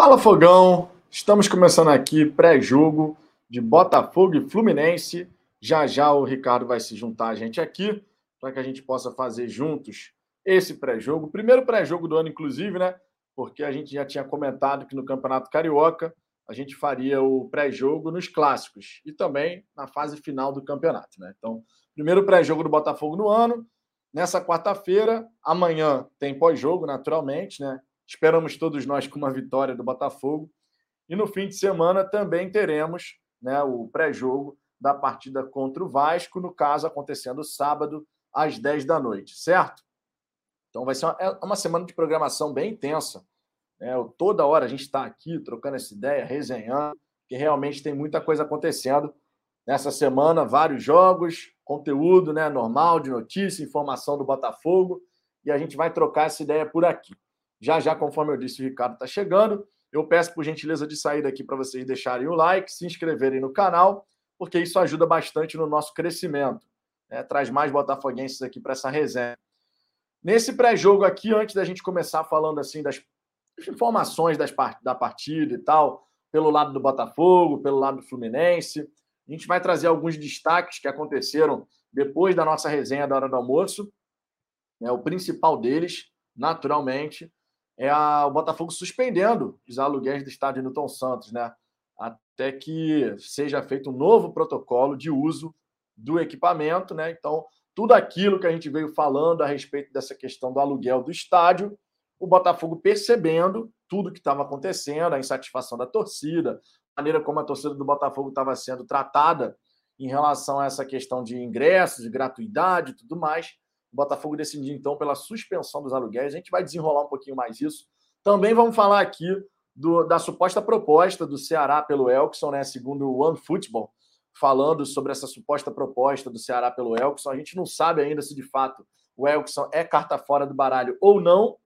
Fala Fogão! Estamos começando aqui pré-jogo de Botafogo e Fluminense. Já já o Ricardo vai se juntar a gente aqui para que a gente possa fazer juntos esse pré-jogo. Primeiro pré-jogo do ano, inclusive, né? Porque a gente já tinha comentado que no Campeonato Carioca a gente faria o pré-jogo nos clássicos e também na fase final do campeonato, né? Então, primeiro pré-jogo do Botafogo no ano. Nessa quarta-feira, amanhã tem pós-jogo, naturalmente, né? Esperamos todos nós com uma vitória do Botafogo. E no fim de semana também teremos né, o pré-jogo da partida contra o Vasco, no caso acontecendo sábado às 10 da noite, certo? Então vai ser uma, é uma semana de programação bem intensa. Né? Toda hora a gente está aqui trocando essa ideia, resenhando, que realmente tem muita coisa acontecendo nessa semana, vários jogos, conteúdo né, normal de notícia, informação do Botafogo, e a gente vai trocar essa ideia por aqui. Já já, conforme eu disse, o Ricardo está chegando. Eu peço por gentileza de sair daqui para vocês deixarem o like, se inscreverem no canal, porque isso ajuda bastante no nosso crescimento. Né? Traz mais botafoguenses aqui para essa resenha. Nesse pré-jogo aqui, antes da gente começar falando assim das informações das, da partida e tal, pelo lado do Botafogo, pelo lado do Fluminense, a gente vai trazer alguns destaques que aconteceram depois da nossa resenha da hora do almoço. Né? O principal deles, naturalmente, é a, o Botafogo suspendendo os aluguéis do estádio Newton Santos, né? Até que seja feito um novo protocolo de uso do equipamento, né? Então, tudo aquilo que a gente veio falando a respeito dessa questão do aluguel do estádio, o Botafogo percebendo tudo que estava acontecendo, a insatisfação da torcida, a maneira como a torcida do Botafogo estava sendo tratada em relação a essa questão de ingressos, de gratuidade e tudo mais. O Botafogo decidiu, então, pela suspensão dos aluguéis. A gente vai desenrolar um pouquinho mais isso. Também vamos falar aqui do, da suposta proposta do Ceará pelo Elkson, né? Segundo o One Football, falando sobre essa suposta proposta do Ceará pelo Elkson. A gente não sabe ainda se de fato o Elkson é carta fora do baralho ou não.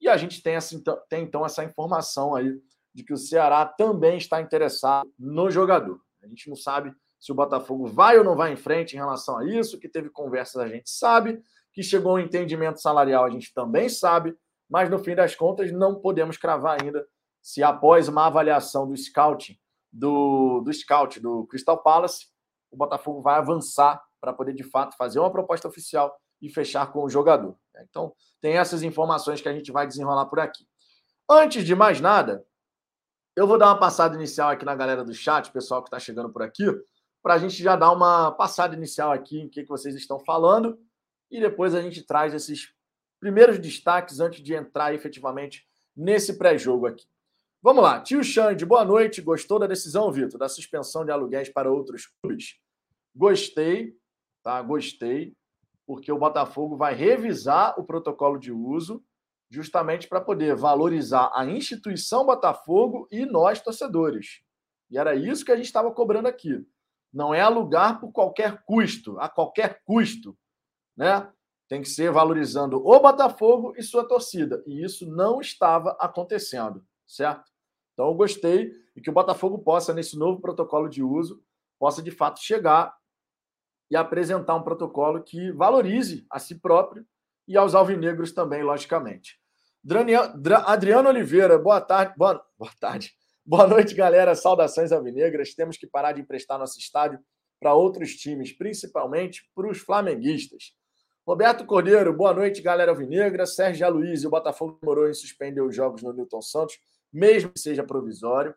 E a gente tem, essa, então, tem então essa informação aí de que o Ceará também está interessado no jogador. A gente não sabe se o Botafogo vai ou não vai em frente em relação a isso, que teve conversas a gente sabe, que chegou a um entendimento salarial, a gente também sabe, mas no fim das contas não podemos cravar ainda se após uma avaliação do scout do, do scout do Crystal Palace, o Botafogo vai avançar para poder de fato fazer uma proposta oficial e fechar com o jogador. Então, tem essas informações que a gente vai desenrolar por aqui. Antes de mais nada, eu vou dar uma passada inicial aqui na galera do chat, pessoal que está chegando por aqui, para a gente já dar uma passada inicial aqui em que, que vocês estão falando e depois a gente traz esses primeiros destaques antes de entrar efetivamente nesse pré-jogo aqui. Vamos lá, tio Xande, boa noite. Gostou da decisão, Vitor, da suspensão de aluguéis para outros clubes? Gostei, tá? Gostei, porque o Botafogo vai revisar o protocolo de uso justamente para poder valorizar a instituição Botafogo e nós torcedores. E era isso que a gente estava cobrando aqui. Não é alugar por qualquer custo, a qualquer custo né? Tem que ser valorizando o Botafogo e sua torcida. E isso não estava acontecendo, certo? Então eu gostei e que o Botafogo possa, nesse novo protocolo de uso, possa de fato chegar e apresentar um protocolo que valorize a si próprio e aos alvinegros também, logicamente. Adriano Oliveira, boa tarde. Boa, boa tarde. Boa noite, galera. Saudações alvinegras. Temos que parar de emprestar nosso estádio para outros times, principalmente para os flamenguistas. Roberto Cordeiro, boa noite, galera alvinegra. Sérgio Aloysio, o Botafogo demorou em suspender os jogos no Newton Santos, mesmo que seja provisório.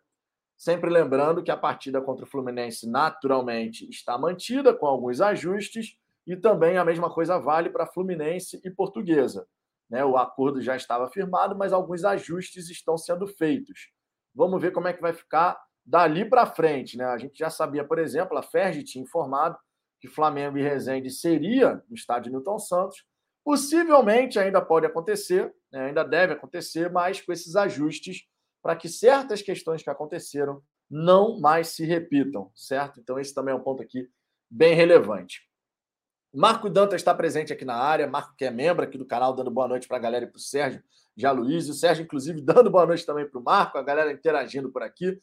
Sempre lembrando que a partida contra o Fluminense, naturalmente, está mantida, com alguns ajustes, e também a mesma coisa vale para Fluminense e Portuguesa. Né? O acordo já estava firmado, mas alguns ajustes estão sendo feitos. Vamos ver como é que vai ficar dali para frente. Né? A gente já sabia, por exemplo, a Ferdi tinha informado que Flamengo e Resende seria no estádio Newton Santos. Possivelmente ainda pode acontecer, né? ainda deve acontecer, mas com esses ajustes para que certas questões que aconteceram não mais se repitam, certo? Então, esse também é um ponto aqui bem relevante. Marco Dantas está presente aqui na área, Marco que é membro aqui do canal, dando boa noite para a galera e para o Sérgio já Luiz, o Sérgio, inclusive, dando boa noite também para o Marco, a galera interagindo por aqui.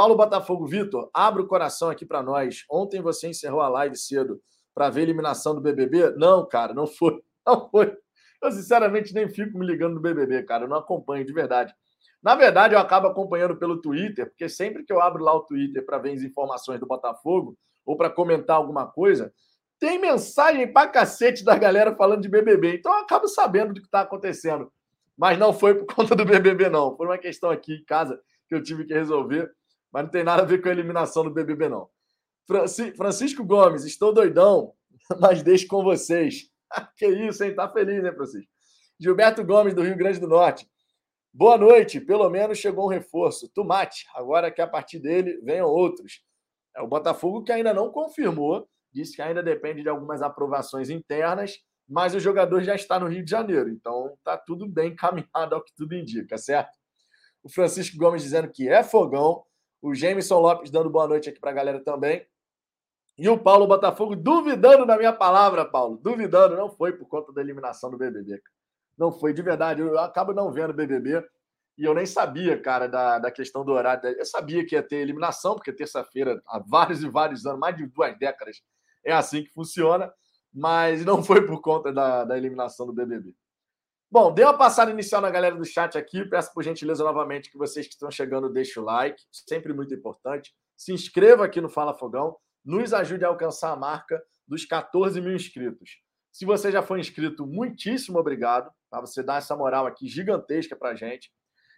Paulo Botafogo, Vitor, abre o coração aqui para nós. Ontem você encerrou a live cedo para ver a eliminação do BBB? Não, cara, não foi. Não foi. Eu, sinceramente, nem fico me ligando no BBB, cara. Eu não acompanho, de verdade. Na verdade, eu acabo acompanhando pelo Twitter, porque sempre que eu abro lá o Twitter para ver as informações do Botafogo ou para comentar alguma coisa, tem mensagem pra cacete da galera falando de BBB. Então eu acabo sabendo do que está acontecendo. Mas não foi por conta do BBB, não. Foi uma questão aqui em casa que eu tive que resolver. Mas não tem nada a ver com a eliminação do BBB, não. Francisco Gomes, estou doidão, mas deixo com vocês. que isso, hein? Tá feliz, né, Francisco? Gilberto Gomes, do Rio Grande do Norte. Boa noite. Pelo menos chegou um reforço. Tomate. Agora que a partir dele venham outros. É o Botafogo que ainda não confirmou, disse que ainda depende de algumas aprovações internas, mas o jogador já está no Rio de Janeiro. Então tá tudo bem caminhado ao que tudo indica, certo? O Francisco Gomes dizendo que é fogão. O Jameson Lopes dando boa noite aqui para a galera também. E o Paulo Botafogo duvidando da minha palavra, Paulo. Duvidando, não foi por conta da eliminação do BBB. Não foi, de verdade. Eu acabo não vendo BBB e eu nem sabia, cara, da, da questão do horário. Eu sabia que ia ter eliminação, porque terça-feira, há vários e vários anos, mais de duas décadas, é assim que funciona, mas não foi por conta da, da eliminação do BBB. Bom, dê uma passada inicial na galera do chat aqui. Peço por gentileza novamente que vocês que estão chegando deixem o like, sempre muito importante. Se inscreva aqui no Fala Fogão nos ajude a alcançar a marca dos 14 mil inscritos. Se você já foi inscrito, muitíssimo obrigado. Tá? Você dá essa moral aqui gigantesca para gente.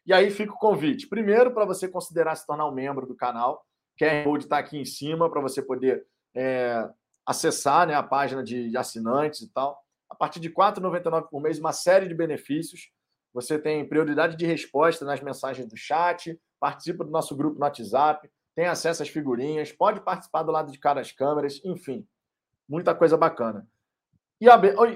E aí fica o convite. Primeiro, para você considerar se tornar um membro do canal. QR Code está aqui em cima para você poder é, acessar né, a página de assinantes e tal. A partir de R$ 4,99 por mês, uma série de benefícios. Você tem prioridade de resposta nas mensagens do chat, participa do nosso grupo no WhatsApp, tem acesso às figurinhas, pode participar do lado de cada das câmeras, enfim, muita coisa bacana. E,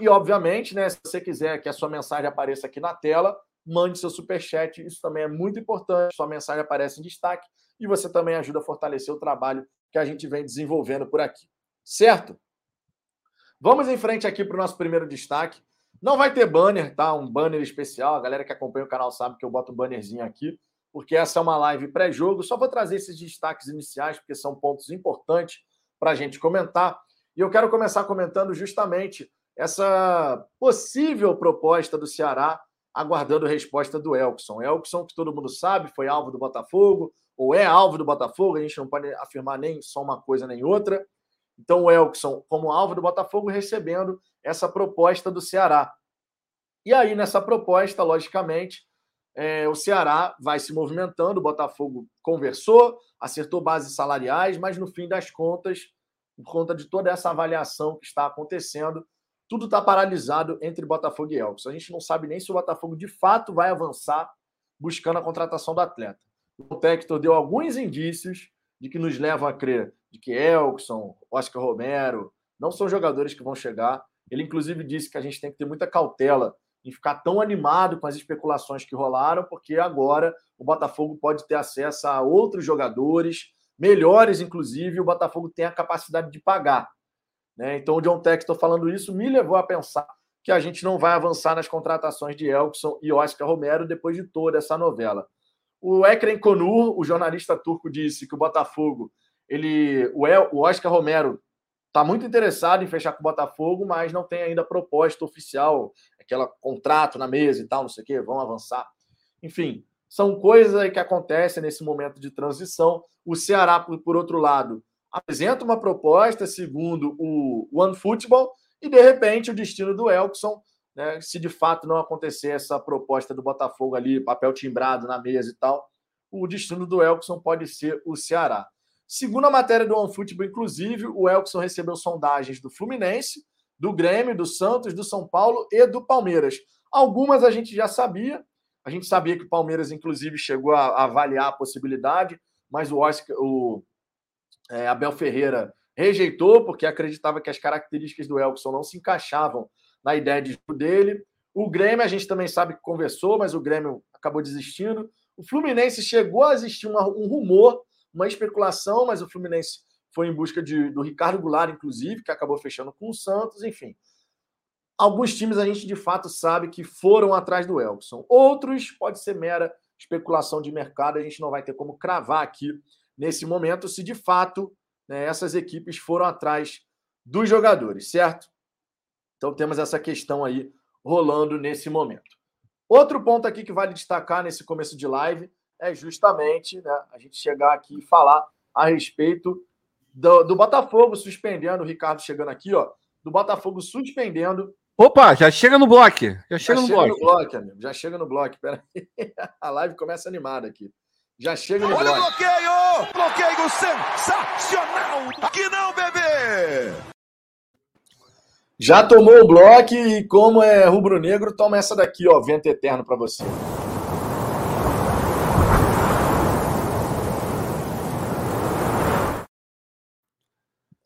e, obviamente, né, se você quiser que a sua mensagem apareça aqui na tela, mande seu superchat, isso também é muito importante, sua mensagem aparece em destaque e você também ajuda a fortalecer o trabalho que a gente vem desenvolvendo por aqui. Certo? Vamos em frente aqui para o nosso primeiro destaque. Não vai ter banner, tá? Um banner especial. A galera que acompanha o canal sabe que eu boto um bannerzinho aqui porque essa é uma live pré-jogo. Só vou trazer esses destaques iniciais, porque são pontos importantes para a gente comentar. E eu quero começar comentando justamente essa possível proposta do Ceará, aguardando resposta do Elkson. Elkson, que todo mundo sabe, foi alvo do Botafogo, ou é alvo do Botafogo, a gente não pode afirmar nem só uma coisa nem outra. Então, o Elkson, como alvo do Botafogo, recebendo essa proposta do Ceará. E aí, nessa proposta, logicamente, é, o Ceará vai se movimentando, o Botafogo conversou, acertou bases salariais, mas no fim das contas, por conta de toda essa avaliação que está acontecendo, tudo está paralisado entre Botafogo e Elkson. A gente não sabe nem se o Botafogo de fato vai avançar buscando a contratação do atleta. O Tector deu alguns indícios de que nos levam a crer de que Elkson, Oscar Romero não são jogadores que vão chegar. Ele, inclusive, disse que a gente tem que ter muita cautela em ficar tão animado com as especulações que rolaram, porque agora o Botafogo pode ter acesso a outros jogadores, melhores, inclusive, e o Botafogo tem a capacidade de pagar. Né? Então, o John Textor falando isso me levou a pensar que a gente não vai avançar nas contratações de Elkson e Oscar Romero depois de toda essa novela. O Ekrem Konur, o jornalista turco, disse que o Botafogo, ele, o, El, o Oscar Romero está muito interessado em fechar com o Botafogo, mas não tem ainda proposta oficial aquela contrato na mesa e tal, não sei o quê, vão avançar. Enfim, são coisas que acontecem nesse momento de transição. O Ceará, por, por outro lado, apresenta uma proposta segundo o One Football e, de repente, o destino do Elkson, né, se de fato não acontecer essa proposta do Botafogo ali, papel timbrado na mesa e tal, o destino do Elkson pode ser o Ceará. Segundo a matéria do OneFootball, inclusive, o Elkson recebeu sondagens do Fluminense, do Grêmio, do Santos, do São Paulo e do Palmeiras. Algumas a gente já sabia, a gente sabia que o Palmeiras, inclusive, chegou a, avaliar a possibilidade, mas o, Oscar, o é, Abel Ferreira rejeitou, porque acreditava que as características do Elkson não se encaixavam na ideia de dele. O Grêmio, a gente também sabe que conversou, mas o Grêmio acabou desistindo. O Fluminense chegou a existir um rumor, uma especulação, mas o Fluminense foi em busca de, do Ricardo Goulart, inclusive, que acabou fechando com o Santos, enfim. Alguns times a gente de fato sabe que foram atrás do Elkson. Outros pode ser mera especulação de mercado, a gente não vai ter como cravar aqui nesse momento se de fato né, essas equipes foram atrás dos jogadores, certo? Então temos essa questão aí rolando nesse momento. Outro ponto aqui que vale destacar nesse começo de live é justamente né, a gente chegar aqui e falar a respeito do, do Botafogo suspendendo, o Ricardo chegando aqui, ó, do Botafogo suspendendo. Opa, já chega no bloco. Já chega, já no, chega bloco. no bloco. amigo. Já chega no bloco. Pera aí. A live começa animada aqui. Já chega no Olha bloco. o bloqueio! Bloqueio sensacional! Aqui não, bebê! Já tomou o bloco e como é rubro-negro, toma essa daqui, ó, vento eterno para você.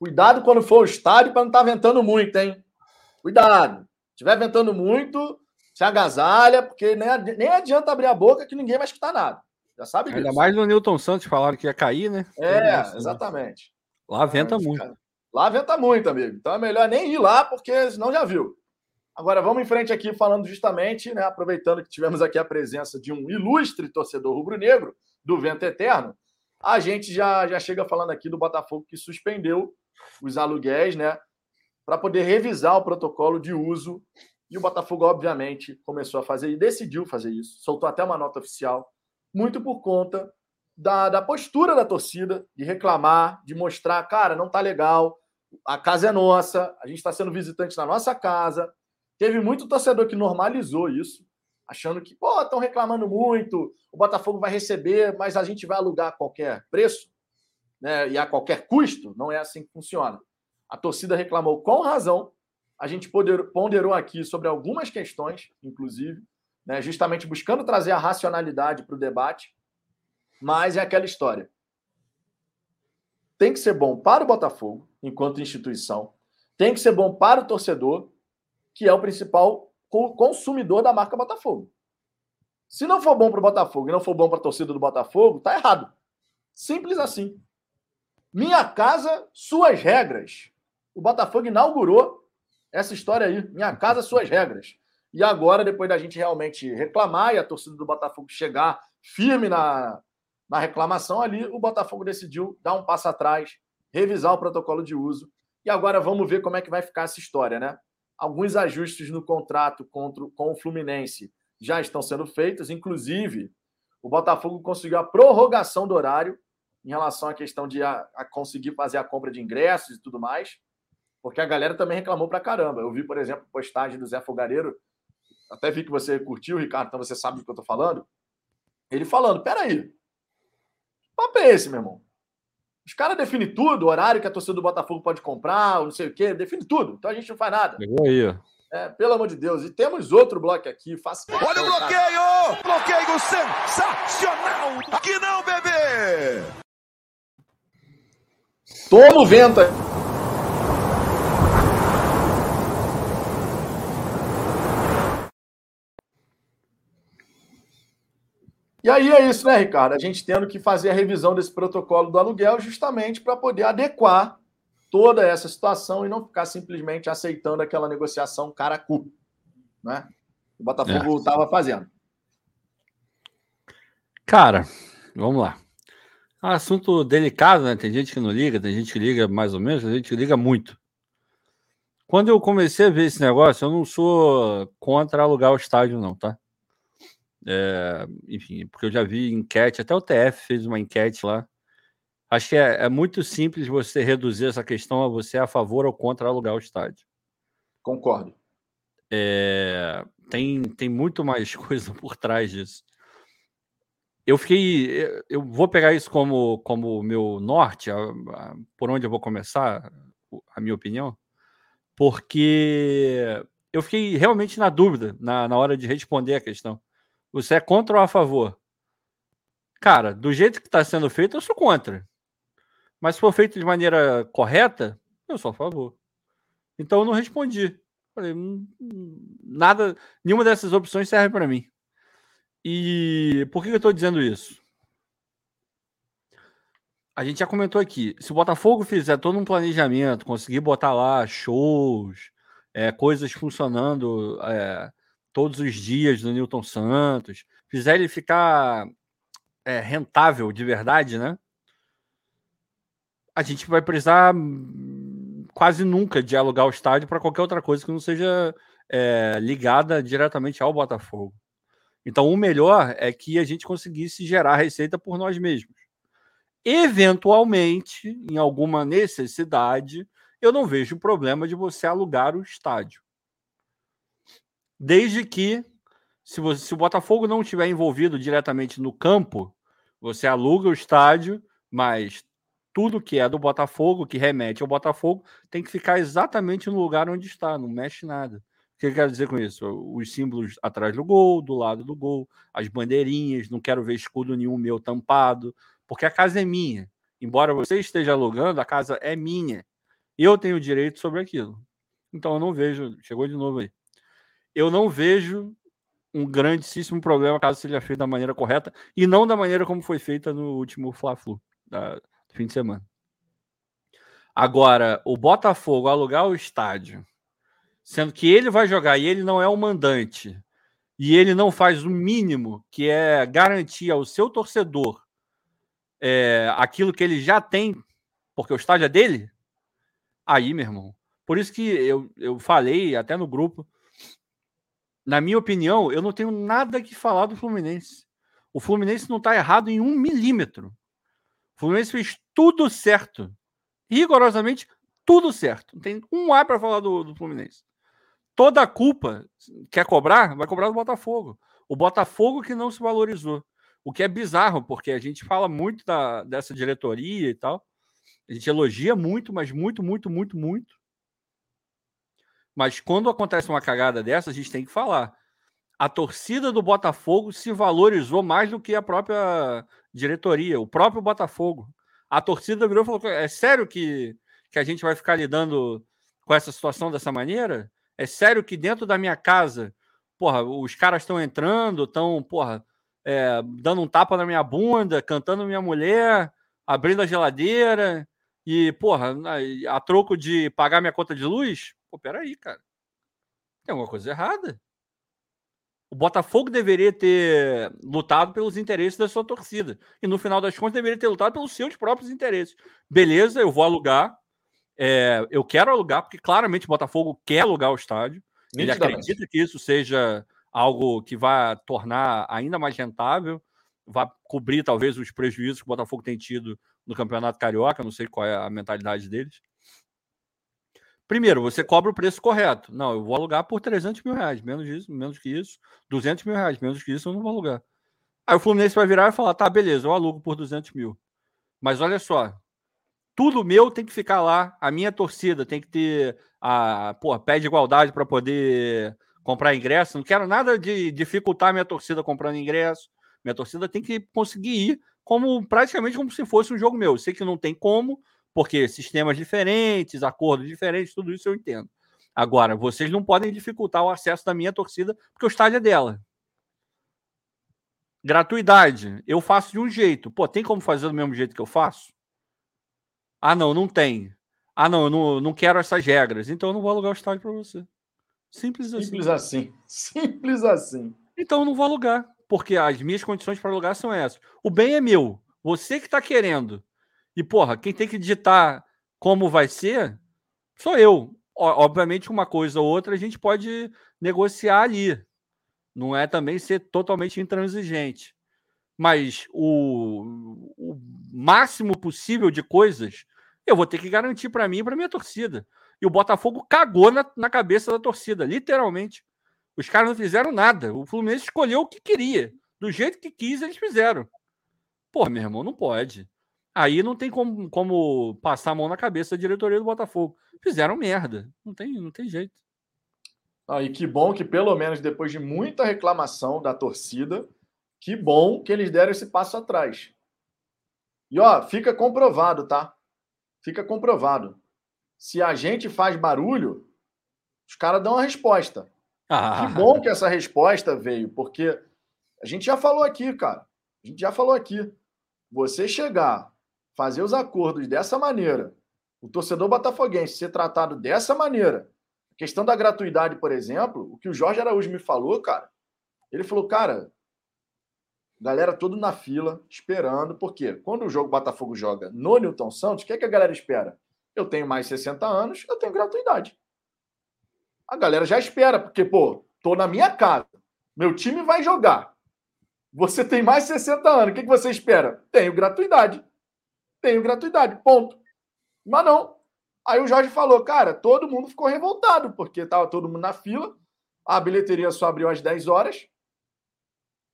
Cuidado quando for o estádio para não estar tá ventando muito, hein? Cuidado. Se estiver ventando muito, se agasalha, porque nem, nem adianta abrir a boca que ninguém vai escutar nada. Já sabe disso. Ainda mais no Newton Santos falaram que ia cair, né? É, exatamente. Lá venta Mas, muito. Cara, lá venta muito, amigo. Então é melhor nem ir lá, porque senão já viu. Agora vamos em frente aqui falando justamente, né, aproveitando que tivemos aqui a presença de um ilustre torcedor rubro-negro do Vento Eterno, a gente já, já chega falando aqui do Botafogo que suspendeu os aluguéis, né? Para poder revisar o protocolo de uso. E o Botafogo, obviamente, começou a fazer e decidiu fazer isso. Soltou até uma nota oficial, muito por conta da, da postura da torcida, de reclamar, de mostrar, cara, não tá legal, a casa é nossa, a gente está sendo visitante na nossa casa. Teve muito torcedor que normalizou isso, achando que, pô, estão reclamando muito, o Botafogo vai receber, mas a gente vai alugar a qualquer preço né, e a qualquer custo, não é assim que funciona. A torcida reclamou com razão. A gente ponderou aqui sobre algumas questões, inclusive, né, justamente buscando trazer a racionalidade para o debate. Mas é aquela história. Tem que ser bom para o Botafogo, enquanto instituição. Tem que ser bom para o torcedor, que é o principal consumidor da marca Botafogo. Se não for bom para o Botafogo e não for bom para a torcida do Botafogo, tá errado. Simples assim. Minha casa, suas regras. O Botafogo inaugurou essa história aí. Minha casa, suas regras. E agora, depois da gente realmente reclamar e a torcida do Botafogo chegar firme na, na reclamação ali, o Botafogo decidiu dar um passo atrás, revisar o protocolo de uso. E agora vamos ver como é que vai ficar essa história, né? Alguns ajustes no contrato contra, com o Fluminense já estão sendo feitos, inclusive o Botafogo conseguiu a prorrogação do horário em relação à questão de a, a conseguir fazer a compra de ingressos e tudo mais, porque a galera também reclamou pra caramba. Eu vi, por exemplo, postagem do Zé Fogareiro, até vi que você curtiu, Ricardo, então você sabe do que eu tô falando. Ele falando: peraí, que papo é esse, meu irmão? Os caras definem tudo, o horário que a torcida do Botafogo pode comprar, não sei o quê, define tudo. Então a gente não faz nada. Pegou aí, É, pelo amor de Deus. E temos outro bloco aqui. Faça Olha o bloqueio! Bloqueio sensacional! Aqui não, bebê! Toma o vento aí. E aí é isso, né, Ricardo? A gente tendo que fazer a revisão desse protocolo do aluguel justamente para poder adequar toda essa situação e não ficar simplesmente aceitando aquela negociação cara cu, né? O Botafogo estava é. fazendo. Cara, vamos lá. É assunto delicado, né? Tem gente que não liga, tem gente que liga mais ou menos, tem gente que liga muito. Quando eu comecei a ver esse negócio, eu não sou contra alugar o estádio, não, tá? É, enfim, porque eu já vi enquete, até o TF fez uma enquete lá. Acho que é, é, muito simples você reduzir essa questão a você é a favor ou contra alugar o estádio. Concordo. É, tem, tem muito mais coisa por trás disso eu fiquei. Eu vou pegar isso como, como meu norte, a, a, por onde eu vou começar, a minha opinião, porque eu fiquei realmente na dúvida na, na hora de responder a questão. Você é contra ou a favor? Cara, do jeito que está sendo feito, eu sou contra. Mas se for feito de maneira correta, eu sou a favor. Então eu não respondi. Falei, hum, hum, nada, nenhuma dessas opções serve para mim. E por que eu estou dizendo isso? A gente já comentou aqui. Se o Botafogo fizer todo um planejamento, conseguir botar lá shows, é, coisas funcionando é, todos os dias do Newton Santos, fizer ele ficar é, rentável de verdade, né? A gente vai precisar quase nunca de alugar o estádio para qualquer outra coisa que não seja é, ligada diretamente ao Botafogo. Então, o melhor é que a gente conseguisse gerar receita por nós mesmos. Eventualmente, em alguma necessidade, eu não vejo problema de você alugar o estádio. Desde que, se, você, se o Botafogo não estiver envolvido diretamente no campo, você aluga o estádio, mas tudo que é do Botafogo, que remete ao Botafogo, tem que ficar exatamente no lugar onde está, não mexe nada. Que eu quero dizer com isso? Os símbolos atrás do gol, do lado do gol, as bandeirinhas, não quero ver escudo nenhum meu tampado, porque a casa é minha. Embora você esteja alugando, a casa é minha. Eu tenho direito sobre aquilo. Então eu não vejo. Chegou de novo aí. Eu não vejo um grandíssimo problema caso seja feito da maneira correta e não da maneira como foi feita no último Fla-Flu fim de semana. Agora, o Botafogo alugar o estádio, sendo que ele vai jogar e ele não é o mandante, e ele não faz o mínimo, que é garantir ao seu torcedor é, aquilo que ele já tem, porque o estádio é dele, aí, meu irmão. Por isso que eu, eu falei até no grupo na minha opinião, eu não tenho nada que falar do Fluminense. O Fluminense não está errado em um milímetro. O Fluminense fez tudo certo. Rigorosamente, tudo certo. Não tem um A para falar do, do Fluminense. Toda a culpa, quer cobrar, vai cobrar do Botafogo. O Botafogo que não se valorizou. O que é bizarro, porque a gente fala muito da, dessa diretoria e tal. A gente elogia muito, mas muito, muito, muito, muito. Mas quando acontece uma cagada dessa, a gente tem que falar. A torcida do Botafogo se valorizou mais do que a própria diretoria, o próprio Botafogo. A torcida virou e falou: é sério que, que a gente vai ficar lidando com essa situação dessa maneira? É sério que dentro da minha casa, porra, os caras estão entrando, estão, porra, é, dando um tapa na minha bunda, cantando minha mulher, abrindo a geladeira e, porra, a troco de pagar minha conta de luz? Pô, peraí, cara. Tem alguma coisa errada. O Botafogo deveria ter lutado pelos interesses da sua torcida. E no final das contas, deveria ter lutado pelos seus próprios interesses. Beleza, eu vou alugar. É, eu quero alugar, porque claramente o Botafogo quer alugar o estádio. Ele acredita que isso seja algo que vai tornar ainda mais rentável, vai cobrir talvez os prejuízos que o Botafogo tem tido no Campeonato Carioca. Não sei qual é a mentalidade deles. Primeiro, você cobra o preço correto. Não, eu vou alugar por 300 mil reais, menos isso, menos que isso, 200 mil reais, menos que isso eu não vou alugar. Aí o Fluminense vai virar e falar, tá, beleza, eu alugo por 200 mil. Mas olha só, tudo meu tem que ficar lá, a minha torcida tem que ter a, pô, pé de igualdade para poder comprar ingresso. Não quero nada de dificultar a minha torcida comprando ingresso. Minha torcida tem que conseguir ir como praticamente como se fosse um jogo meu. Eu sei que não tem como, porque sistemas diferentes, acordos diferentes, tudo isso eu entendo. Agora, vocês não podem dificultar o acesso da minha torcida, porque o estádio é dela. Gratuidade, eu faço de um jeito. Pô, tem como fazer do mesmo jeito que eu faço? Ah, não, não tem. Ah, não, eu não, não quero essas regras. Então eu não vou alugar o estádio para você. Simples assim. Simples assim. Simples assim. Então eu não vou alugar, porque as minhas condições para alugar são essas. O bem é meu. Você que está querendo e, porra, quem tem que digitar como vai ser sou eu. Obviamente, uma coisa ou outra a gente pode negociar ali. Não é também ser totalmente intransigente. Mas o, o máximo possível de coisas eu vou ter que garantir para mim e para minha torcida. E o Botafogo cagou na, na cabeça da torcida, literalmente. Os caras não fizeram nada. O Fluminense escolheu o que queria. Do jeito que quis, eles fizeram. Pô, meu irmão, não pode. Aí não tem como, como passar a mão na cabeça da diretoria do Botafogo. Fizeram merda. Não tem, não tem jeito. Ah, que bom que, pelo menos depois de muita reclamação da torcida, que bom que eles deram esse passo atrás. E ó, fica comprovado, tá? Fica comprovado. Se a gente faz barulho, os caras dão a resposta. Ah. Que bom que essa resposta veio, porque a gente já falou aqui, cara. A gente já falou aqui. Você chegar fazer os acordos dessa maneira, o torcedor botafoguense ser tratado dessa maneira, a questão da gratuidade, por exemplo, o que o Jorge Araújo me falou, cara, ele falou, cara, galera todo na fila, esperando, porque quando o jogo Botafogo joga no Newton Santos, o que, é que a galera espera? Eu tenho mais 60 anos, eu tenho gratuidade. A galera já espera, porque, pô, tô na minha casa, meu time vai jogar. Você tem mais de 60 anos. O que, que você espera? Tenho gratuidade. Tenho gratuidade. Ponto. Mas não. Aí o Jorge falou, cara, todo mundo ficou revoltado, porque estava todo mundo na fila. A bilheteria só abriu às 10 horas.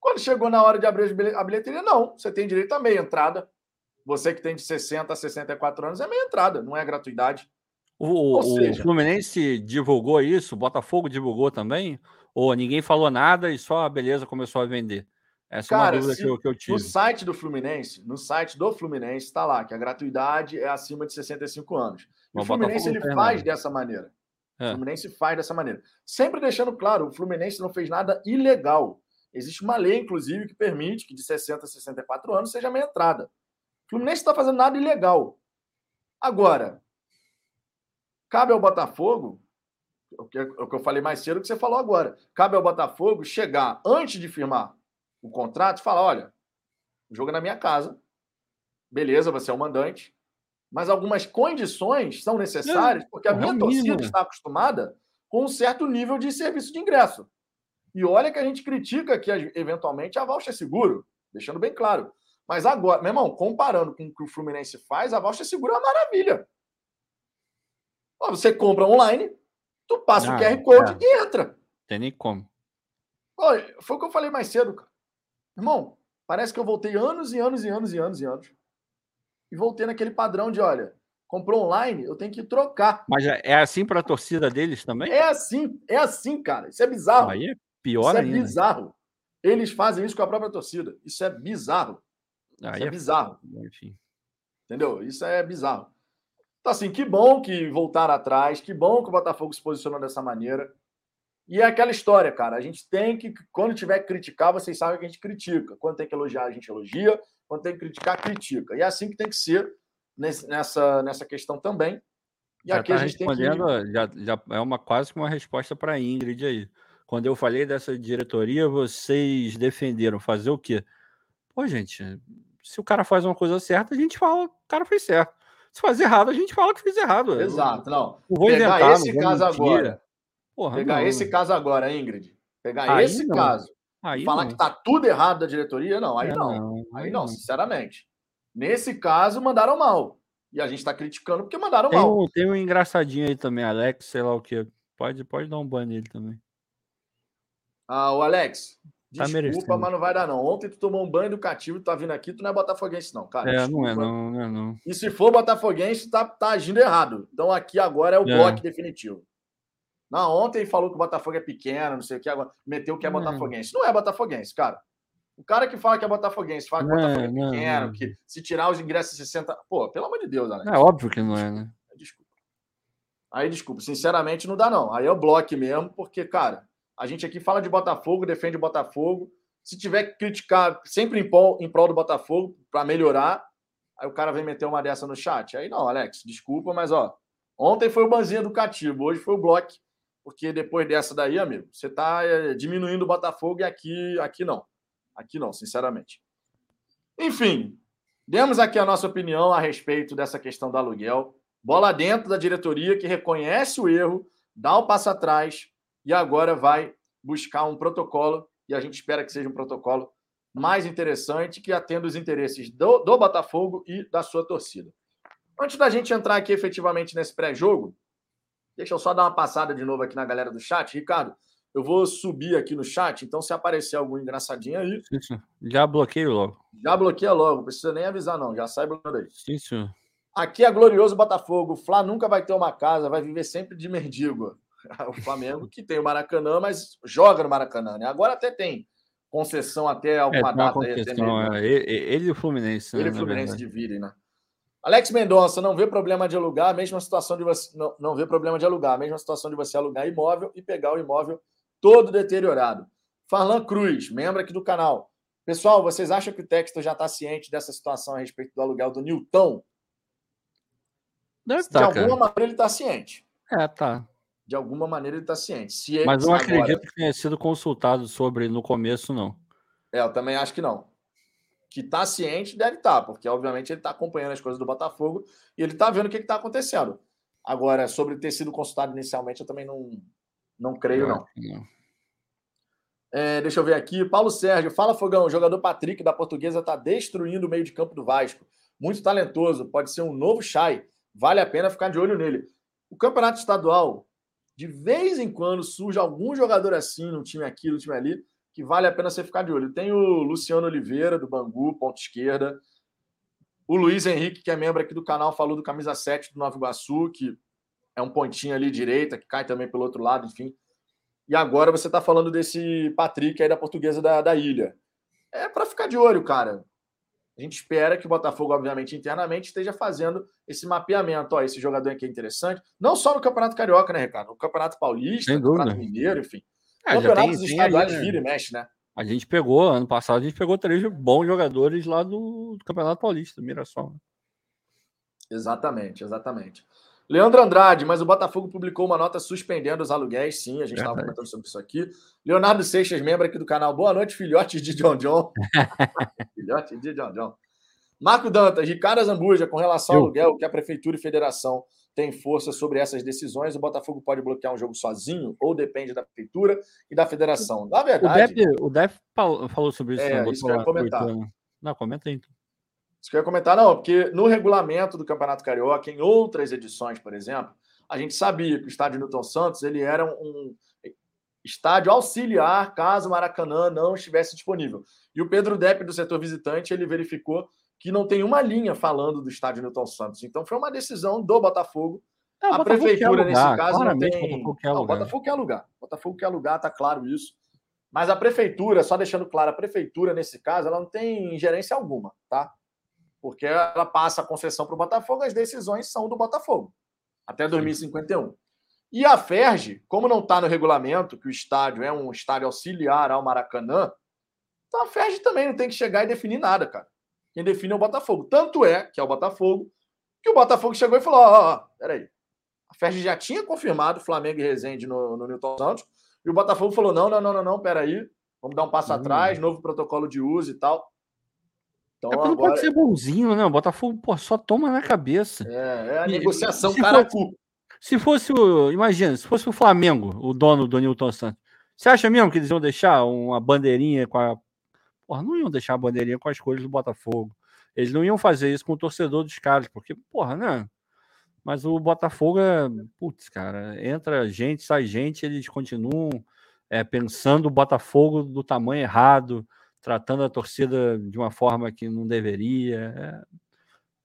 Quando chegou na hora de abrir a bilheteria, não. Você tem direito a meia entrada. Você que tem de 60 a 64 anos é meia entrada, não é gratuidade. O, seja, o Fluminense divulgou isso, o Botafogo divulgou também? Ou ninguém falou nada e só a beleza começou a vender? Essa cara, é uma dúvida que eu, que eu tive. No site do Fluminense, no site do Fluminense está lá que a gratuidade é acima de 65 anos. o Fluminense ele faz dessa maneira. É. O Fluminense faz dessa maneira. Sempre deixando claro, o Fluminense não fez nada ilegal. Existe uma lei, inclusive, que permite que de 60 a 64 anos seja meia entrada. O Fluminense está fazendo nada ilegal. Agora, cabe ao Botafogo, o que, o que eu falei mais cedo, que você falou agora, cabe ao Botafogo chegar antes de firmar o contrato, fala: olha, o jogo é na minha casa, beleza, você é o mandante, mas algumas condições são necessárias, porque a minha é torcida está acostumada com um certo nível de serviço de ingresso. E olha que a gente critica que, eventualmente, a voucher é seguro, deixando bem claro. Mas agora, meu irmão, comparando com o que o Fluminense faz, a voucher é seguro é uma maravilha. Você compra online, tu passa o QR Code e entra. Tem nem como. Olha, foi o que eu falei mais cedo, cara. Irmão, parece que eu voltei anos e anos e anos e anos e anos. E voltei naquele padrão de, olha, comprou online, eu tenho que trocar. Mas é, é assim para a torcida deles também? É assim, é assim, cara. Isso é bizarro. Aí é pior isso é ainda. é bizarro. Eles fazem isso com a própria torcida. Isso é bizarro. Aí isso é, é bizarro. Enfim. Entendeu? Isso é bizarro. Então, assim, que bom que voltaram atrás, que bom que o Botafogo se posicionou dessa maneira. E é aquela história, cara. A gente tem que, quando tiver que criticar, vocês sabem que a gente critica. Quando tem que elogiar, a gente elogia. Quando tem que criticar, critica. E é assim que tem que ser nessa, nessa questão também. E já aqui tá a gente respondendo, tem que... já, já é uma quase que uma resposta para a Ingrid aí. Quando eu falei dessa diretoria, vocês defenderam fazer o quê? Pô, gente, se o cara faz uma coisa certa, a gente fala, o cara fez certo. Se faz errado, a gente fala que fez errado. Exato, não. não vou Pegar inventar, esse caso mentir. agora Porra, Pegar não. esse caso agora, Ingrid. Pegar aí esse não. caso. Aí falar não. que tá tudo errado da diretoria, não. Aí é, não. Aí não, sinceramente. Nesse caso, mandaram mal. E a gente está criticando porque mandaram tem mal. Um, tem um engraçadinho aí também, Alex, sei lá o que. Pode, pode dar um banho nele também. Ah, o Alex, tá desculpa, mas não vai dar não. Ontem tu tomou um banho educativo, tu tá vindo aqui, tu não é botafoguense não, cara. É, desculpa. não é não, não é não. E se for botafoguense, tá, tá agindo errado. Então aqui agora é o é. bloco definitivo. Não, ontem falou que o Botafogo é pequeno, não sei o que, agora meteu que é botafoguense. Não é botafoguense, cara. O cara que fala que é botafoguense, fala que o Botafogo é pequeno, não. que se tirar os ingressos 60. Pô, pelo amor de Deus, Alex. É óbvio que não é, né? Desculpa. Aí, desculpa, sinceramente não dá, não. Aí é o bloco mesmo, porque, cara, a gente aqui fala de Botafogo, defende o Botafogo. Se tiver que criticar sempre em prol, em prol do Botafogo para melhorar, aí o cara vem meter uma dessa no chat. Aí não, Alex, desculpa, mas ó, ontem foi o banzinho educativo, hoje foi o bloco porque depois dessa daí, amigo, você está é, diminuindo o Botafogo e aqui, aqui não. Aqui não, sinceramente. Enfim, demos aqui a nossa opinião a respeito dessa questão do aluguel. Bola dentro da diretoria que reconhece o erro, dá o passo atrás e agora vai buscar um protocolo e a gente espera que seja um protocolo mais interessante que atenda os interesses do, do Botafogo e da sua torcida. Antes da gente entrar aqui efetivamente nesse pré-jogo, Deixa eu só dar uma passada de novo aqui na galera do chat. Ricardo, eu vou subir aqui no chat, então se aparecer algum engraçadinho aí. Sim, sim. Já bloqueio logo. Já bloqueia logo, não precisa nem avisar, não. Já sai bloqueando aí. Sim, senhor. Aqui é glorioso Botafogo. O Flá nunca vai ter uma casa, vai viver sempre de mendigo. O Flamengo que tem o Maracanã, mas joga no Maracanã, né? Agora até tem concessão até alguma é, data. Aí, até mesmo. é. Ele e o Fluminense. Ele e o Fluminense dividem, né? Alex Mendonça, não vê problema de alugar, mesma situação de você não, não vê problema de alugar, mesma situação de você alugar imóvel e pegar o imóvel todo deteriorado. Farlan Cruz, membro aqui do canal. Pessoal, vocês acham que o Texto já está ciente dessa situação a respeito do aluguel do Newton? Deve de tá, alguma cara. maneira ele está ciente. É, tá. De alguma maneira ele está ciente. Se Mas eu agora... acredito que tenha sido consultado sobre no começo, não. É, eu também acho que não que está ciente deve estar, tá, porque obviamente ele está acompanhando as coisas do Botafogo e ele está vendo o que está acontecendo. Agora, sobre ter sido consultado inicialmente, eu também não, não creio, não. não. É, deixa eu ver aqui. Paulo Sérgio, fala Fogão. O jogador Patrick da Portuguesa está destruindo o meio de campo do Vasco. Muito talentoso, pode ser um novo Chay. Vale a pena ficar de olho nele. O campeonato estadual, de vez em quando, surge algum jogador assim no time aqui, no time ali, que vale a pena você ficar de olho. Tem o Luciano Oliveira, do Bangu, ponta esquerda. O Luiz Henrique, que é membro aqui do canal, falou do camisa 7 do Nova Iguaçu, que é um pontinho ali direita, que cai também pelo outro lado, enfim. E agora você está falando desse Patrick aí da portuguesa da, da ilha. É para ficar de olho, cara. A gente espera que o Botafogo, obviamente, internamente, esteja fazendo esse mapeamento. Ó, esse jogador aqui é interessante. Não só no Campeonato Carioca, né, Ricardo? No Campeonato Paulista, no Campeonato Mineiro, enfim. É, Campeonatos tem, estaduais né? vira e mexe, né? A gente pegou, ano passado, a gente pegou três bons jogadores lá do, do Campeonato Paulista, Mirassol. Né? Exatamente, exatamente. Leandro Andrade, mas o Botafogo publicou uma nota suspendendo os aluguéis, sim, a gente estava comentando sobre isso aqui. Leonardo Seixas, membro aqui do canal. Boa noite, filhote de John John. filhote de John John. Marco Dantas, Ricardo Zambuja, com relação ao aluguel, que a Prefeitura e Federação têm força sobre essas decisões, o Botafogo pode bloquear um jogo sozinho ou depende da Prefeitura e da Federação? Na verdade. O Def, falou sobre isso. É, isso que eu comentar. Não, comenta aí então. Isso que eu ia comentar, não, porque no regulamento do Campeonato Carioca, em outras edições, por exemplo, a gente sabia que o estádio Newton Santos ele era um estádio auxiliar caso o Maracanã não estivesse disponível. E o Pedro Depp, do setor visitante, ele verificou que não tem uma linha falando do estádio Newton Santos. Então foi uma decisão do Botafogo. É, a prefeitura, nesse caso, não tem. Botafogo quer, não, o Botafogo quer alugar. Botafogo quer alugar, tá claro isso. Mas a prefeitura, só deixando claro, a prefeitura, nesse caso, ela não tem ingerência alguma, tá? Porque ela passa a concessão para o Botafogo, as decisões são do Botafogo, até 2051. E a FERJ, como não está no regulamento, que o estádio é um estádio auxiliar ao Maracanã, então a FERJ também não tem que chegar e definir nada, cara. Quem define é o Botafogo. Tanto é que é o Botafogo, que o Botafogo chegou e falou: ó, ó, peraí. A FERJ já tinha confirmado Flamengo e Resende no, no Newton Santos, e o Botafogo falou: não, não, não, não, não, peraí, vamos dar um passo hum. atrás, novo protocolo de uso e tal. Então, é agora... pode ser bonzinho, né? O Botafogo pô, só toma na cabeça. É, é a negociação se cara fosse, se fosse o. Imagina, se fosse o Flamengo, o dono do Newton Santos. Você acha mesmo que eles iam deixar uma bandeirinha com a. Porra, não iam deixar a bandeirinha com as cores do Botafogo. Eles não iam fazer isso com o torcedor dos caras, porque, porra, né? Mas o Botafogo é. Putz, cara, entra gente, sai gente, eles continuam é, pensando o Botafogo do tamanho errado tratando a torcida de uma forma que não deveria.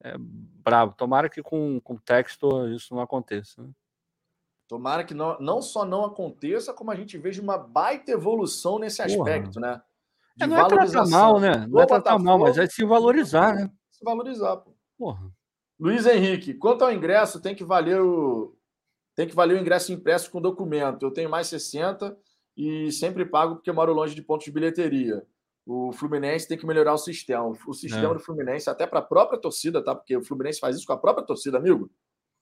É, é bravo. Tomara que com, com texto isso não aconteça. Né? Tomara que não, não só não aconteça, como a gente veja uma baita evolução nesse aspecto, Porra. né? De é, não é tratar mal, né? Não é tratar mal, mas é se valorizar, né? Se valorizar, pô. Porra. Luiz Henrique, quanto ao ingresso, tem que valer o tem que valer o ingresso impresso com documento. Eu tenho mais 60 e sempre pago porque moro longe de pontos de bilheteria. O Fluminense tem que melhorar o sistema. O sistema é. do Fluminense, até para a própria torcida, tá? Porque o Fluminense faz isso com a própria torcida, amigo.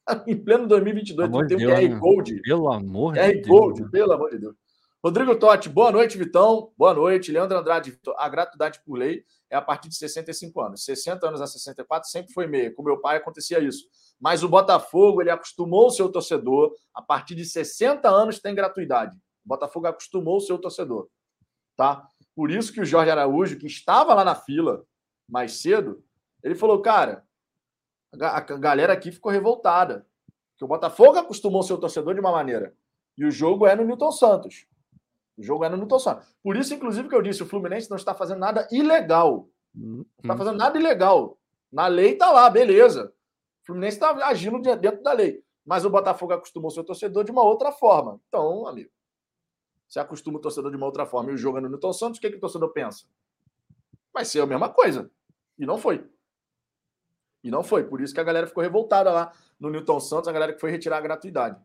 em pleno 2022, tem o QR né? Code. Pelo amor QR de Code, Deus. pelo amor de Deus. Rodrigo Totti, boa noite, Vitão. Boa noite. Leandro Andrade, a gratuidade por lei é a partir de 65 anos. 60 anos a 64 sempre foi meia. Com meu pai acontecia isso. Mas o Botafogo, ele acostumou o seu torcedor. A partir de 60 anos tem gratuidade. O Botafogo acostumou o seu torcedor. Tá? Por isso que o Jorge Araújo, que estava lá na fila mais cedo, ele falou: cara, a galera aqui ficou revoltada. Que o Botafogo acostumou seu torcedor de uma maneira. E o jogo é no Newton Santos. O jogo é no Newton Santos. Por isso, inclusive, que eu disse: o Fluminense não está fazendo nada ilegal. Não está fazendo nada ilegal. Na lei está lá, beleza. O Fluminense está agindo dentro da lei. Mas o Botafogo acostumou seu torcedor de uma outra forma. Então, amigo, se acostuma o torcedor de uma outra forma e o jogo é no Newton Santos, o que, que o torcedor pensa? Vai ser a mesma coisa. E não foi. E não foi. Por isso que a galera ficou revoltada lá no Newton Santos, a galera que foi retirar a gratuidade.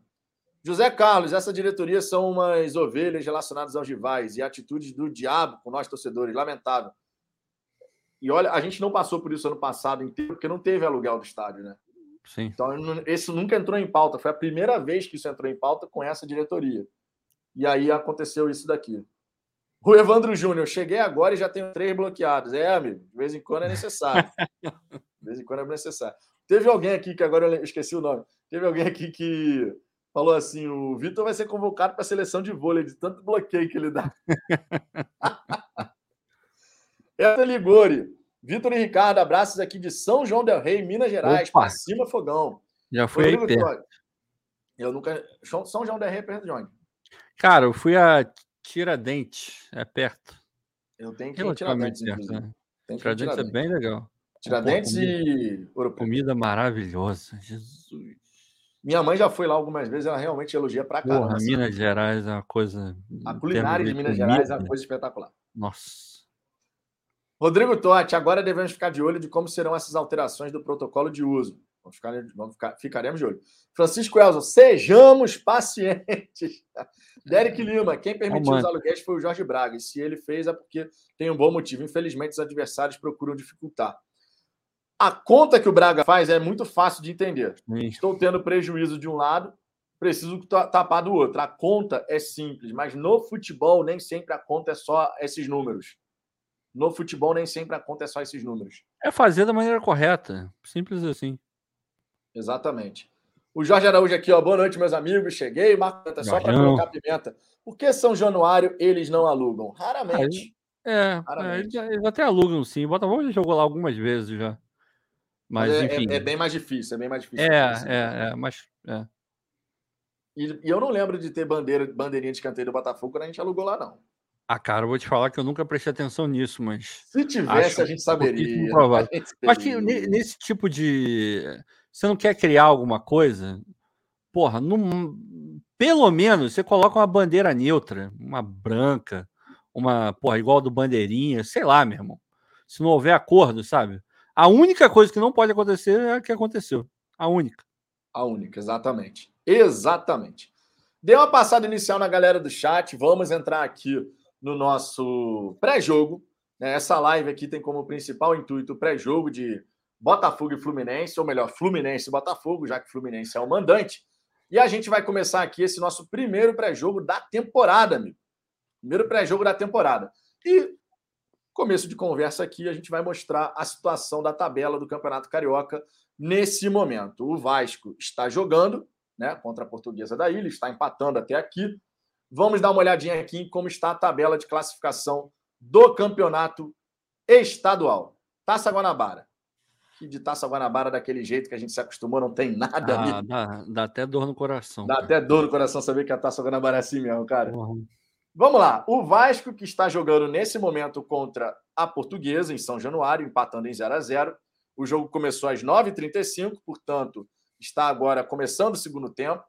José Carlos, essa diretoria são umas ovelhas relacionadas aos rivais e atitudes do diabo com nós torcedores, lamentável. E olha, a gente não passou por isso ano passado inteiro, porque não teve aluguel do estádio, né? Sim. Então, isso nunca entrou em pauta. Foi a primeira vez que isso entrou em pauta com essa diretoria. E aí aconteceu isso daqui. O Evandro Júnior, cheguei agora e já tenho três bloqueados. É, amigo, de vez em quando é necessário. De vez em quando é necessário. Teve alguém aqui que agora eu esqueci o nome. Teve alguém aqui que falou assim: o Vitor vai ser convocado para a seleção de vôlei, de tanto bloqueio que ele dá. Essa Ligori. Vitor e Ricardo, abraços aqui de São João del Rei, Minas Gerais, para cima fogão. Já fui aí. Eu nunca. São João del Rei é perto de onde? Cara, eu fui a Tiradentes, é perto. Eu tenho que ir a Tiradentes, perto, né? Tiradentes, é bem legal. Tiradentes Pô, e. Comida maravilhosa. Jesus. Minha mãe já foi lá algumas vezes, ela realmente elogia pra caramba. Porra, Minas Gerais é uma coisa. A culinária de, de Minas comida. Gerais é uma coisa espetacular. Nossa. Rodrigo Totti, agora devemos ficar de olho de como serão essas alterações do protocolo de uso. Vamos ficar, vamos ficar, ficaremos de olho. Francisco Elson, sejamos pacientes. Derek Lima, quem permitiu oh, os aluguéis foi o Jorge Braga. E se ele fez é porque tem um bom motivo. Infelizmente, os adversários procuram dificultar. A conta que o Braga faz é muito fácil de entender. Sim. Estou tendo prejuízo de um lado, preciso tapar do outro. A conta é simples, mas no futebol nem sempre a conta é só esses números. No futebol nem sempre a conta é só esses números. É fazer da maneira correta. Simples assim. Exatamente. O Jorge Araújo aqui, ó. Boa noite, meus amigos. Cheguei, Marco só para colocar pimenta. Por que São Januário eles não alugam? Raramente. É, é Raramente. eles até alugam sim. Botafogo já jogou lá algumas vezes já. Mas, é, enfim. É, é, bem mais difícil, é bem mais difícil. É, é, é, mas. É. E, e, eu não lembro de ter bandeira, bandeirinha de canteiro do Botafogo quando a gente alugou lá, não. Ah, cara, eu vou te falar que eu nunca prestei atenção nisso, mas. Se tivesse, a gente saberia. Mas que nesse tipo de. Você não quer criar alguma coisa? Porra, pelo menos você coloca uma bandeira neutra, uma branca, uma, porra, igual do Bandeirinha, sei lá, meu irmão. Se não houver acordo, sabe? A única coisa que não pode acontecer é a que aconteceu. A única. A única, exatamente. Exatamente. Dê uma passada inicial na galera do chat. Vamos entrar aqui no nosso pré-jogo. Né? Essa live aqui tem como principal intuito o pré-jogo de Botafogo e Fluminense, ou melhor, Fluminense e Botafogo, já que Fluminense é o mandante. E a gente vai começar aqui esse nosso primeiro pré-jogo da temporada, amigo. Primeiro pré-jogo da temporada. E começo de conversa aqui, a gente vai mostrar a situação da tabela do Campeonato Carioca nesse momento. O Vasco está jogando né, contra a Portuguesa da Ilha, está empatando até aqui. Vamos dar uma olhadinha aqui em como está a tabela de classificação do campeonato estadual. Taça Guanabara. Que de Taça Guanabara, daquele jeito que a gente se acostumou, não tem nada ah, dá, dá, até dor no coração. Dá cara. até dor no coração saber que a Taça Guanabara é assim mesmo, cara. Uhum. Vamos lá. O Vasco, que está jogando nesse momento contra a Portuguesa, em São Januário, empatando em 0 a 0 O jogo começou às 9h35, portanto, está agora começando o segundo tempo.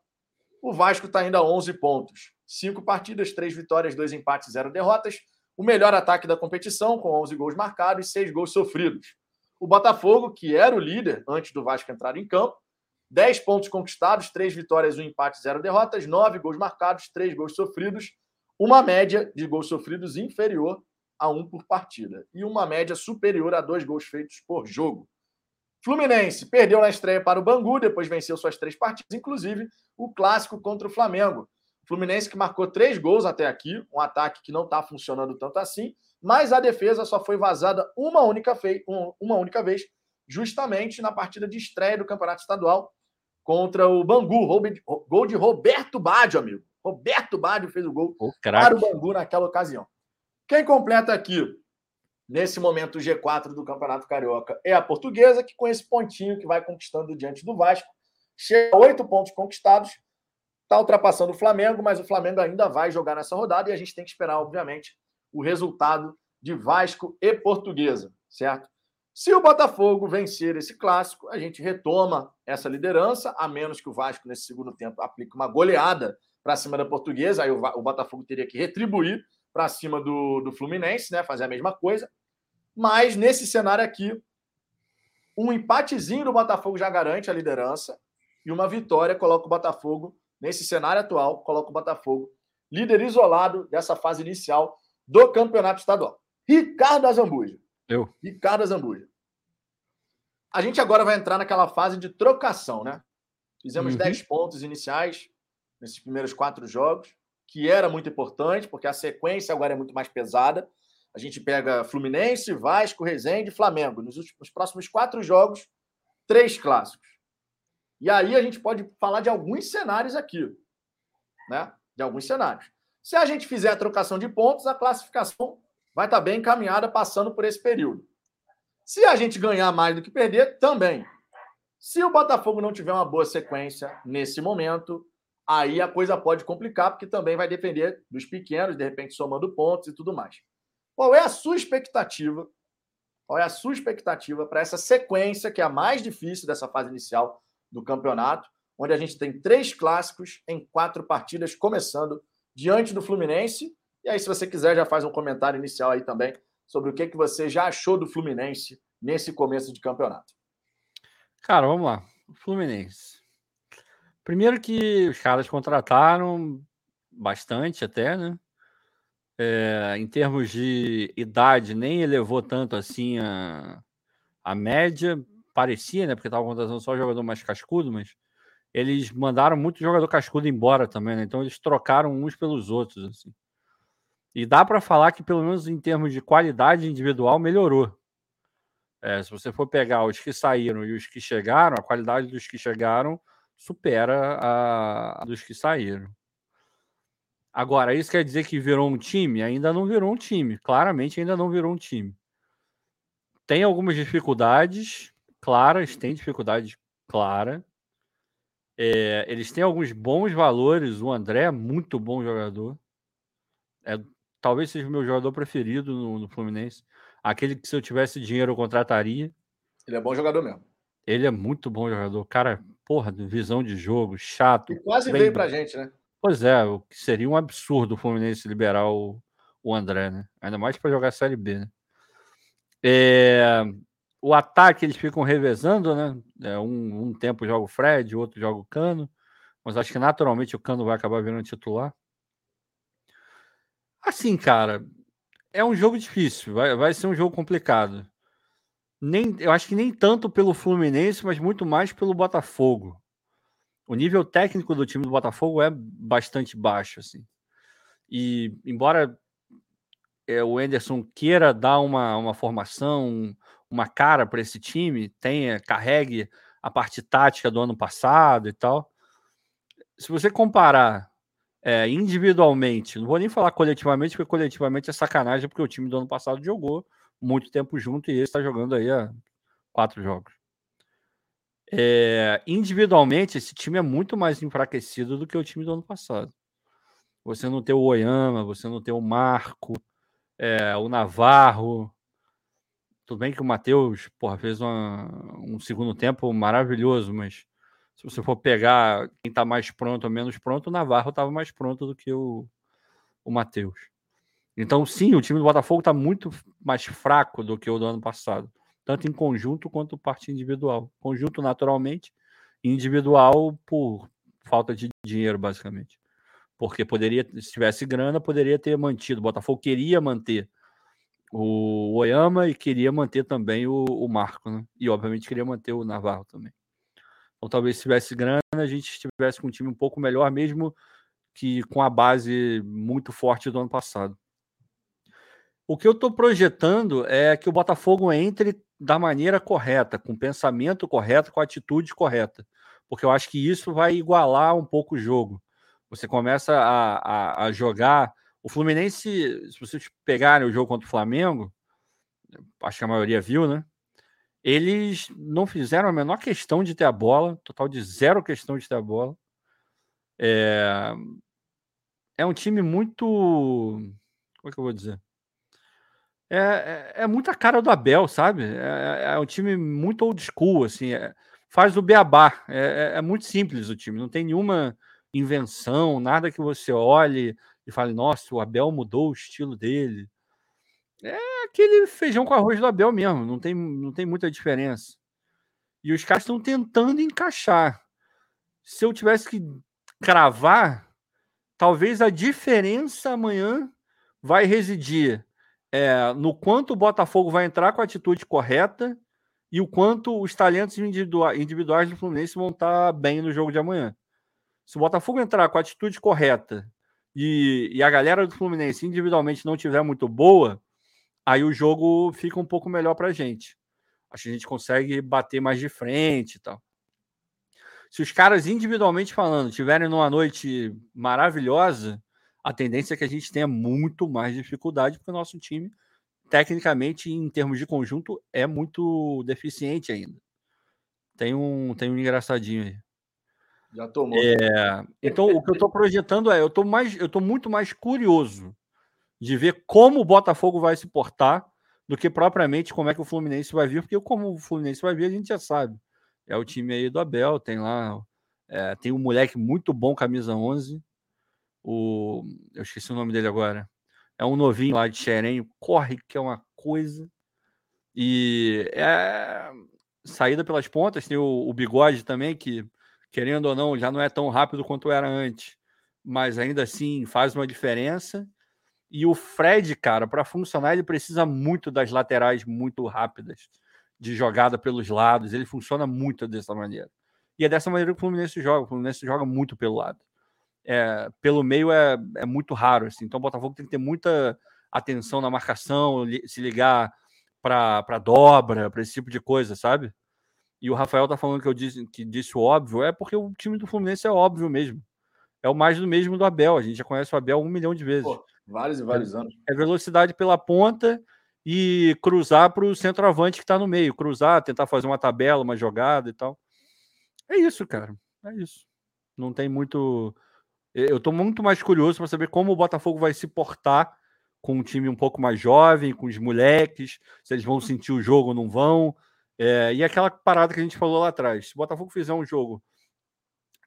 O Vasco está indo a 11 pontos. Cinco partidas, três vitórias, dois empates, zero derrotas. O melhor ataque da competição, com 11 gols marcados e seis gols sofridos. O Botafogo, que era o líder antes do Vasco entrar em campo, 10 pontos conquistados, três vitórias, um empate, zero derrotas, nove gols marcados, três gols sofridos, uma média de gols sofridos inferior a um por partida e uma média superior a dois gols feitos por jogo. Fluminense perdeu na estreia para o Bangu, depois venceu suas três partidas, inclusive o clássico contra o Flamengo. Fluminense que marcou três gols até aqui, um ataque que não está funcionando tanto assim, mas a defesa só foi vazada uma única, vez, uma única vez, justamente na partida de estreia do Campeonato Estadual contra o Bangu. Gol de Roberto Baggio, amigo. Roberto Baggio fez o gol o para o Bangu naquela ocasião. Quem completa aqui, nesse momento, o G4 do Campeonato Carioca é a Portuguesa, que com esse pontinho que vai conquistando diante do Vasco, chega a oito pontos conquistados Está ultrapassando o Flamengo, mas o Flamengo ainda vai jogar nessa rodada e a gente tem que esperar, obviamente, o resultado de Vasco e Portuguesa, certo? Se o Botafogo vencer esse clássico, a gente retoma essa liderança, a menos que o Vasco, nesse segundo tempo, aplique uma goleada para cima da Portuguesa, aí o, Botafogo teria que retribuir para cima do, do Fluminense, né? Fazer a mesma coisa. Mas nesse cenário aqui, um empatezinho do Botafogo já garante a liderança e uma vitória coloca o Botafogo nesse cenário atual, coloca o Botafogo líder isolado dessa fase inicial do campeonato estadual. Ricardo Azambuja. Eu. Ricardo Azambuja. A gente agora vai entrar naquela fase de trocação, né? Fizemos uhum. 10 pontos iniciais nesses primeiros quatro jogos, que era muito importante, porque a sequência agora é muito mais pesada. A gente pega Fluminense, Vasco, Resende e Flamengo. Nos, últimos, nos próximos quatro jogos, três clássicos. E aí a gente pode falar de alguns cenários aqui, né? De alguns cenários. Se a gente fizer a trocação de pontos, a classificação vai estar bem encaminhada passando por esse período. Se a gente ganhar mais do que perder, também. Se o Botafogo não tiver uma boa sequência nesse momento, aí a coisa pode complicar, porque também vai depender dos pequenos, de repente somando pontos e tudo mais. Qual é a sua expectativa? Qual é a sua expectativa para essa sequência, que é a mais difícil dessa fase inicial do campeonato, onde a gente tem três clássicos em quatro partidas, começando diante do Fluminense. E aí, se você quiser, já faz um comentário inicial aí também sobre o que, que você já achou do Fluminense nesse começo de campeonato. Cara, vamos lá. Fluminense. Primeiro que os caras contrataram bastante até, né? É, em termos de idade, nem elevou tanto assim a, a média. Parecia, né? Porque estava contratando só jogador mais cascudo, mas eles mandaram muito jogador cascudo embora também, né? Então eles trocaram uns pelos outros, assim. E dá para falar que, pelo menos em termos de qualidade individual, melhorou. É, se você for pegar os que saíram e os que chegaram, a qualidade dos que chegaram supera a, a dos que saíram. Agora, isso quer dizer que virou um time? Ainda não virou um time. Claramente, ainda não virou um time. Tem algumas dificuldades claras, tem dificuldade clara. É, eles têm alguns bons valores. O André é muito bom jogador. É, talvez seja o meu jogador preferido no, no Fluminense. Aquele que se eu tivesse dinheiro eu contrataria. Ele é bom jogador mesmo. Ele é muito bom jogador. Cara, porra, visão de jogo, chato. E quase bem... veio pra gente, né? Pois é, o que seria um absurdo o Fluminense liberar o, o André, né? Ainda mais para jogar Série B, né? É, o ataque eles ficam revezando, né? É, um, um tempo joga o Fred, outro joga o Cano, mas acho que naturalmente o Cano vai acabar virando titular. Assim, cara, é um jogo difícil, vai, vai ser um jogo complicado. Nem, eu acho que nem tanto pelo Fluminense, mas muito mais pelo Botafogo. O nível técnico do time do Botafogo é bastante baixo, assim. E embora é, o Enderson queira dar uma, uma formação, uma cara para esse time, tenha, carregue a parte tática do ano passado e tal. Se você comparar é, individualmente, não vou nem falar coletivamente, porque coletivamente é sacanagem, porque o time do ano passado jogou muito tempo junto e ele está jogando aí há quatro jogos. É, individualmente, esse time é muito mais enfraquecido do que o time do ano passado. Você não tem o Oyama, você não tem o Marco, é, o Navarro. Tudo bem que o Matheus fez uma, um segundo tempo maravilhoso, mas se você for pegar quem está mais pronto ou menos pronto, o Navarro estava mais pronto do que o, o Matheus. Então, sim, o time do Botafogo está muito mais fraco do que o do ano passado, tanto em conjunto quanto parte individual. Conjunto, naturalmente, individual por falta de dinheiro, basicamente. Porque poderia, se tivesse grana, poderia ter mantido. O Botafogo queria manter o Oyama e queria manter também o, o Marco, né? E, obviamente, queria manter o Navarro também. Então, talvez se tivesse grana, a gente estivesse com um time um pouco melhor, mesmo que com a base muito forte do ano passado. O que eu estou projetando é que o Botafogo entre da maneira correta, com o pensamento correto, com a atitude correta. Porque eu acho que isso vai igualar um pouco o jogo. Você começa a, a, a jogar. O Fluminense, se vocês pegarem o jogo contra o Flamengo, acho que a maioria viu, né? Eles não fizeram a menor questão de ter a bola, total de zero questão de ter a bola. É, é um time muito. Como é que eu vou dizer? É, é, é muita cara do Abel, sabe? É, é, é um time muito old school, assim. É, faz o beabá. É, é, é, muito simples o time, não tem nenhuma invenção, nada que você olhe e fale, nossa, o Abel mudou o estilo dele. É aquele feijão com arroz do Abel mesmo, não tem, não tem muita diferença. E os caras estão tentando encaixar. Se eu tivesse que cravar, talvez a diferença amanhã vai residir é, no quanto o Botafogo vai entrar com a atitude correta e o quanto os talentos individuais do Fluminense vão estar bem no jogo de amanhã. Se o Botafogo entrar com a atitude correta e, e a galera do Fluminense individualmente não tiver muito boa, aí o jogo fica um pouco melhor para a gente. Acho que a gente consegue bater mais de frente e tal. se os caras individualmente falando tiverem numa noite maravilhosa, a tendência é que a gente tenha muito mais dificuldade, porque o nosso time, tecnicamente, em termos de conjunto, é muito deficiente ainda. Tem um, tem um engraçadinho aí. Já tomou. É, então, o que eu estou projetando é, eu estou mais, eu tô muito mais curioso de ver como o Botafogo vai se portar do que propriamente como é que o Fluminense vai vir, porque como o Fluminense vai vir, a gente já sabe. É o time aí do Abel, tem lá, é, tem um moleque muito bom, camisa 11, o, eu esqueci o nome dele agora, é um novinho lá de Xerém, corre que é uma coisa, e é saída pelas pontas, tem o, o Bigode também, que querendo ou não, já não é tão rápido quanto era antes, mas ainda assim faz uma diferença, e o Fred, cara, para funcionar, ele precisa muito das laterais muito rápidas, de jogada pelos lados. Ele funciona muito dessa maneira. E é dessa maneira que o Fluminense joga. O Fluminense joga muito pelo lado. É, pelo meio é, é muito raro. Assim. Então o Botafogo tem que ter muita atenção na marcação, se ligar para dobra, para esse tipo de coisa, sabe? E o Rafael tá falando que eu disse que disse o óbvio, é porque o time do Fluminense é óbvio mesmo. É o mais do mesmo do Abel. A gente já conhece o Abel um milhão de vezes. Pô, Vários e vários anos. É velocidade pela ponta e cruzar para o centroavante que está no meio. Cruzar, tentar fazer uma tabela, uma jogada e tal. É isso, cara. É isso. Não tem muito. Eu estou muito mais curioso para saber como o Botafogo vai se portar com um time um pouco mais jovem, com os moleques, se eles vão sentir o jogo ou não vão. É, e aquela parada que a gente falou lá atrás: se o Botafogo fizer um jogo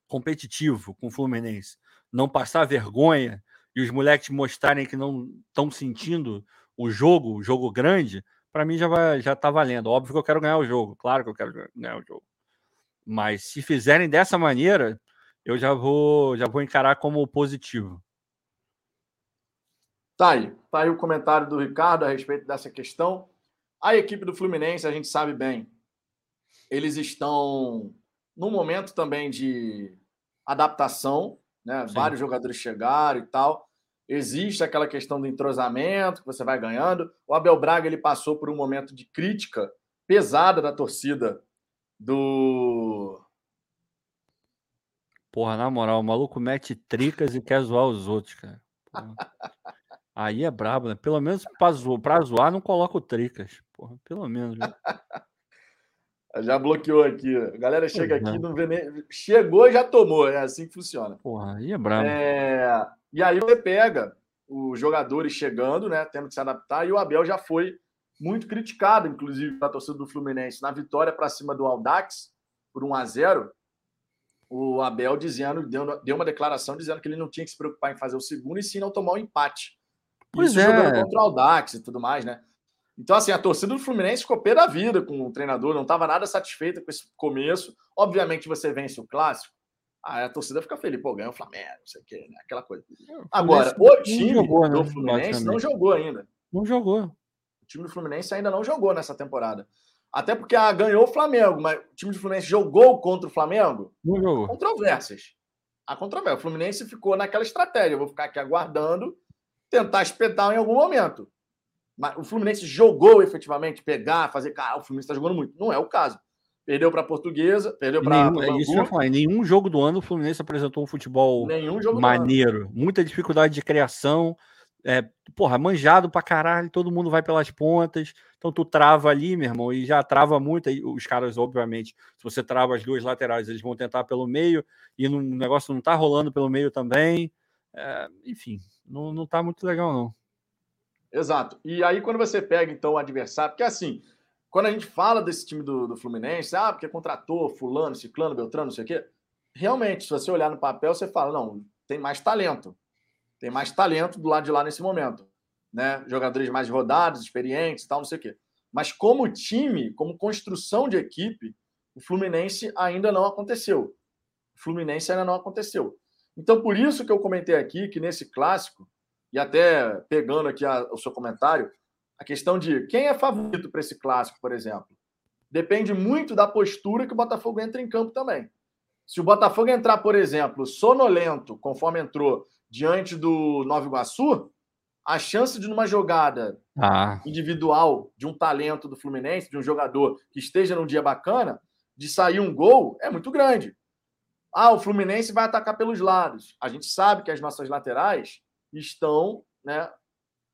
competitivo com o Fluminense, não passar vergonha e os moleques mostrarem que não estão sentindo o jogo, o jogo grande, para mim já vai, já tá valendo. Óbvio que eu quero ganhar o jogo, claro que eu quero ganhar o jogo. Mas se fizerem dessa maneira, eu já vou, já vou encarar como positivo. Tá aí, tá aí o comentário do Ricardo a respeito dessa questão. A equipe do Fluminense, a gente sabe bem, eles estão num momento também de adaptação, né? Sim. Vários jogadores chegaram e tal. Existe aquela questão do entrosamento que você vai ganhando. O Abel Braga ele passou por um momento de crítica pesada da torcida do. Porra, na moral, o maluco mete tricas e quer zoar os outros, cara. Aí é brabo, né? Pelo menos pra zoar, pra zoar não coloca o tricas. Porra, pelo menos. Já bloqueou aqui. A galera chega aqui, não vê nem. Chegou e já tomou. É assim que funciona. Porra, aí é brabo. É... E aí você pega os jogadores chegando, né? Tendo que se adaptar, e o Abel já foi muito criticado, inclusive, pela torcida do Fluminense, na vitória para cima do Aldax, por 1 a 0 o Abel dizendo, deu, deu uma declaração dizendo que ele não tinha que se preocupar em fazer o segundo e sim não tomar o um empate. Pois Isso é. jogando contra o Aldax e tudo mais, né? Então, assim, a torcida do Fluminense ficou pé da vida com o treinador, não estava nada satisfeita com esse começo. Obviamente, você vence o clássico, aí a torcida fica feliz, pô, ganha o Flamengo, não sei o quê, né? aquela coisa. Agora, o time jogou, né, do Fluminense não jogou ainda. Não jogou. O time do Fluminense ainda não jogou nessa temporada. Até porque ah, ganhou o Flamengo, mas o time do Fluminense jogou contra o Flamengo? Não jogou. Controvérsias. A controvérsia. O Fluminense ficou naquela estratégia. Eu vou ficar aqui aguardando, tentar espetar em algum momento. Mas o Fluminense jogou efetivamente, pegar, fazer. Cara, o Fluminense está jogando muito. Não é o caso. Perdeu para a Portuguesa, perdeu para. É isso eu falar. Em nenhum jogo do ano o Fluminense apresentou um futebol maneiro. Muita dificuldade de criação. É, porra, manjado pra caralho, todo mundo vai pelas pontas. Então tu trava ali, meu irmão, e já trava muito. Aí, os caras, obviamente, se você trava as duas laterais, eles vão tentar pelo meio, e o negócio não tá rolando pelo meio também. É, enfim, não, não tá muito legal, não. Exato. E aí, quando você pega, então, o adversário, porque assim, quando a gente fala desse time do, do Fluminense, ah, porque contratou fulano, ciclano, beltrano, não sei o quê, realmente, se você olhar no papel, você fala, não, tem mais talento. Tem mais talento do lado de lá nesse momento. Né? Jogadores mais rodados, experientes tal, não sei o quê. Mas como time, como construção de equipe, o Fluminense ainda não aconteceu. O Fluminense ainda não aconteceu. Então, por isso que eu comentei aqui que nesse clássico, e até pegando aqui a, o seu comentário, a questão de quem é favorito para esse clássico, por exemplo. Depende muito da postura que o Botafogo entra em campo também. Se o Botafogo entrar, por exemplo, sonolento, conforme entrou diante do Nova Iguaçu, a chance de numa jogada ah. individual de um talento do Fluminense, de um jogador que esteja num dia bacana, de sair um gol é muito grande. Ah, o Fluminense vai atacar pelos lados. A gente sabe que as nossas laterais estão, né,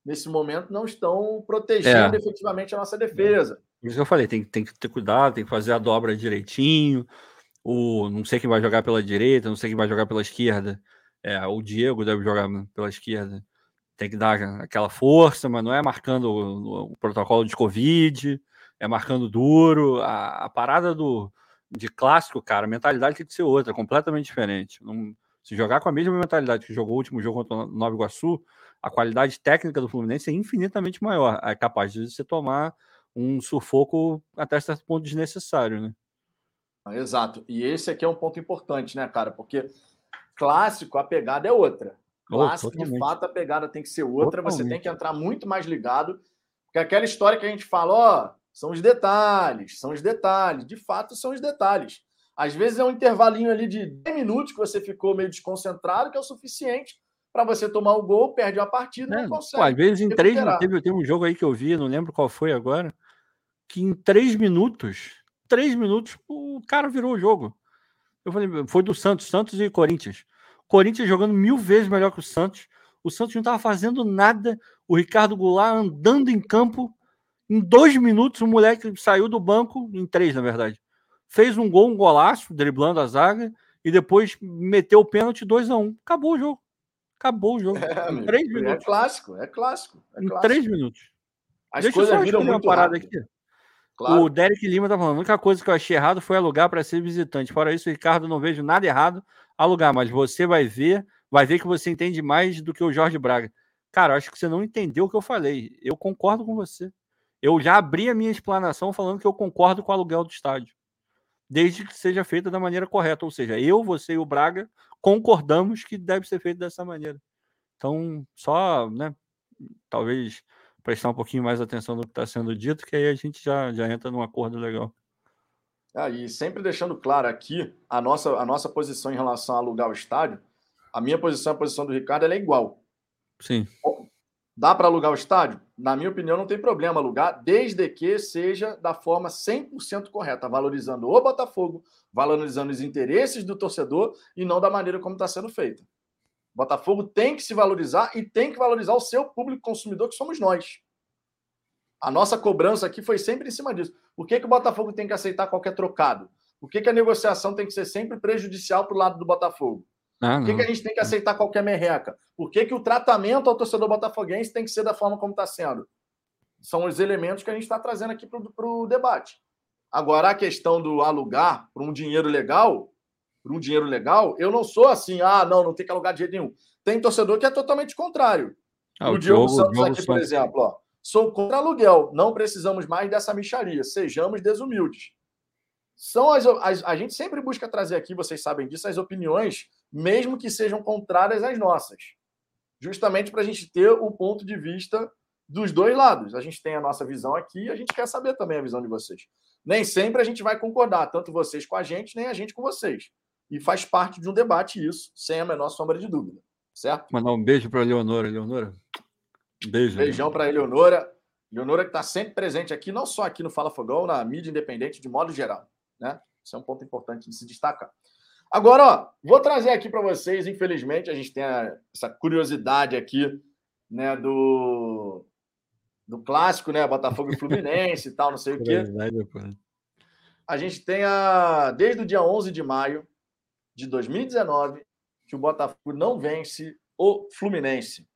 nesse momento, não estão protegendo é. efetivamente a nossa defesa. É. Isso que eu falei, tem, tem que ter cuidado, tem que fazer a dobra direitinho. O, não sei quem vai jogar pela direita, não sei quem vai jogar pela esquerda. É, o Diego deve jogar pela esquerda. Tem que dar aquela força, mas não é marcando o, o protocolo de Covid, é marcando duro. A, a parada do, de clássico, cara, a mentalidade tem que ser outra, completamente diferente. Não, se jogar com a mesma mentalidade que jogou o último jogo contra o Nova Iguaçu, a qualidade técnica do Fluminense é infinitamente maior. É capaz de você tomar um sufoco até certo ponto desnecessário, né? Exato. E esse aqui é um ponto importante, né, cara? Porque clássico, a pegada é outra. Clássico, oh, de fato, a pegada tem que ser outra. Totalmente. Você tem que entrar muito mais ligado. Porque aquela história que a gente fala, ó, são os detalhes, são os detalhes. De fato, são os detalhes. Às vezes é um intervalinho ali de 10 minutos que você ficou meio desconcentrado, que é o suficiente para você tomar o gol, perde a partida e é, não consegue. Pô, às vezes em três teve, teve um jogo aí que eu vi, não lembro qual foi agora, que em três minutos, três minutos, o cara virou o jogo. Eu falei, foi do Santos, Santos e Corinthians. Corinthians jogando mil vezes melhor que o Santos. O Santos não estava fazendo nada. O Ricardo Goulart andando em campo, em dois minutos, o moleque saiu do banco, em três, na verdade. Fez um gol, um golaço, driblando a zaga, e depois meteu o pênalti 2 a 1 um. Acabou o jogo. Acabou o jogo. É, em três é minutos. É clássico, é clássico. É em três minutos. As Deixa coisas eu só viram uma parada rápido. aqui. Claro. O Derek Lima tá falando. A única coisa que eu achei errado foi alugar para ser visitante. Fora isso, Ricardo, não vejo nada errado alugar, mas você vai ver, vai ver que você entende mais do que o Jorge Braga. Cara, acho que você não entendeu o que eu falei. Eu concordo com você. Eu já abri a minha explanação falando que eu concordo com o aluguel do estádio, desde que seja feita da maneira correta. Ou seja, eu, você e o Braga concordamos que deve ser feito dessa maneira. Então, só, né, talvez prestar um pouquinho mais atenção no que está sendo dito, que aí a gente já, já entra num acordo legal. Ah, e sempre deixando claro aqui a nossa, a nossa posição em relação a alugar o estádio, a minha posição e a posição do Ricardo é igual. Sim. Dá para alugar o estádio? Na minha opinião, não tem problema alugar, desde que seja da forma 100% correta, valorizando o Botafogo, valorizando os interesses do torcedor e não da maneira como está sendo feita. O Botafogo tem que se valorizar e tem que valorizar o seu público consumidor, que somos nós. A nossa cobrança aqui foi sempre em cima disso. Por que, que o Botafogo tem que aceitar qualquer trocado? Por que, que a negociação tem que ser sempre prejudicial para o lado do Botafogo? Ah, Por que, que, a gente tem que aceitar qualquer merreca? Por que, que o tratamento ao torcedor botafoguense tem que ser da forma como está sendo? São os elementos que a gente está trazendo aqui para o debate. Agora, a questão do alugar por um dinheiro legal, por um dinheiro legal, eu não sou assim, ah, não, não tem que alugar de jeito nenhum. Tem torcedor que é totalmente contrário. Ah, o, o Diogo Santos aqui, Santos. por exemplo, ó, sou contra aluguel. Não precisamos mais dessa micharia. Sejamos desumildes. São as, as, a gente sempre busca trazer aqui, vocês sabem disso, as opiniões mesmo que sejam contrárias às nossas. Justamente para a gente ter o ponto de vista dos dois lados. A gente tem a nossa visão aqui e a gente quer saber também a visão de vocês. Nem sempre a gente vai concordar, tanto vocês com a gente, nem a gente com vocês. E faz parte de um debate isso, sem a menor sombra de dúvida. Certo? Mandar um beijo para a Leonora. Leonora, beijo. Beijão para a Leonora. Leonora que está sempre presente aqui, não só aqui no Fala Fogão, na mídia independente de modo geral. Né? Isso é um ponto importante de se destacar. Agora, ó, vou trazer aqui para vocês, infelizmente, a gente tem a, essa curiosidade aqui, né, do, do clássico, né, Botafogo e Fluminense e tal, não sei o quê. A gente tem a, desde o dia 11 de maio de 2019 que o Botafogo não vence o Fluminense.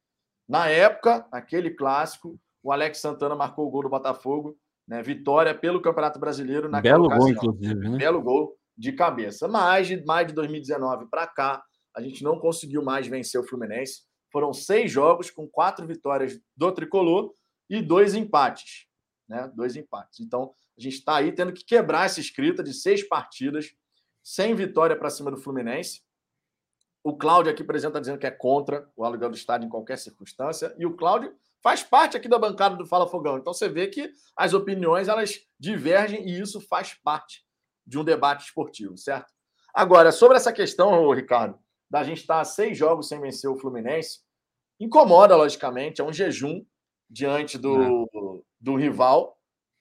Na época, aquele clássico, o Alex Santana marcou o gol do Botafogo, né, vitória pelo Campeonato Brasileiro na Belo ocasião. gol, inclusive, né? Belo gol de cabeça. Mas de mais de 2019 para cá, a gente não conseguiu mais vencer o Fluminense. Foram seis jogos com quatro vitórias do tricolor e dois empates. Né? Dois empates. Então, a gente está aí tendo que quebrar essa escrita de seis partidas sem vitória para cima do Fluminense. O Cláudio aqui presente está dizendo que é contra o aluguel do estádio em qualquer circunstância. E o Cláudio faz parte aqui da bancada do Fala Fogão. Então você vê que as opiniões elas divergem e isso faz parte de um debate esportivo, certo? Agora, sobre essa questão, Ricardo, da gente estar a seis jogos sem vencer o Fluminense, incomoda, logicamente, é um jejum diante do, é. do rival,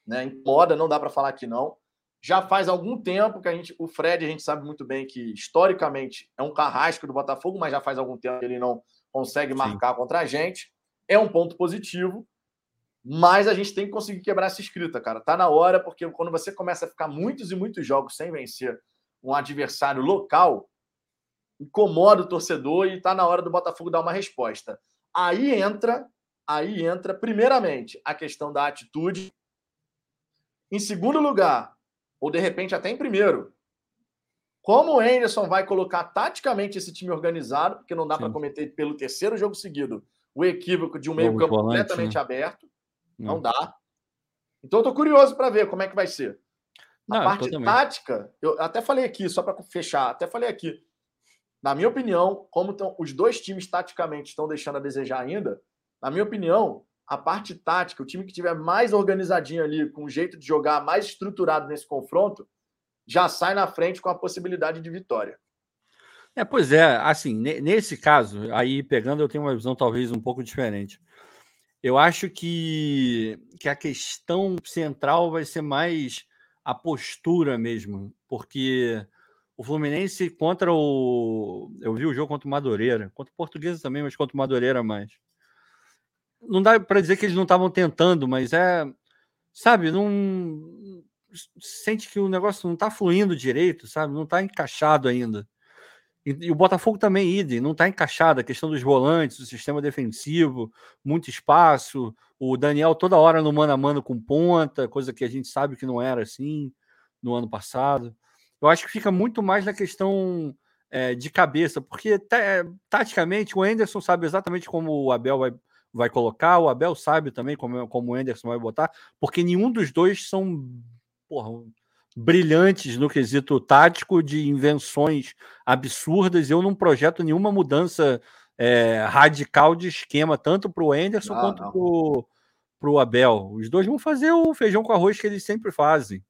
né? Incomoda, não dá para falar que não. Já faz algum tempo que a gente, o Fred, a gente sabe muito bem que historicamente é um carrasco do Botafogo, mas já faz algum tempo que ele não consegue marcar Sim. contra a gente. É um ponto positivo, mas a gente tem que conseguir quebrar essa escrita, cara. Tá na hora, porque quando você começa a ficar muitos e muitos jogos sem vencer um adversário local, incomoda o torcedor e tá na hora do Botafogo dar uma resposta. Aí entra, aí entra primeiramente a questão da atitude. Em segundo lugar, ou de repente até em primeiro, como o Anderson vai colocar taticamente esse time organizado, porque não dá para cometer pelo terceiro jogo seguido o equívoco de um meio-campo completamente né? aberto. Não, não dá. Então eu tô curioso para ver como é que vai ser. A não, parte tática, eu até falei aqui, só para fechar, até falei aqui. Na minha opinião, como tão, os dois times taticamente estão deixando a desejar ainda, na minha opinião, a parte tática, o time que tiver mais organizadinho ali, com um jeito de jogar mais estruturado nesse confronto, já sai na frente com a possibilidade de vitória. É, pois é, assim, nesse caso, aí pegando, eu tenho uma visão talvez um pouco diferente. Eu acho que, que a questão central vai ser mais a postura mesmo, porque o Fluminense contra o. Eu vi o jogo contra o Madureira, contra o Portuguesa também, mas contra o Madureira mais. Não dá para dizer que eles não estavam tentando, mas é. Sabe, não. Sente que o negócio não está fluindo direito, sabe? Não está encaixado ainda. E, e, o Botafogo também, ide, não está encaixado. A questão dos volantes, o sistema defensivo, muito espaço. O Daniel toda hora no mano a mano com ponta, coisa que a gente sabe que não era assim no ano passado. Eu acho que fica muito mais na questão é, de cabeça, porque taticamente o Anderson sabe exatamente como o Abel vai, vai colocar, o Abel sabe também como, como o Anderson vai botar, porque nenhum dos dois são porra, brilhantes no quesito tático de invenções absurdas. Eu não projeto nenhuma mudança é, radical de esquema, tanto para o Anderson não, quanto para o Abel. Os dois vão fazer o feijão com arroz que eles sempre fazem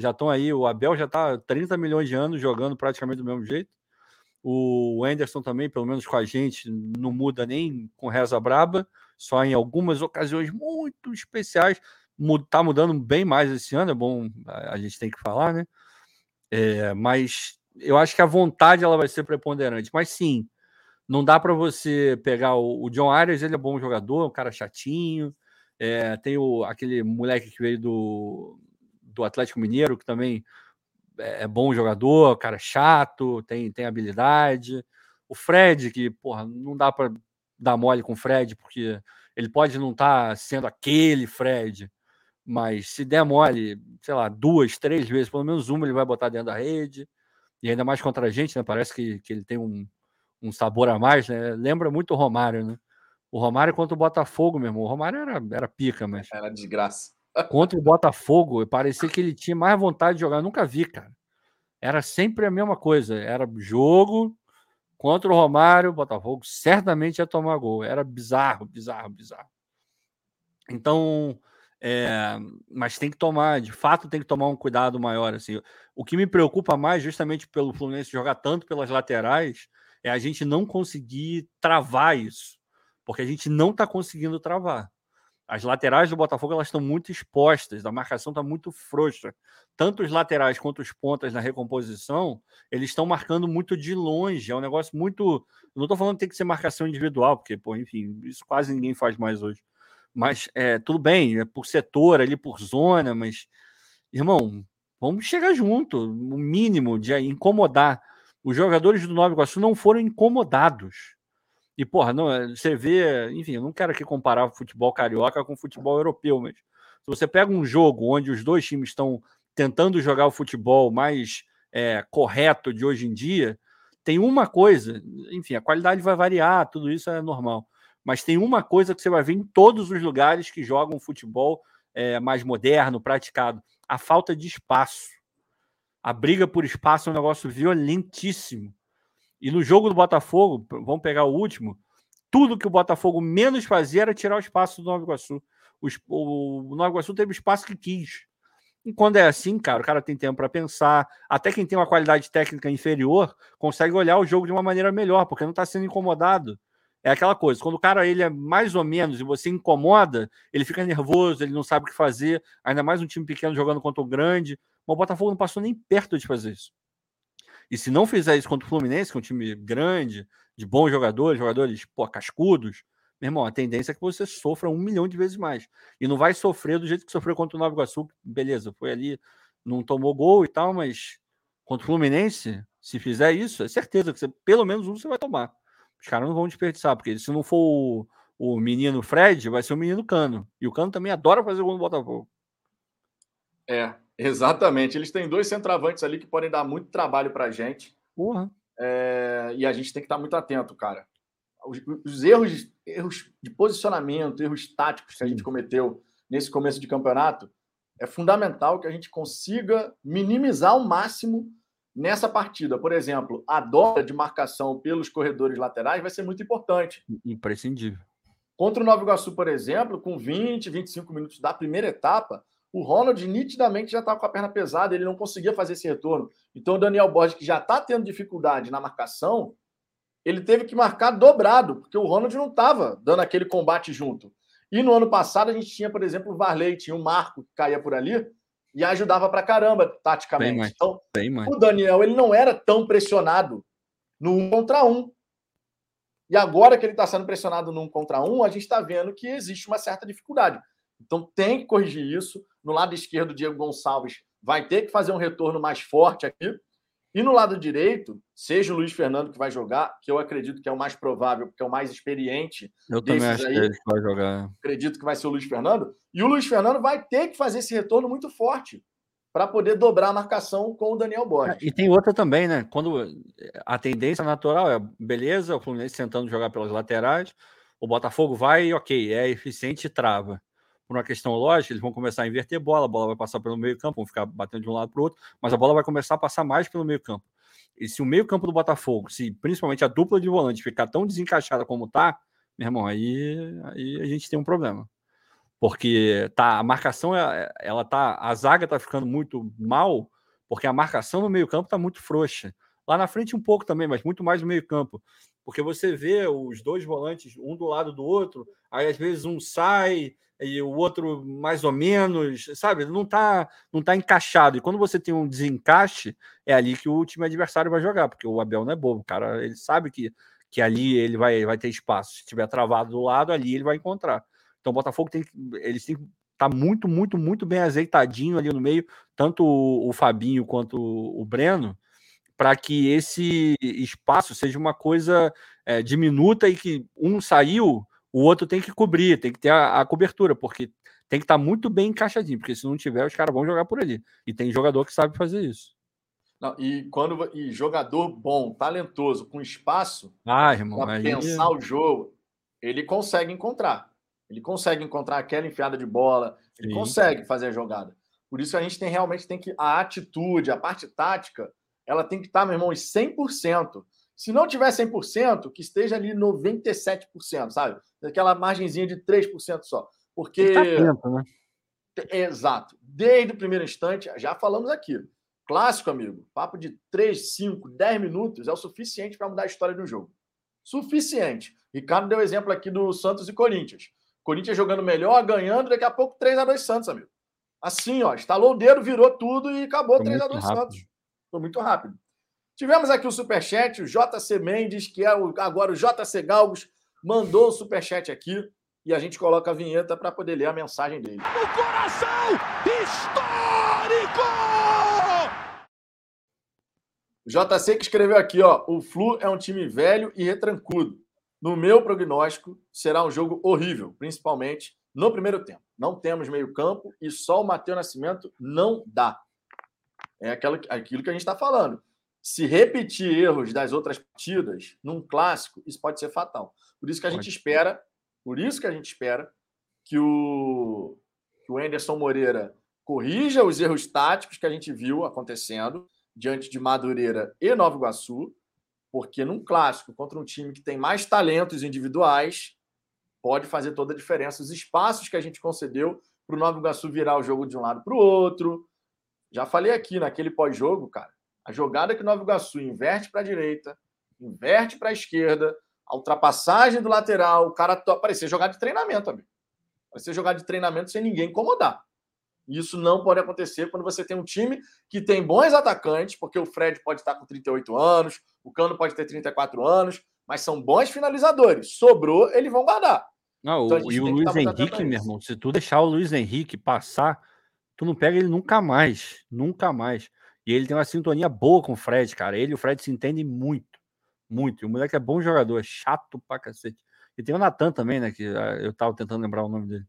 já estão aí. O Abel já está 30 milhões de anos jogando praticamente do mesmo jeito. O Anderson também, pelo menos com a gente, não muda nem com reza braba, só em algumas ocasiões muito especiais. Está mudando bem mais esse ano, é bom, a gente tem que falar, né? É, mas eu acho que a vontade ela vai ser preponderante. Mas sim, não dá para você pegar o, o, John Arias, ele é bom jogador, um cara chatinho. É, tem o, aquele moleque que veio do, do Atlético Mineiro, que também é, é bom jogador, cara chato, tem, tem habilidade. O Fred, que, porra, não dá para dar mole com o Fred, porque ele pode não estar tá sendo aquele Fred, mas se der mole, sei lá, duas, três vezes, pelo menos uma ele vai botar dentro da rede, e ainda mais contra a gente, né? Parece que, que ele tem um, um sabor a mais, né? Lembra muito o Romário, né? O Romário contra o Botafogo, mesmo. O Romário era, era pica, mas. Era desgraça. Contra o Botafogo, parecia que ele tinha mais vontade de jogar. Eu nunca vi, cara. Era sempre a mesma coisa. Era jogo contra o Romário, o Botafogo certamente ia tomar gol. Era bizarro, bizarro, bizarro. Então, é, mas tem que tomar, de fato, tem que tomar um cuidado maior. Assim. O que me preocupa mais, justamente pelo Fluminense jogar tanto pelas laterais, é a gente não conseguir travar isso, porque a gente não está conseguindo travar. As laterais do Botafogo elas estão muito expostas, a marcação está muito frouxa. Tanto os laterais quanto os pontas na recomposição, eles estão marcando muito de longe. É um negócio muito. Não estou falando que tem que ser marcação individual, porque, pô, enfim, isso quase ninguém faz mais hoje. Mas é, tudo bem, é por setor, ali por zona, mas, irmão, vamos chegar junto. O mínimo de incomodar. Os jogadores do Nova Iguaçu não foram incomodados. E, porra, não, eh, você vê, enfim, eu não quero aqui comparar o futebol carioca com o futebol europeu, mas se você pega um jogo onde os dois times estão tentando jogar o futebol mais é, correto de hoje em dia, tem uma coisa, enfim, a qualidade vai variar, tudo isso é normal, mas tem uma coisa que você vai ver em todos os lugares que jogam futebol é, mais moderno, praticado: a falta de espaço. A briga por espaço é um negócio violentíssimo. E no jogo do Botafogo, vamos pegar o último, tudo que o Botafogo menos fazia era tirar o espaço do Nova Iguaçu. O, o Nova Iguaçu teve o espaço que quis. E quando é assim, cara, o cara tem tempo para pensar. Até quem tem uma qualidade técnica inferior consegue olhar o jogo de uma maneira melhor, porque não está sendo incomodado. É aquela coisa, quando o cara ele é mais ou menos e você incomoda, ele fica nervoso, ele não sabe o que fazer, ainda mais um time pequeno jogando contra o grande. Mas o Botafogo não passou nem perto de fazer isso. E se não fizer isso contra o Fluminense, que é um time grande, de bons jogadores, jogadores pô, cascudos, meu irmão, a tendência é que você sofra um milhão de vezes mais. E não vai sofrer do jeito que sofreu contra o Nova Iguaçu, beleza, foi ali, não tomou gol e tal, mas contra o Fluminense, se fizer isso, é certeza que você, pelo menos um você vai tomar. Os caras não vão desperdiçar, porque se não for o, o menino Fred, vai ser o menino Cano. E o Cano também adora fazer gol no Botafogo. É, exatamente. Eles têm dois centroavantes ali que podem dar muito trabalho pra gente. Porra. É, e a gente tem que estar muito atento, cara. Os, os, erros, erros de posicionamento, erros táticos que a gente cometeu nesse começo de campeonato, é fundamental que a gente consiga minimizar ao máximo nessa partida. Por exemplo, a dobra de marcação pelos corredores laterais vai ser muito importante. Imprescindível. Contra o Nova Iguaçu, por exemplo, com 20, 25 minutos da primeira etapa, o Ronald nitidamente já estava com a perna pesada, ele não conseguia fazer esse retorno. Então o Daniel Borges, que já está tendo dificuldade na marcação, ele teve que marcar dobrado, porque o Ronald não estava dando aquele combate junto. E no ano passado a gente tinha, por exemplo, o Varley, tinha o Marco que caía por ali e ajudava pra caramba taticamente. Bem, então, bem, o Daniel ele não era tão pressionado no um contra um. E agora que ele está sendo pressionado no um contra um, a gente está vendo que existe uma certa dificuldade. Então tem que corrigir isso. No lado esquerdo, o Diego Gonçalves vai ter que fazer um retorno mais forte aqui. E no lado direito, seja o Luiz Fernando que vai jogar, que eu acredito que é o mais provável, porque é o mais experiente. Eu também acho aí, que vai jogar. Acredito que vai ser o Luiz Fernando. E o Luiz Fernando vai ter que fazer esse retorno muito forte para poder dobrar a marcação com o Daniel Borges. E tem outra também, né? Quando a tendência natural é beleza, o Fluminense tentando jogar pelas laterais, o Botafogo vai, ok, é eficiente e trava por uma questão lógica, eles vão começar a inverter bola, a bola vai passar pelo meio campo, vão ficar batendo de um lado para o outro, mas a bola vai começar a passar mais pelo meio campo. E se o meio campo do Botafogo, se principalmente a dupla de volante ficar tão desencaixada como tá, meu irmão, aí, aí a gente tem um problema. Porque tá, a marcação, ela tá, a zaga tá ficando muito mal, porque a marcação no meio campo tá muito frouxa. Lá na frente um pouco também, mas muito mais no meio campo. Porque você vê os dois volantes, um do lado do outro, aí às vezes um sai, e o outro mais ou menos, sabe? Não está não tá encaixado. E quando você tem um desencaixe, é ali que o time adversário vai jogar, porque o Abel não é bobo, cara, ele sabe que, que ali ele vai, vai ter espaço. Se tiver travado do lado, ali ele vai encontrar. Então o Botafogo tem eles têm tá muito, muito, muito bem azeitadinho ali no meio, tanto o, o Fabinho quanto o, o Breno, para que esse espaço seja uma coisa é, diminuta e que um saiu, o outro tem que cobrir, tem que ter a, a cobertura, porque tem que estar tá muito bem encaixadinho, porque se não tiver, os caras vão jogar por ali. E tem jogador que sabe fazer isso. Não, e quando e jogador bom, talentoso, com espaço ah, para aí... pensar o jogo, ele consegue encontrar. Ele consegue encontrar aquela enfiada de bola, ele Sim. consegue fazer a jogada. Por isso a gente tem realmente tem que a atitude, a parte tática, ela tem que estar, tá, meu irmão, em 100%. Se não tiver 100%, que esteja ali 97%, sabe? Aquela margenzinha de 3% só. Porque. Tá tempo, né? Exato. Desde o primeiro instante, já falamos aqui. Clássico, amigo. Papo de 3, 5, 10 minutos é o suficiente para mudar a história do jogo. Suficiente. Ricardo deu exemplo aqui do Santos e Corinthians. Corinthians jogando melhor, ganhando, daqui a pouco 3 a 2 Santos, amigo. Assim, ó, estalou o dedo, virou tudo e acabou Foi 3 a 2 Santos. Foi muito rápido. Tivemos aqui o superchat, o JC Mendes, que é o, agora o JC Galgos, mandou o superchat aqui e a gente coloca a vinheta para poder ler a mensagem dele. No coração histórico! O JC que escreveu aqui, ó, o Flu é um time velho e retrancudo. No meu prognóstico, será um jogo horrível, principalmente no primeiro tempo. Não temos meio-campo e só o Matheus Nascimento não dá. É aquilo, aquilo que a gente está falando se repetir erros das outras partidas num clássico, isso pode ser fatal. Por isso que a pode. gente espera, por isso que a gente espera que o, que o Anderson Moreira corrija os erros táticos que a gente viu acontecendo diante de Madureira e Nova Iguaçu, porque num clássico contra um time que tem mais talentos individuais, pode fazer toda a diferença. Os espaços que a gente concedeu para o Nova Iguaçu virar o jogo de um lado para o outro. Já falei aqui naquele pós-jogo, cara. A jogada que o Nova Iguaçu inverte para a direita, inverte para a esquerda, a ultrapassagem do lateral, o cara to... parecia jogar de treinamento, amigo. Parecia jogar de treinamento sem ninguém incomodar. Isso não pode acontecer quando você tem um time que tem bons atacantes, porque o Fred pode estar com 38 anos, o Cano pode ter 34 anos, mas são bons finalizadores. Sobrou, eles vão guardar. Não, então, e o Luiz Henrique, meu irmão, se tu deixar o Luiz Henrique passar, tu não pega ele nunca mais. Nunca mais. E ele tem uma sintonia boa com o Fred, cara. Ele e o Fred se entendem muito. Muito. E o moleque é bom jogador, é chato pra cacete. E tem o Natan também, né? Que ah, eu tava tentando lembrar o nome dele.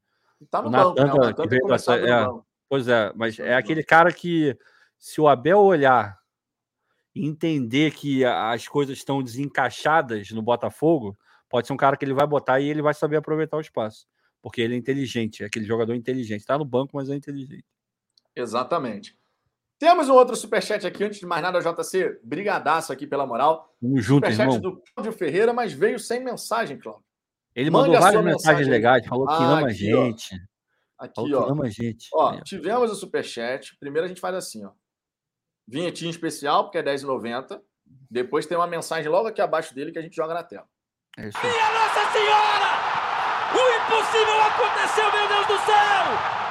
Tá no o banco, Natan, né? que veio essa, é, Pois é, mas tá é aquele cara que, se o Abel olhar e entender que as coisas estão desencaixadas no Botafogo, pode ser um cara que ele vai botar e ele vai saber aproveitar o espaço. Porque ele é inteligente, é aquele jogador inteligente. Está no banco, mas é inteligente. Exatamente. Temos um outro superchat aqui, antes de mais nada, JC, brigadaço aqui pela moral. Vamos junto, superchat irmão. do Cláudio Ferreira, mas veio sem mensagem, Cláudio. Ele Mande mandou várias mensagens legais, falou que ah, ama a gente. Ó. Aqui, ó. ama a gente. Ó, tivemos o superchat. Primeiro a gente faz assim, ó. Vinhetinha especial, porque é R$10,90. Depois tem uma mensagem logo aqui abaixo dele que a gente joga na tela. É isso aí. Minha Nossa Senhora! O impossível aconteceu, meu Deus do céu!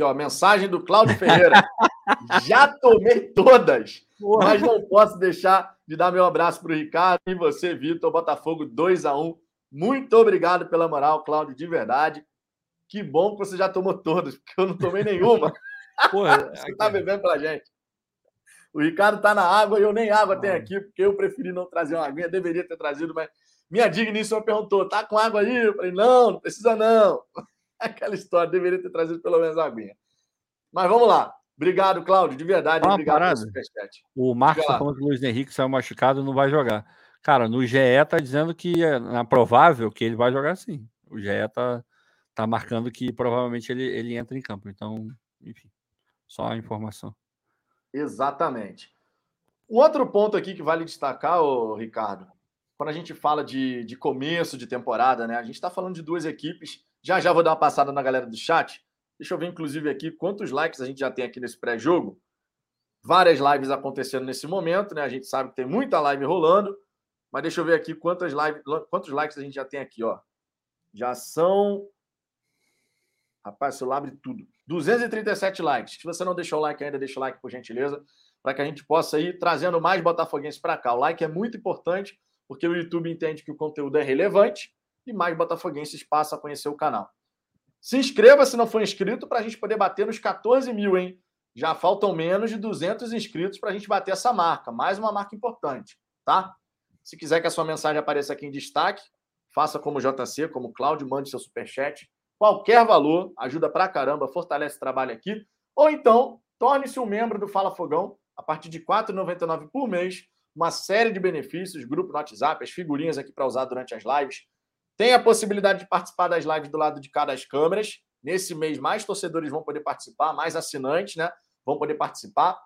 Aqui, ó, mensagem do Cláudio Ferreira. Já tomei todas, Porra. mas não posso deixar de dar meu abraço para o Ricardo e você, Vitor. Botafogo 2 a 1 Muito obrigado pela moral, Cláudio, de verdade. Que bom que você já tomou todas, porque eu não tomei nenhuma. Porra, você está bebendo para gente. O Ricardo está na água e eu nem água tenho aqui, porque eu preferi não trazer uma aguinha. Deveria ter trazido, mas minha digníssima perguntou: tá com água aí? Eu falei: não, não precisa não. Aquela história, deveria ter trazido pelo menos a aguinha. Mas vamos lá. Obrigado, Cláudio, de verdade. Uma obrigado parada. O Marcos está falando que o Luiz Henrique saiu machucado não vai jogar. Cara, no GE tá dizendo que é, é provável que ele vai jogar sim. O GE tá, tá marcando que provavelmente ele, ele entra em campo. Então, enfim, só a informação. Exatamente. Um outro ponto aqui que vale destacar, ô, Ricardo, quando a gente fala de, de começo de temporada, né? A gente está falando de duas equipes. Já já vou dar uma passada na galera do chat. Deixa eu ver, inclusive, aqui quantos likes a gente já tem aqui nesse pré-jogo. Várias lives acontecendo nesse momento, né? A gente sabe que tem muita live rolando, mas deixa eu ver aqui quantas lives, quantos likes a gente já tem aqui, ó. Já são. Rapaz, celular abre tudo. 237 likes. Se você não deixou o like ainda, deixa o like, por gentileza, para que a gente possa ir trazendo mais botafoguenses para cá. O like é muito importante, porque o YouTube entende que o conteúdo é relevante e mais botafoguenses passam a conhecer o canal. Se inscreva se não for inscrito para a gente poder bater nos 14 mil, hein? Já faltam menos de 200 inscritos para a gente bater essa marca. Mais uma marca importante, tá? Se quiser que a sua mensagem apareça aqui em destaque, faça como JC, como Cláudio, mande seu superchat. Qualquer valor ajuda pra caramba, fortalece o trabalho aqui. Ou então, torne-se um membro do Fala Fogão a partir de R$ 4,99 por mês. Uma série de benefícios, grupo no WhatsApp, as figurinhas aqui para usar durante as lives, tem a possibilidade de participar das lives do lado de cada das câmeras. Nesse mês, mais torcedores vão poder participar, mais assinantes, né? Vão poder participar.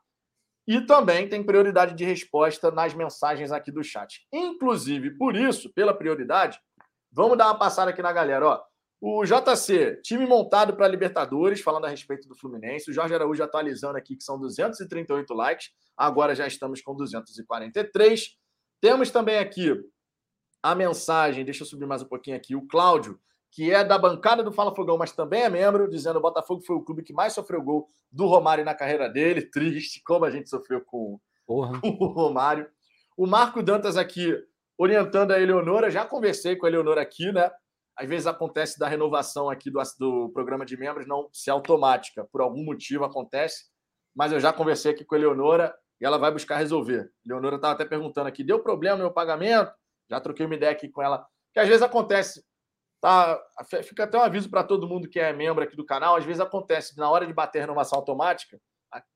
E também tem prioridade de resposta nas mensagens aqui do chat. Inclusive, por isso, pela prioridade, vamos dar uma passada aqui na galera. Ó, o JC, time montado para Libertadores, falando a respeito do Fluminense. O Jorge Araújo atualizando aqui que são 238 likes. Agora já estamos com 243. Temos também aqui a mensagem, deixa eu subir mais um pouquinho aqui, o Cláudio, que é da bancada do Fala Fogão, mas também é membro, dizendo que o Botafogo foi o clube que mais sofreu gol do Romário na carreira dele. Triste, como a gente sofreu com, com o Romário. O Marco Dantas aqui, orientando a Eleonora, já conversei com a Eleonora aqui, né? Às vezes acontece da renovação aqui do, do programa de membros não ser automática, por algum motivo acontece, mas eu já conversei aqui com a Eleonora e ela vai buscar resolver. A Eleonora estava até perguntando aqui: deu problema no meu pagamento? Já troquei uma ideia aqui com ela, que às vezes acontece, tá? Fica até um aviso para todo mundo que é membro aqui do canal, às vezes acontece na hora de bater a renovação automática,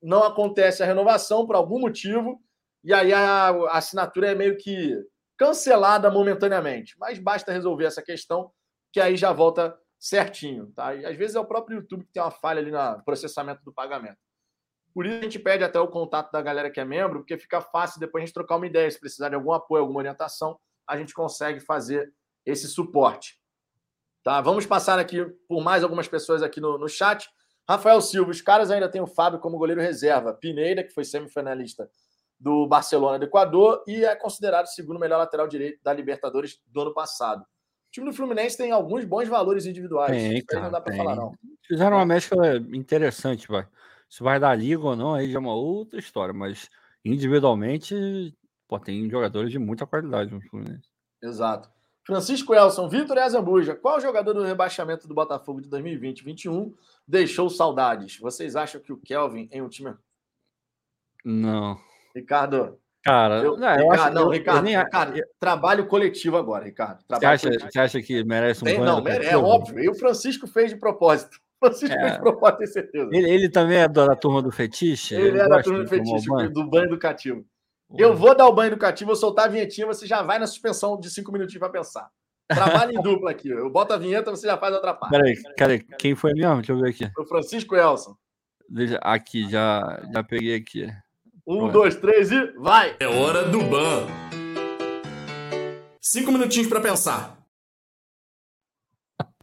não acontece a renovação por algum motivo, e aí a, a assinatura é meio que cancelada momentaneamente. Mas basta resolver essa questão, que aí já volta certinho, tá? E às vezes é o próprio YouTube que tem uma falha ali no processamento do pagamento. Por isso a gente pede até o contato da galera que é membro, porque fica fácil depois a gente trocar uma ideia, se precisar de algum apoio, alguma orientação, a gente consegue fazer esse suporte. Tá? Vamos passar aqui por mais algumas pessoas aqui no, no chat. Rafael Silva, os caras ainda têm o Fábio como goleiro reserva. Pineira, que foi semifinalista do Barcelona do Equador e é considerado o segundo melhor lateral direito da Libertadores do ano passado. O time do Fluminense tem alguns bons valores individuais. Tem, Isso aí não cara, dá para falar, não. Fizeram uma mescla interessante, vai. Se vai dar liga ou não, aí já é uma outra história, mas individualmente, pô, tem jogadores de muita qualidade no Fluminense. Exato. Francisco Elson, Vitor e Azambuja, qual jogador do rebaixamento do Botafogo de 2020-21 deixou saudades? Vocês acham que o Kelvin em um time. Não. Ricardo. Cara, Eu, não, eu Ricardo, acho não, eu- Ricardo, nem- Ricardo, trabalho coletivo agora, Ricardo. Você acha, você acha que merece um Tem, banho não, é, é óbvio. E o Francisco fez de propósito. Francisco É. fez de propósito, tenho certeza. Ele, ele também é da turma do fetiche? Ele é da turma do fetiche, banho? do banho educativo. Eu vou dar o banho educativo, eu soltar a vinhetinha, você já vai na suspensão de cinco minutinhos para pensar. Trabalho em dupla aqui. Eu boto a vinheta, você já faz a outra parte. Peraí, peraí, quem foi mesmo? Deixa eu ver aqui. O Francisco Elson. Deixa- Aqui, já, já peguei aqui. Um, Pronto. dois, três e vai! É hora do ban. Cinco minutinhos pra pensar.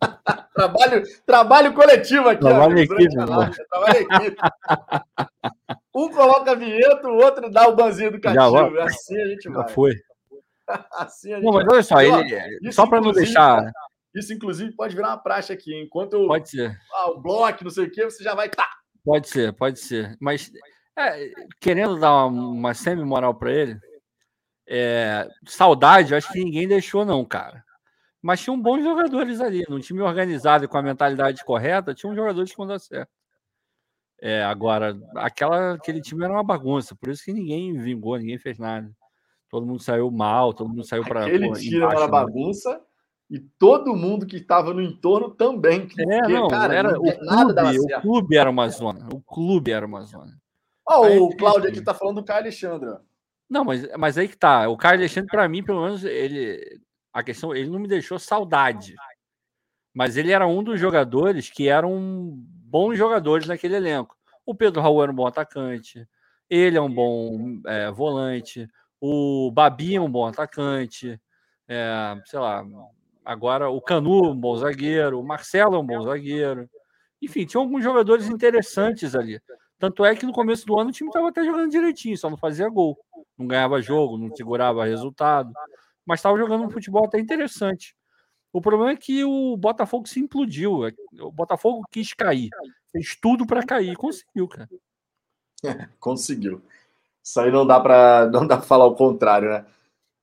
Trabalho, trabalho coletivo aqui. Trabalho amigo, em equipe. Trabalho em equipe. Um coloca a vinheta, o outro dá o banzinho. Já vai. Assim a gente Já vai. foi. Assim a gente Não, mas olha só, ele, isso, só para não deixar. Isso, inclusive, pode virar uma praxe aqui. Enquanto eu, Pode ser, ah, o bloco, não sei o quê, você já vai. Tá. pode ser, pode ser. Mas é, querendo dar uma, uma semi-moral para ele, é, saudade, acho que ninguém deixou, não, cara. Mas tinham bons jogadores ali, num time organizado e com a mentalidade correta, tinham jogadores que vão dar certo. É, agora, aquela, aquele time era uma bagunça, por isso que ninguém vingou, ninguém fez nada. Todo mundo saiu mal, todo mundo saiu para. Aquele time era bagunça e todo mundo que estava no entorno também. É, porque, não, cara, era, o, nada dava clube, o clube era uma zona. O clube era uma zona. Ó, é o Cláudio aqui né? tá falando do Caio Alexandre. Não, mas, mas aí que tá. O Caio Alexandre, para mim, pelo menos, ele. A questão, ele não me deixou saudade. Mas ele era um dos jogadores que eram bons jogadores naquele elenco. O Pedro Raul era um bom atacante. Ele é um bom é, volante. O Babi é um bom atacante. é, sei lá. Agora o Canu, um bom zagueiro. O Marcelo é um bom zagueiro. Enfim, tinha alguns jogadores interessantes ali. Tanto é que no começo do ano o time estava até jogando direitinho, só não fazia gol. Não ganhava jogo, não segurava resultado. Mas estava jogando um futebol até interessante. O problema é que o Botafogo se implodiu. é, O Botafogo quis cair. Fez tudo para cair. Conseguiu, cara. Conseguiu. Isso aí não dá para não dá pra falar o contrário, né?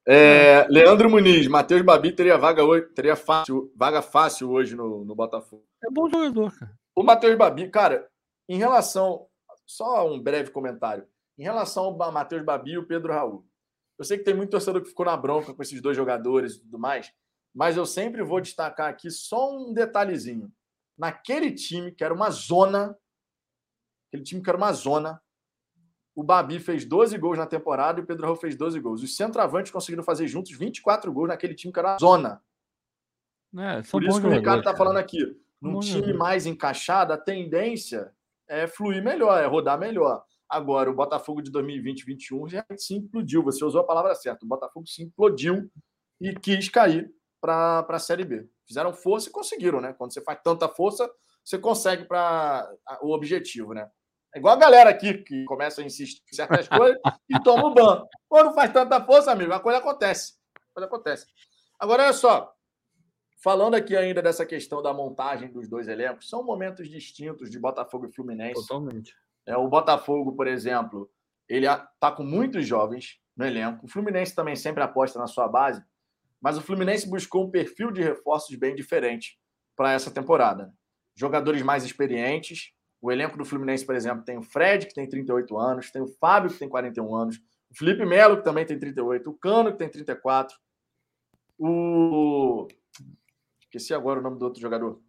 É, Leandro Muniz, Matheus Babi teria vaga hoje, teria fácil, vaga fácil hoje no, no Botafogo. É bom jogador, cara. O Matheus Babi, cara, em relação. Só um breve comentário. Em relação ao Matheus Babi e o Pedro Raul. Eu sei que tem muito torcedor que ficou na bronca com esses dois jogadores e tudo mais, mas eu sempre vou destacar aqui só um detalhezinho. Naquele time, que era uma zona, aquele time que era uma zona, o Babi fez 12 gols na temporada e o Pedro Raul fez 12 gols. Os centroavantes conseguiram fazer juntos 24 gols naquele time que era uma zona. É, Por isso que o Ricardo está falando aqui. Num time mais encaixado, a tendência é fluir melhor, é rodar melhor. Agora, o Botafogo de 2020-21 já se implodiu. Você usou a palavra certa. O Botafogo se implodiu e quis cair para a Série B. Fizeram força e conseguiram, né? Quando você faz tanta força, você consegue para o objetivo, né? É igual a galera aqui que começa a insistir em certas coisas e toma o ban. Quando faz tanta força, amigo, a coisa acontece. A coisa acontece. Agora, olha só. Falando aqui ainda dessa questão da montagem dos dois elencos, são momentos distintos de Botafogo e Fluminense. Totalmente. É, o Botafogo, por exemplo, ele está com muitos jovens no elenco. O Fluminense também sempre aposta na sua base, mas o Fluminense buscou um perfil de reforços bem diferente para essa temporada. Jogadores mais experientes. O elenco do Fluminense, por exemplo, tem o Fred, que tem 38 anos, tem o Fábio, que tem 41 anos, o Felipe Melo, que também tem 38, o Cano, que tem 34, o. Esqueci agora o nome do outro jogador.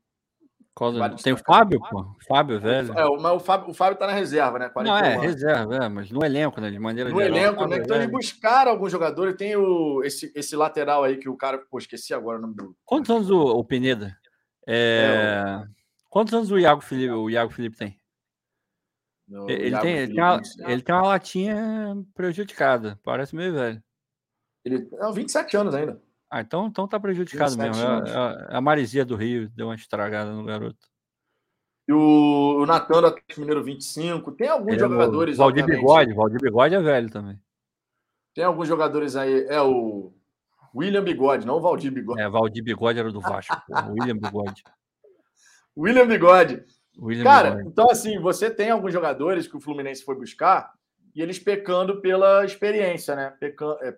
Tem o. Fábio, pô. Fábio, velho. É, o- o Fábio, o Fábio tá na reserva, né? Não, 41 é, anos. reserva, é, mas no elenco, né? De maneira no geral. elenco, Fábio né? é Então eles buscaram alguns jogadores. Tem o, esse, esse lateral aí que o cara. Pô, esqueci agora o nome do. Quantos anos o, o Pineda? É, Quantos anos o Iago Felipe, o Iago Felipe tem? Ele Iago tem, ele, tem uma, ele tem uma latinha prejudicada. Parece meio velho. Ele não, 27 anos ainda. Ah, então, então tá prejudicado 27 mesmo. É, é- é a Marizia do Rio deu uma estragada no garoto. E o, o Natan do Atlético Mineiro 25. Tem alguns é jogadores. Valdir. Bigode, Valdir Bigode é velho também. Tem alguns jogadores aí. É o. William Bigode, não Valdir Bigode. É, Valdir Bigode era do Vasco. William Bigode. William Bigode. William Cara, Bigode. então assim, você tem alguns jogadores que o Fluminense foi buscar e eles pecando pela experiência, né?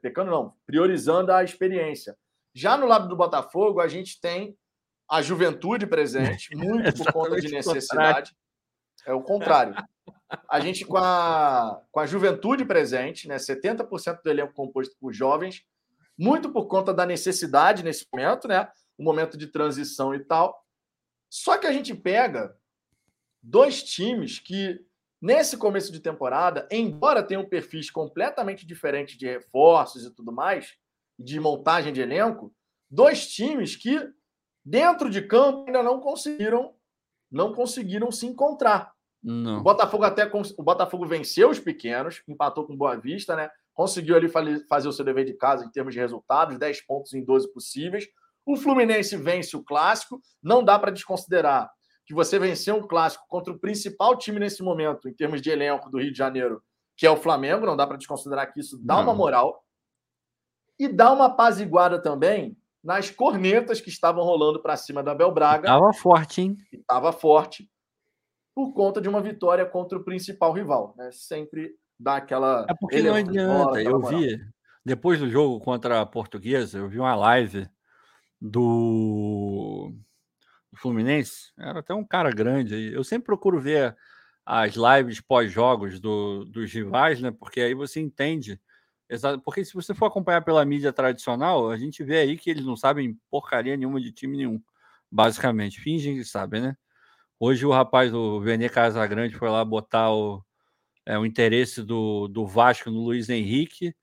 Pecando não, priorizando a experiência. Já no lado do Botafogo, a gente tem a juventude presente, muito por conta de o necessidade. É o contrário. A gente com a, com a juventude presente, né? 70% do elenco composto por jovens, muito por conta da necessidade nesse momento, né? Um momento de transição e tal. Só que a gente pega dois times que, nesse começo de temporada, embora tenham perfis completamente diferentes de reforços e tudo mais, de montagem de elenco, dois times que, dentro de campo, ainda não conseguiram, não conseguiram se encontrar. O Não. Botafogo até o Botafogo venceu os pequenos, empatou com Boa Vista, né? Conseguiu ali fazer o seu dever de casa em termos de resultados, 10 pontos em 12 possíveis. O Fluminense vence o clássico, não dá para desconsiderar que você venceu um clássico contra o principal time nesse momento, em termos de elenco do Rio de Janeiro, que é o Flamengo, não dá para desconsiderar que isso dá Não. uma moral. E dá uma apaziguada também nas cornetas que estavam rolando para cima da Abel Braga Tava forte, hein? estava forte por conta de uma vitória contra o principal rival, né? Sempre dá aquela É porque não bola, adianta. Eu moral. vi, depois do jogo contra a Portuguesa, eu vi uma live do, do Fluminense. Era até um cara grande aí. Eu sempre procuro ver as lives pós-jogos do, dos rivais, né? Porque aí você entende. Exa- Porque se você for acompanhar pela mídia tradicional, a gente vê aí que eles não sabem porcaria nenhuma de time nenhum, basicamente. Fingem que sabem, né? Hoje o rapaz, o Vene Casagrande, foi lá botar o, é, o interesse do, do Vasco no Luiz Henrique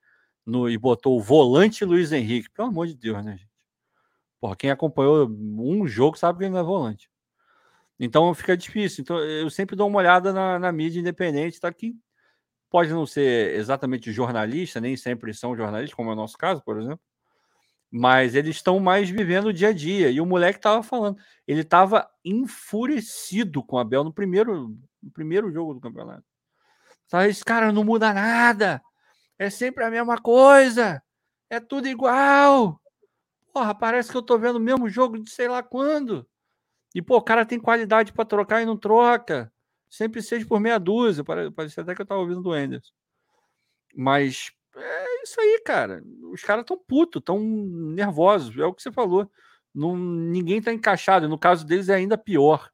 no, e botou o volante Luiz Henrique. Pelo amor de Deus, né, gente? Porra, quem acompanhou um jogo sabe que ele não é volante. Então fica difícil. Então eu sempre dou uma olhada na, na mídia independente, tá? Que pode não ser exatamente jornalista, nem sempre são jornalistas, como é o nosso caso, por exemplo. Mas eles estão mais vivendo o dia a dia. E o moleque tava falando. Ele tava enfurecido com a Bel no primeiro, no primeiro jogo do campeonato. Tá, esse cara não muda nada. É sempre a mesma coisa. É tudo igual. Porra, parece que eu tô vendo o mesmo jogo de sei lá quando. E, pô, o cara tem qualidade para trocar e não troca. Sempre seja por meia dúzia. Pare- Parecia até que eu tava ouvindo do Enderson. Mas é isso aí, cara. Os caras tão putos, tão nervosos. É o que você falou. Não, ninguém tá encaixado. No caso deles é ainda pior.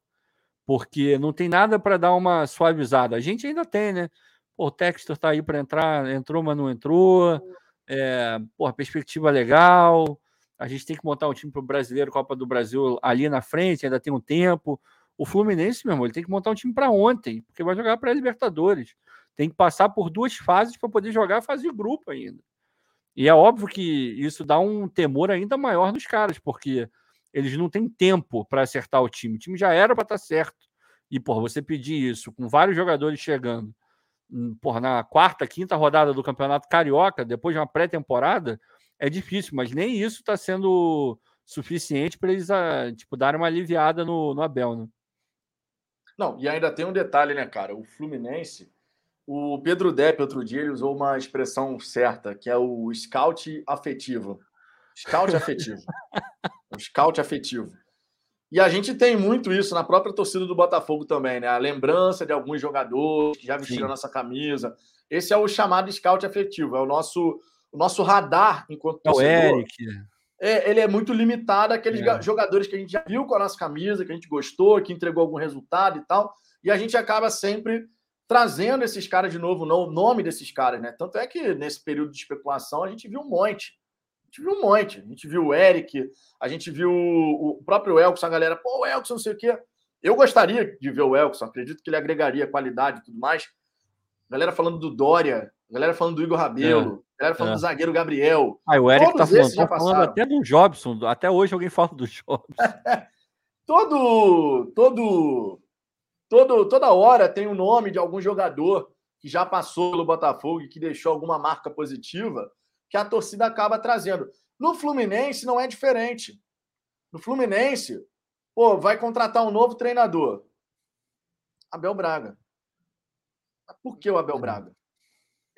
Porque não tem nada para dar uma suavizada. A gente ainda tem, né? Pô, o Textor tá aí para entrar, entrou, mas não entrou. É, porra, perspectiva legal. A gente tem que montar um time para o brasileiro, Copa do Brasil ali na frente, ainda tem um tempo. O Fluminense, meu irmão, ele tem que montar um time para ontem, porque vai jogar para Libertadores. Tem que passar por duas fases para poder jogar a fase de grupo ainda. E é óbvio que isso dá um temor ainda maior nos caras, porque eles não têm tempo para acertar o time. O time já era para estar certo. E, porra, você pedir isso com vários jogadores chegando hum, porra, na quarta, quinta rodada do Campeonato Carioca, depois de uma pré-temporada, é difícil, mas nem isso está sendo suficiente para eles ah, tipo, darem uma aliviada no, no Abel, né? Não, e ainda tem um detalhe, né, cara? O Fluminense, o Pedro Depp, outro dia, ele usou uma expressão certa, que é o scout afetivo. Scout afetivo. o scout afetivo. E a gente tem muito isso na própria torcida do Botafogo também, né? A lembrança de alguns jogadores que já vestiram Sim. a nossa camisa. Esse é o chamado scout afetivo, é o nosso, o nosso radar enquanto É o torcedor Eric. É, ele é muito limitado àqueles É. ga- jogadores que a gente já viu com a nossa camisa, que a gente gostou, que entregou algum resultado e tal. E a gente acaba sempre trazendo esses caras de novo, não o nome desses caras, né? Tanto é que nesse período de especulação a gente viu um monte. A gente viu um monte. A gente viu o Eric, a gente viu o próprio Elkson, a galera, pô, o Elkson, não sei o quê. Eu gostaria de ver o Elkson, acredito que ele agregaria qualidade e tudo mais. Galera falando do Dória, galera falando do Igor Rabelo, galera falando é. do zagueiro Gabriel. Ah, o Eric tá Todos falando, esses já tá falando até do Jobson. Até hoje alguém fala do Jobson. todo, todo, todo, toda hora tem o nome de algum jogador que já passou pelo Botafogo e que deixou alguma marca positiva que a torcida acaba trazendo. No Fluminense não é diferente. No Fluminense, pô, vai contratar um novo treinador. Abel Braga. Por que o Abel Braga?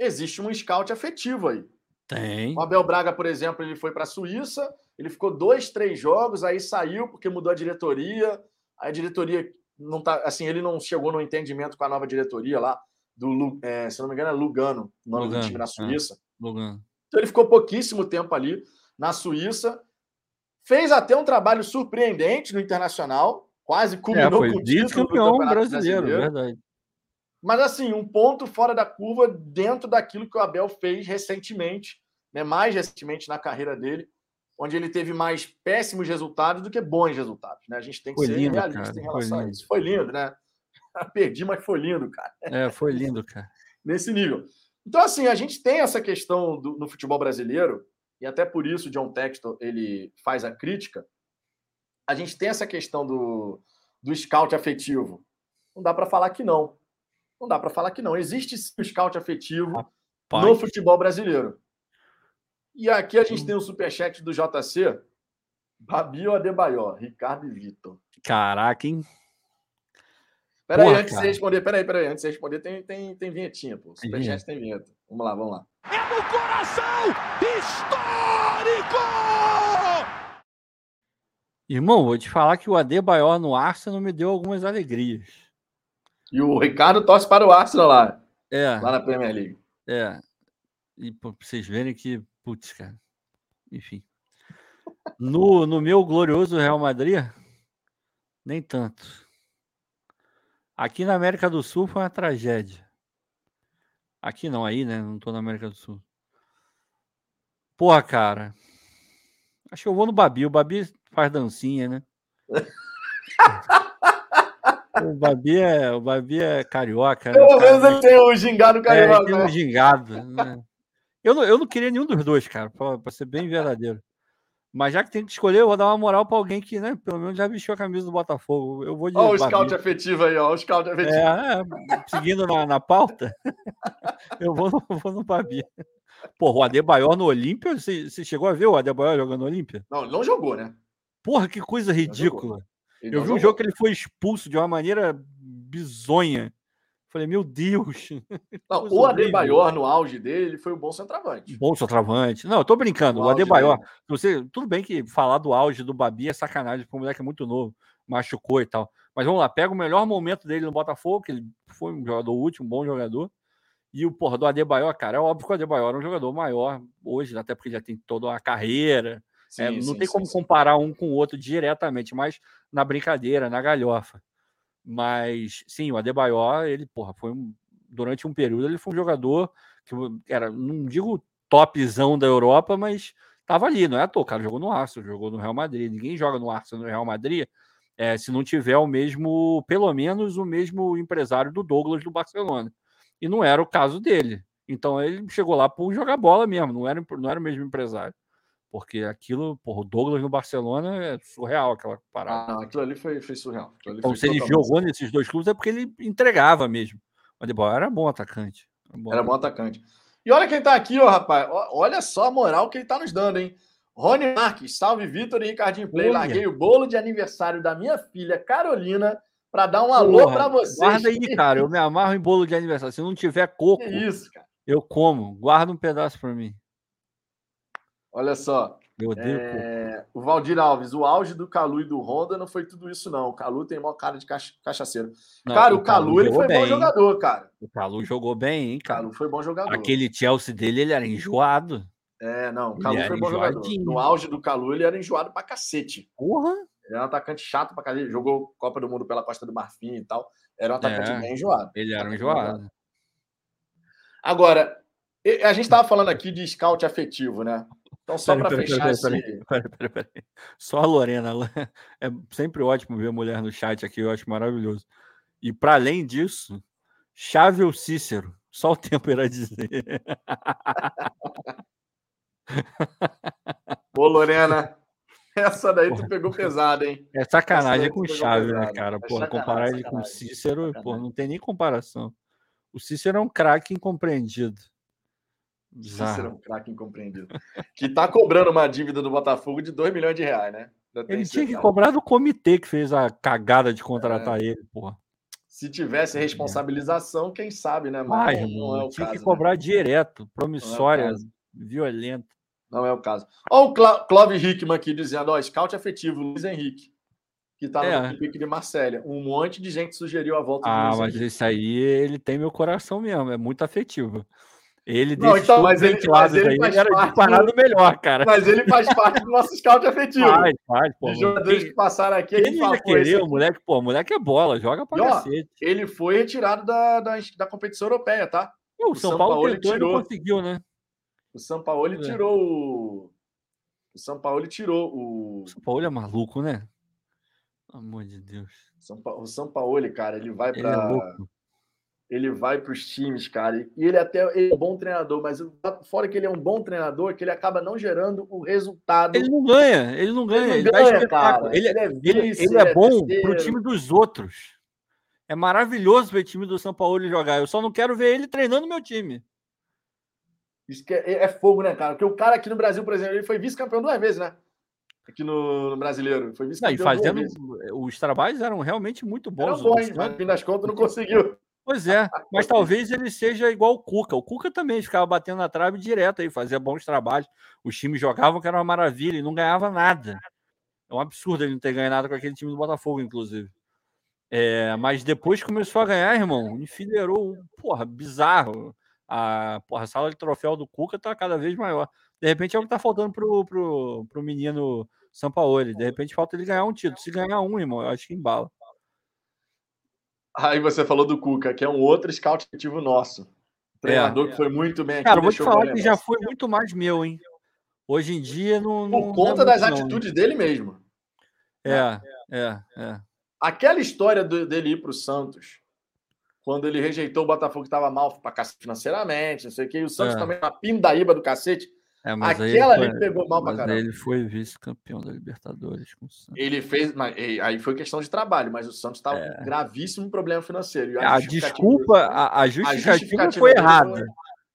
Existe um scout afetivo aí. Tem. O Abel Braga, por exemplo, ele foi para a Suíça, ele ficou dois, três jogos, aí saiu porque mudou a diretoria. A diretoria não tá, assim, ele não chegou no entendimento com a nova diretoria lá do, é, se não me engano, é Lugano, o nome Lugano, do time na é. Suíça. Lugano. Então ele ficou pouquíssimo tempo ali na Suíça. Fez até um trabalho surpreendente no Internacional, quase É, culminou foi com o título do vice-campeão Campeonato brasileiro, verdade. Mas assim, um ponto fora da curva dentro daquilo que o Abel fez recentemente, né, mais recentemente na carreira dele, onde ele teve mais péssimos resultados do que bons resultados. Né? A gente tem que Foi ser lindo, realista cara, em relação a isso. Foi lindo, né? Perdi, mas foi lindo, cara. É, foi lindo, cara. Nesse nível. Então, assim, a gente tem essa questão do- no futebol brasileiro, e até por isso o John Textor ele faz a crítica. A gente tem essa questão do, do scout afetivo. Não dá para falar que não. Não dá para falar que não. Existe sim o scout afetivo no Pai, futebol brasileiro. E aqui a gente tem o superchat do JC, Babi ou Adebayor, Ricardo e Vitor. Caraca, hein? Peraí, Porra, antes de cara. você responder, peraí, peraí, antes de você responder, tem, tem, tem vinhetinha, pô. Superchat tem vinheta. Vamos lá, vamos lá. É no coração histórico! Irmão, vou te falar que o Adebayor no Arsenal me deu algumas alegrias. E o Ricardo torce para o Arsenal lá, É, lá na Premier League. é. E pra vocês verem que, putz, cara. Enfim. No, no meu glorioso Real Madrid, nem tanto. Aqui na América do Sul foi uma tragédia. Aqui não, aí, né? Não tô na América do Sul. Porra, cara. Acho que eu vou no Babi. O Babi faz dancinha, né? o, Babi é, o Babi é carioca. né? Pelo cara- menos ele tem o gingado é, carioca. tem um né? gingado. né? Eu, não, eu não queria nenhum dos dois, cara, pra ser bem verdadeiro. Mas já que tem que escolher, eu vou dar uma moral pra alguém que, né, pelo menos já vestiu a camisa do Botafogo. Eu vou de Olha o scout afetivo aí, ó. O scout afetivo. É, é, seguindo na, na pauta, eu vou no, vou no Babi. Porra, o Adebayor no Olímpia, você, você chegou a ver o Adebayor jogando no Olímpia? Não, ele não jogou, né? Porra, que coisa ridícula. Ele Eu não vi um jogo que ele foi expulso de uma maneira bizonha. Falei, meu Deus. Não, o. Adebayor, no auge dele, ele foi o bom centroavante. Bom centroavante. Não, eu tô brincando. O auge Adebayor, dele. você, tudo bem que falar do auge do Babi é sacanagem, porque o moleque é muito novo, machucou e tal. Mas vamos lá, pega o melhor momento dele no Botafogo, que ele foi um jogador útil, um bom jogador. E o porra do Adebayor, cara, é óbvio que o Adebayor é um jogador maior hoje, até porque já tem toda uma carreira. Sim, É, não sim, tem sim, como comparar um com o outro diretamente, mas na brincadeira, na galhofa. Mas sim, o Adebayor, ele, porra, foi um, durante um período ele foi um jogador que era, não digo topzão da Europa, mas tava ali, não é à toa, cara jogou no Arsenal, jogou no Real Madrid. Ninguém joga no Arsenal, no Real Madrid, é, se não tiver o mesmo, pelo menos o mesmo empresário do Douglas do Barcelona. E não era o caso dele. Então ele chegou lá por jogar bola mesmo, não era, não era o mesmo empresário. Porque aquilo, porra, o Douglas no Barcelona é surreal aquela parada. Ah, aquilo ali foi, foi surreal. Ali então, foi se ele jogou nesses dois clubes é porque ele entregava mesmo. O Adebayor era bom atacante. Era bom atacante. E olha quem tá aqui, ó, rapaz. Olha só a moral que ele tá nos dando, hein? Rony Marques, salve Vitor e Ricardinho Play. Olha. Larguei o bolo de aniversário da minha filha Carolina para dar um alô para vocês. Guarda aí, cara. Eu me amarro em bolo de aniversário. Se não tiver coco, Que isso, cara. eu como. Guarda um pedaço para mim. Olha só. Eu odeio coco. É, o Valdir Alves, o auge do Calu e do Honda não foi tudo isso, não. O Calu tem maior cara de cacha- cachaceiro. Não, cara, o Calu, ele jogou foi bom bem, hein? jogador, cara. O Calu jogou bem, hein, O cara. Calu foi bom jogador. Aquele Chelsea dele, ele era enjoado. É, não, o Ele Calu era foi bom jogador. No auge do Calu, ele era enjoado pra cacete. Porra. Ele era um atacante chato pra caralho. Jogou Copa do Mundo pela Costa do Marfim e tal. Era um atacante É. bem enjoado. Ele era um enjoado. Agora, a gente estava falando aqui de scout afetivo, né? Então, só para fechar peraí, esse. peraí, peraí, peraí, peraí. Só a Lorena. É sempre ótimo ver mulher no chat aqui, eu acho maravilhoso. E para além disso, Chave ou Cícero? Só o tempo irá dizer. Ô, Lorena, essa daí tu Porra. pegou pesado, hein? É sacanagem com Chave, né, cara? É Porra, comparar ele com Cícero, porra, não tem nem comparação. O Cícero é um craque incompreendido. Cícero é um craque incompreendido. Que tá cobrando uma dívida do Botafogo de 2 milhões de reais, né? Ele tinha que cobrar do comitê que fez a cagada de É. contratar ele, porra. Se tivesse responsabilização, quem sabe, né? Mas, Mas não é o tinha caso. que né? cobrar direto, Não é promissória, caso. Violento. Não é o caso. Olha o Clá Clóvis Hickman aqui dizendo: ó, scout afetivo, Luiz Henrique, que tá É. no pique de Marcélia. Um monte de gente sugeriu a volta Ah, do Luiz mas Henrique. esse aí, ele tem meu coração mesmo, é muito afetivo. Ele Não, desses então, mas ele- mas ele faz ele era parte disparado melhor, cara. Mas ele faz parte do nosso scout afetivo. Faz, faz, pô. Os jogadores que passaram aqui, fala, ia esse querer o moleque? Pô, o moleque é bola, joga pra cacete. ele foi retirado da, da, da competição europeia, tá? Pô, o o São São Paulo Paulo tentou e tirou. não conseguiu, né? O São Paulo É. tirou o. O São Paulo tirou o. O São Paulo é maluco, né? Pelo amor de Deus. São Pa- O São Paulo, cara, ele vai Ele é. Ele vai para os times, cara. E ele até ele é um bom treinador, mas o- fora que ele é um bom treinador, que ele acaba não gerando o resultado. Ele não ganha, ele não ganha, não ele, ganha, cara. Ele, Ele é ele, vice, ele é ele é bom terceiro. pro time dos outros. É maravilhoso ver o time do São Paulo jogar. Eu só não quero ver ele treinando meu time. Isso que é, é fogo, né, cara? Porque o cara aqui no Brasil, por exemplo, ele foi vice-campeão duas vezes, né? Aqui no, no brasileiro. Foi Não, vice-campeão e duas fazendo. Os trabalhos eram realmente muito Era bons. bom, O hein? Santos- no fim das contas não conseguiu. Pois é, mas talvez ele seja igual o Cuca. O Cuca também ficava batendo na trave direto aí, fazia bons trabalhos. Os times jogavam que era uma maravilha e não ganhava nada. É um absurdo ele não ter ganhado nada com aquele time do Botafogo, inclusive. É, mas depois começou a ganhar, irmão, enfileirou, porra, bizarro. A, porra, a sala de troféu do Cuca tá cada vez maior. De repente é o que tá faltando pro, pro, pro menino Sampaoli. De repente falta ele ganhar um título. Se ganhar um, irmão, eu acho que embala. Aí você falou do Cuca, que é um outro scout ativo nosso. Treinador que foi muito bem aqui. É. Cara, vou te falar que já foi muito mais meu, hein? Hoje em dia não. Por não conta é das muito, não, hein? atitudes dele mesmo. É, é, é. Aquela história do- dele ir para o Santos, quando ele rejeitou o Botafogo que estava mal para cacete financeiramente, não sei o que, e o Santos É. também uma pindaíba do cacete. É, mas Aquela ele ali foi- pegou mal pra mas caramba. ele foi vice-campeão da Libertadores com o Santos. Ele fez, mas e- aí foi questão de trabalho, mas o Santos estava com gravíssimo problema financeiro. E É. A desculpa, a, a justificativa justificativa foi errada. foi-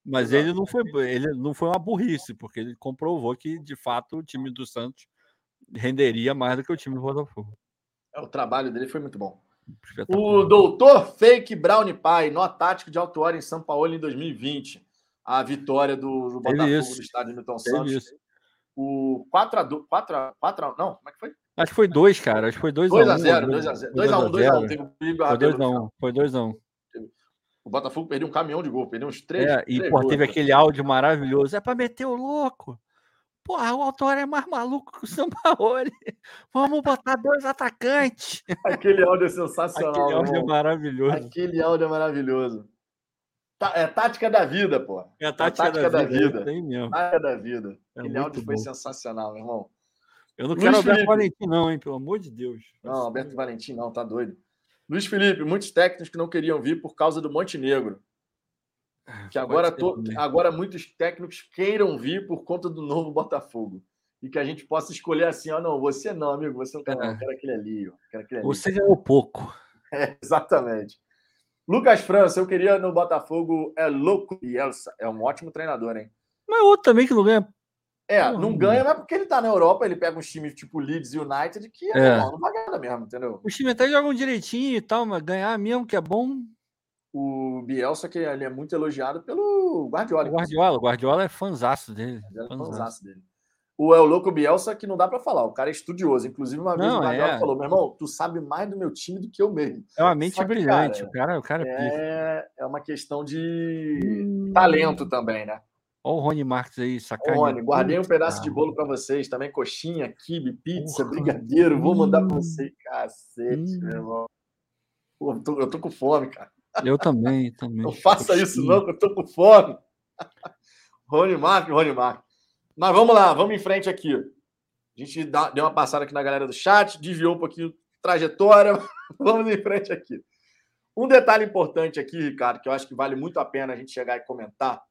Mas Exato. ele não foi, ele não foi uma burrice, porque ele comprovou que, de fato, o time do Santos renderia mais do que o time do Botafogo. É, O trabalho dele foi muito bom. O Espetacular. doutor Fake Brown Pai, nó tático de alto hora em São Paulo em 2020. A vitória do, do Botafogo isso. do estádio Milton Santos. isso. O 4x2. 4x4 não, como é que foi? Acho que foi dois, cara. Acho que foi 2 2x0, a 1 2x0. 2x1, 2x1. Teve o perigo Foi Rabelo 2 no a final. 1 Foi 2 a 1 O Botafogo perdeu um caminhão de gol, perdeu uns três. É, e três pô, gols, teve né? aquele áudio maravilhoso. É pra meter o louco. Porra, o autor é mais maluco que o Sampaoli. Vamos botar dois atacantes. Aquele áudio é sensacional. Aquele áudio é maravilhoso. Aquele áudio é maravilhoso. É tática da vida, pô. É a tática tática, da da vida. vida. é mesmo. Tática da vida. É Aquele áudio foi bom. sensacional, meu irmão. Eu não Luiz quero Alberto Felipe. Valentim, não, hein? Pelo amor de Deus. Não, Alberto Valentim não, tá doido. Luiz Felipe, muitos técnicos que não queriam vir por causa do Montenegro. Que agora, to- agora muitos técnicos queiram vir por conta do novo Botafogo. E que a gente possa escolher assim, ó, não, você não, amigo, você não quer, não, É. eu quero aquele ali, ó, quero aquele ali. Você ganhou pouco. Exatamente. Lucas França, eu queria no Botafogo, é louco e Elsa, é um ótimo treinador, hein? Mas outro também que não ganha. É, não mano. ganha, mas porque ele tá na Europa, ele pega uns times tipo Leeds United, que É. não, não ganhar mesmo, entendeu? Os times até jogam direitinho e tal, mas ganhar mesmo que é bom. O Bielsa, que ele é muito elogiado pelo Guardiola. O Guardiola, o Guardiola é fanzaço dele. Ele é fanzaço. dele. O El Louco Bielsa, que não dá pra falar, o cara é estudioso. Inclusive, uma vez Não, o Guardiola é. falou: meu irmão, tu sabe mais do meu time do que eu mesmo. É uma mente que, brilhante. cara, o cara, o cara é. É, é uma questão de Hum. talento também, né? Olha o Rony Marques aí, Ô, sacaneando. Rony, guardei um pedaço de bolo pra vocês, também coxinha, quibe, pizza, Porra. brigadeiro. Vou mandar pra Hum. vocês. Cacete, Hum. meu irmão. Pô, eu, tô, eu tô com fome, cara. Eu também, também. Não faça isso, não, que eu tô com fome. Rony Marques, Rony Marques. Mas vamos lá, vamos em frente aqui. A gente dá- deu uma passada aqui na galera do chat, desviou um pouquinho trajetória. vamos em frente aqui. Um detalhe importante aqui, Ricardo, que eu acho que vale muito a pena a gente chegar e comentar,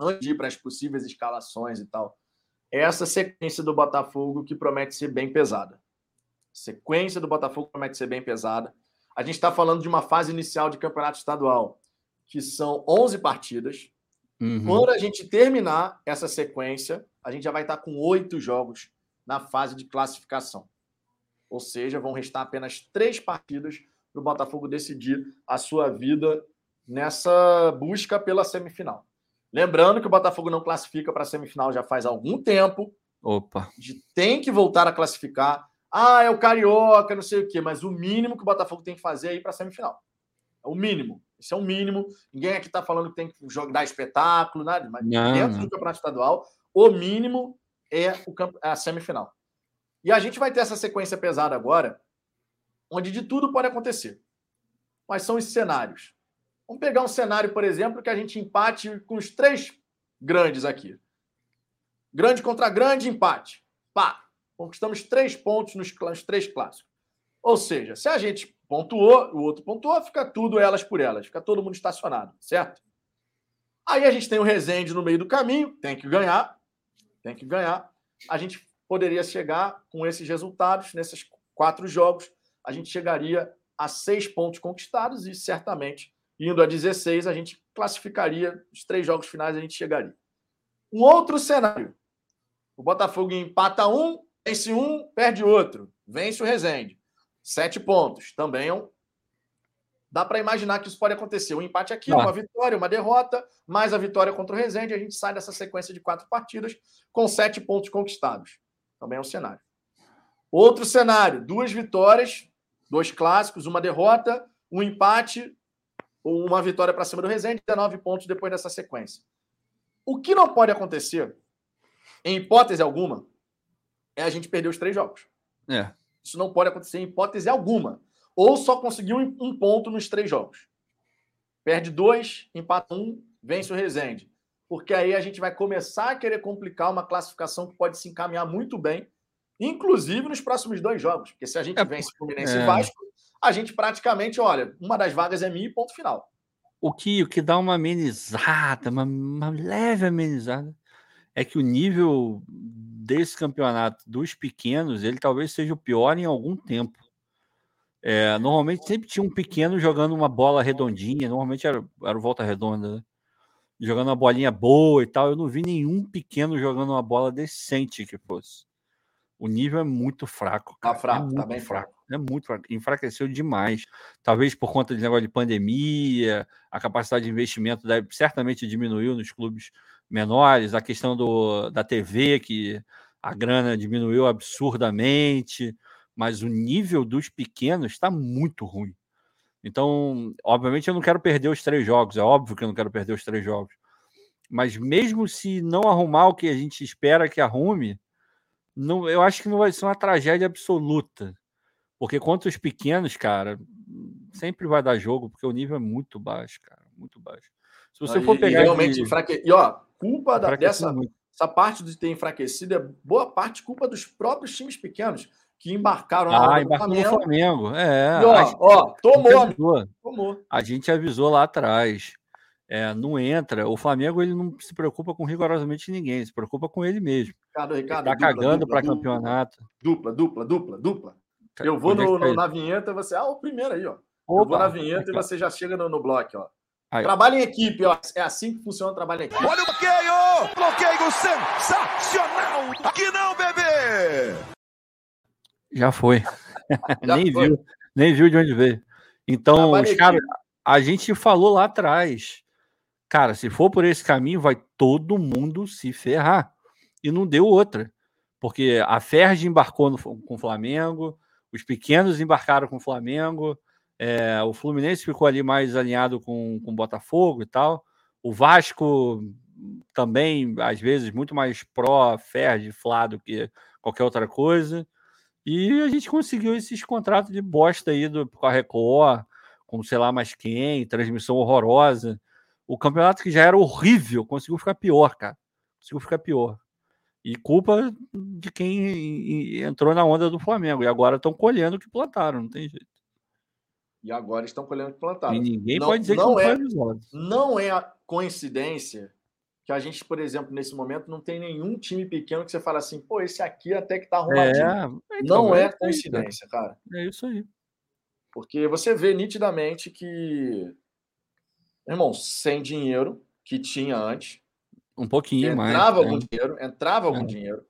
antes de ir para as possíveis escalações e tal, é essa sequência do Botafogo que promete ser bem pesada. Sequência do Botafogo promete ser bem pesada. A gente está falando de uma fase inicial de campeonato estadual, que são 11 partidas. Uhum. Quando a gente terminar essa sequência, a gente já vai estar com oito jogos na fase de classificação. Ou seja, vão restar apenas três partidas para o Botafogo decidir a sua vida nessa busca pela semifinal. Lembrando que o Botafogo não classifica para a semifinal já faz algum tempo. Opa. Tem que voltar a classificar. Ah, é o Carioca, não sei o quê, mas o mínimo que o Botafogo tem que fazer é ir para a semifinal. É o mínimo. Isso é o mínimo. Ninguém aqui está falando que tem que jogar espetáculo, nada, mas Não, dentro não. do campeonato estadual, o mínimo é o é a semifinal. E a gente vai ter essa sequência pesada agora, onde de tudo pode acontecer. Quais são os cenários? Vamos pegar um cenário, por exemplo, que a gente empate com os três grandes aqui. Grande contra grande, empate. Pá! Conquistamos três pontos nos, nos três clássicos. Ou seja, se a gente pontuou, o outro pontuou, fica tudo elas por elas. Fica todo mundo estacionado, certo? Aí a gente tem o Resende no meio do caminho, tem que ganhar. Tem que ganhar. A gente poderia chegar com esses resultados, nesses quatro jogos, a gente chegaria a seis pontos conquistados e certamente, indo a 16, a gente classificaria, os três jogos finais a gente chegaria. Um outro cenário. O Botafogo empata um, vence um, perde outro. Vence o Resende. Sete pontos. Também é um... Dá para imaginar que isso pode acontecer. Um empate aqui, Dá. uma vitória, uma derrota, mais a vitória contra o Resende, a gente sai dessa sequência de quatro partidas com sete pontos conquistados. Também é um cenário. Outro cenário: duas vitórias, dois clássicos, uma derrota, um empate, ou uma vitória para cima do Resende, 19 pontos depois dessa sequência. O que não pode acontecer, em hipótese alguma, é a gente perder os três jogos. É. Isso não pode acontecer em hipótese alguma. Ou só conseguir um, ponto nos três jogos. Perde dois, empata um, vence o Resende. Porque aí a gente vai começar a querer complicar uma classificação que pode se encaminhar muito bem, inclusive nos próximos dois jogos. Porque se a gente É, vence Fluminense é. e Vasco, a gente praticamente, olha, uma das vagas é minha e ponto final. O que, o que dá uma amenizada, uma, uma leve amenizada, é que o nível desse campeonato dos pequenos, ele talvez seja o pior em algum tempo. É, normalmente sempre tinha um pequeno jogando uma bola redondinha, normalmente era, era Volta Redonda, né? jogando uma bolinha boa e tal. Eu não vi nenhum pequeno jogando uma bola decente que fosse. O nível é muito fraco. Tá cara, é fraco, tá muito bem fraco. É muito. Enfraqueceu demais. Talvez por conta de negócio de pandemia, a capacidade de investimento deve, certamente diminuiu nos clubes menores, a questão do, da TV, que a grana diminuiu absurdamente, mas o nível dos pequenos está muito ruim. Então, obviamente, eu não quero perder os três jogos, é óbvio que eu não quero perder os três jogos. Mas mesmo se não arrumar o que a gente espera que arrume, não, eu acho que não vai ser uma tragédia absoluta. Porque contra os pequenos, cara, sempre vai dar jogo, porque o nível é muito baixo, cara, muito baixo. Se você E- for e pegar realmente de- enfraque... E ó, culpa da- dessa muito. essa parte de ter enfraquecido é boa parte culpa dos próprios times pequenos que embarcaram na Ah, do embarcou no Flamengo. Flamengo. É, E, ó, a gente- ó, tomou, tomou. A gente avisou lá atrás. É, não entra. O Flamengo ele não se preocupa com rigorosamente ninguém, ele se preocupa com ele mesmo. Ricardo, Ele Ricardo, tá dupla, cagando para campeonato. Dupla, dupla, dupla, dupla. Eu vou é no, tá no- na vinheta e você. Ah, o primeiro aí, ó. Eu vou Opa, na vinheta e você já chega no, no bloco, ó. Aí, ó. Trabalho em equipe, ó. É assim que funciona o trabalho em equipe. Olha o bloqueio! Bloqueio sensacional! Aqui não, bebê! Já foi. Já nem foi. viu, nem viu de onde veio. Então, equipe. a gente falou lá atrás, cara, se for por esse caminho, vai todo mundo se ferrar. E não deu outra. Porque a Ferg embarcou no- com o Flamengo, os pequenos embarcaram com o Flamengo, é, o Fluminense ficou ali mais alinhado com, com o Botafogo e tal. O Vasco também, às vezes, muito mais pró-Ferg, Flá do que qualquer outra coisa. E a gente conseguiu esses contratos de bosta aí do, com a Record, com sei lá mais quem, transmissão horrorosa. O campeonato que já era horrível conseguiu ficar pior, cara. Conseguiu ficar pior. E culpa de quem entrou na onda do Flamengo. E agora estão colhendo o que plantaram, não tem jeito. E agora estão colhendo o que plantaram. E ninguém Não- pode dizer que não não foi é- avisado. Não é a coincidência que a gente, por exemplo, nesse momento, não tem nenhum time pequeno que você fala assim, pô, esse aqui até que tá arrumadinho. É, então, não é cara. coincidência, cara. É isso aí. Porque você vê nitidamente que, irmão, sem dinheiro que tinha antes, Um pouquinho mais. entrava né? algum dinheiro, entrava algum É. dinheiro.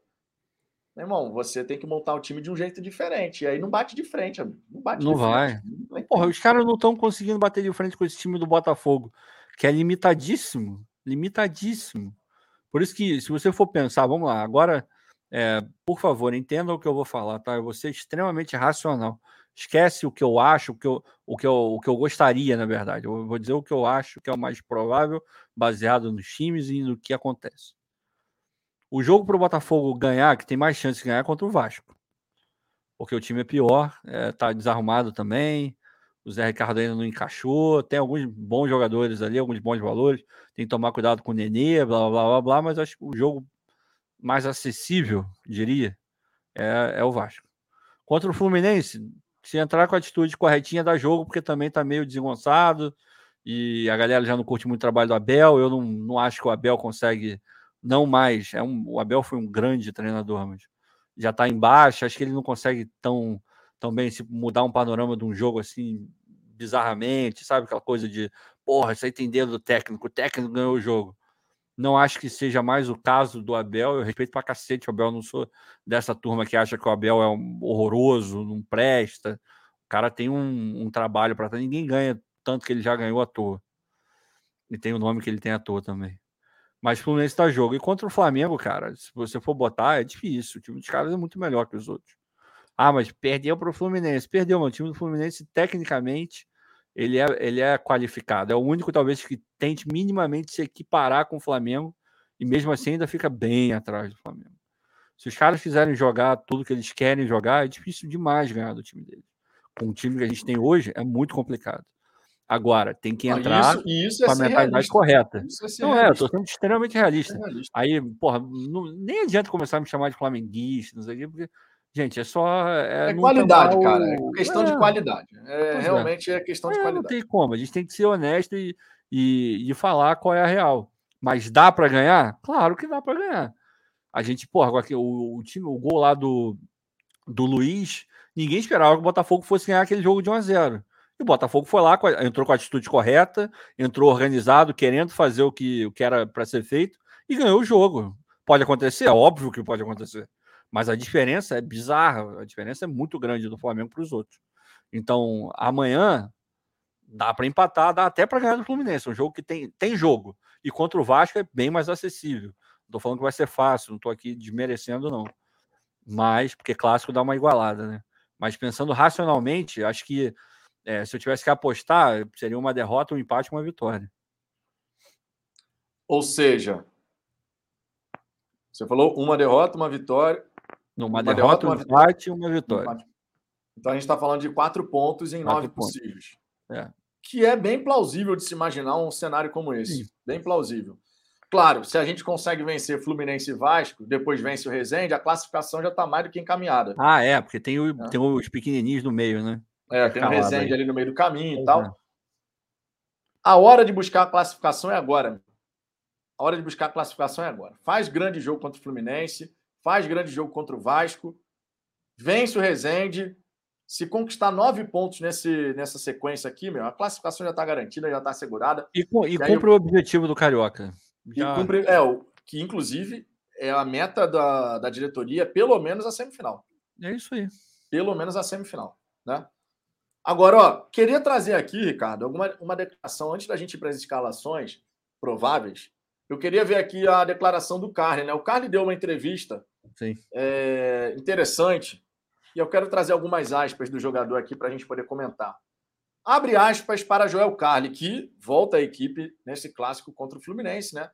Meu irmão, você tem que montar o time de um jeito diferente. E aí não bate de frente, amigo. Não bate Não de vai. frente. Não Porra, os caras não estão conseguindo bater de frente com esse time do Botafogo, que é limitadíssimo. Limitadíssimo. Por isso que, se você for pensar, vamos lá, agora, é, por favor, entenda o que eu vou falar, tá? Eu vou ser extremamente racional. Esquece o que eu acho, o que eu, o que eu, o que eu gostaria, na verdade. Eu vou dizer o que eu acho que é o mais provável, baseado nos times e no que acontece. O jogo para o Botafogo ganhar, que tem mais chance de ganhar, é contra o Vasco. Porque o time é pior, é, tá desarrumado também. O Zé Ricardo ainda não encaixou. Tem alguns bons jogadores ali, alguns bons valores. Tem que tomar cuidado com o Nenê, blá blá blá blá. Mas acho que o jogo mais acessível, diria, é, é o Vasco. Contra o Fluminense, se entrar com a atitude corretinha da jogo, porque também tá meio desengonçado e a galera já não curte muito o trabalho do Abel. Eu não, não acho que o Abel consegue, não mais. É um, o Abel foi um grande treinador, mas já está embaixo. Acho que ele não consegue tão, tão bem se mudar um panorama de um jogo assim bizarramente, sabe? Aquela coisa de porra, isso aí tem dedo do técnico, o técnico ganhou o jogo. Não acho que seja mais o caso do Abel. Eu respeito pra cacete o Abel. Não sou dessa turma que acha que o Abel é um horroroso, não presta. O cara tem um, um trabalho para Ninguém ganha tanto que ele já ganhou à toa. E tem o nome que ele tem à toa também. Mas o Fluminense tá jogo. E contra o Flamengo, cara, se você for botar, é difícil. O time dos caras é muito melhor que os outros. Ah, mas perdeu para o Fluminense. Perdeu, mano. O time do Fluminense, tecnicamente, ele é, ele é qualificado. É o único, talvez, que tente minimamente se equiparar com o Flamengo e mesmo assim ainda fica bem atrás do Flamengo. Se os caras quiserem jogar tudo que eles querem jogar, é difícil demais ganhar do time deles. Com o time que a gente tem hoje, é muito complicado. Agora, tem que entrar isso, isso é com a mentalidade realista. correta. Isso é não é, eu tô sendo extremamente realista. É realista. Aí, porra, não, nem adianta começar a me chamar de flamenguista, não sei o quê, porque Gente, é só. É, é qualidade, o... cara. É questão é. de qualidade. É, realmente é. questão de qualidade. Não tem como. A gente tem que ser honesto e, e, e falar qual é a real. Mas dá para ganhar? Claro que dá para ganhar. A gente, porra, o, o, time, o gol lá do, do Luiz, ninguém esperava que o Botafogo fosse ganhar aquele jogo de 1 a 0 E o Botafogo foi lá, entrou com a atitude correta, entrou organizado, querendo fazer o que, o que era para ser feito e ganhou o jogo. Pode acontecer? É óbvio que pode acontecer. Mas a diferença é bizarra, a diferença é muito grande do Flamengo para os outros. Então, amanhã dá para empatar, dá até para ganhar do Fluminense. Um jogo que tem, tem jogo. E contra o Vasco é bem mais acessível. Estou falando que vai ser fácil, não estou aqui desmerecendo, não. Mas, porque clássico dá uma igualada, né? Mas pensando racionalmente, acho que é, se eu tivesse que apostar, seria uma derrota, um empate uma vitória. Ou seja, você falou uma derrota, uma vitória. Uma, uma derrota, um empate e uma vitória. Então a gente está falando de quatro pontos em quatro nove pontos. possíveis. É. Que é bem plausível de se imaginar um cenário como esse. Sim. Bem plausível. Claro, se a gente consegue vencer Fluminense e Vasco, depois vence o Resende, a classificação já está mais do que encaminhada. Ah, é, porque tem, o, é. tem os pequenininhos no meio, né? É, tem o Resende aí. ali no meio do caminho e tal. É. A hora de buscar a classificação é agora. A hora de buscar a classificação é agora. Faz grande jogo contra o Fluminense, faz grande jogo contra o Vasco, vence o Rezende. Se conquistar nove pontos nesse, nessa sequência aqui, meu, a classificação já está garantida, já está assegurada. E, e, e cumpre o objetivo do Carioca. Já... Cumpre, é, o, que inclusive é a meta da, da diretoria, pelo menos a semifinal. É isso aí. Pelo menos a semifinal, né? Agora, ó, queria trazer aqui, Ricardo, alguma uma declaração antes da gente ir para as escalações prováveis. Eu queria ver aqui a declaração do Carly, né? O Carly deu uma entrevista é, interessante e eu quero trazer algumas aspas do jogador aqui para a gente poder comentar. Abre aspas para Joel Carli, que volta à equipe nesse clássico contra o Fluminense, né?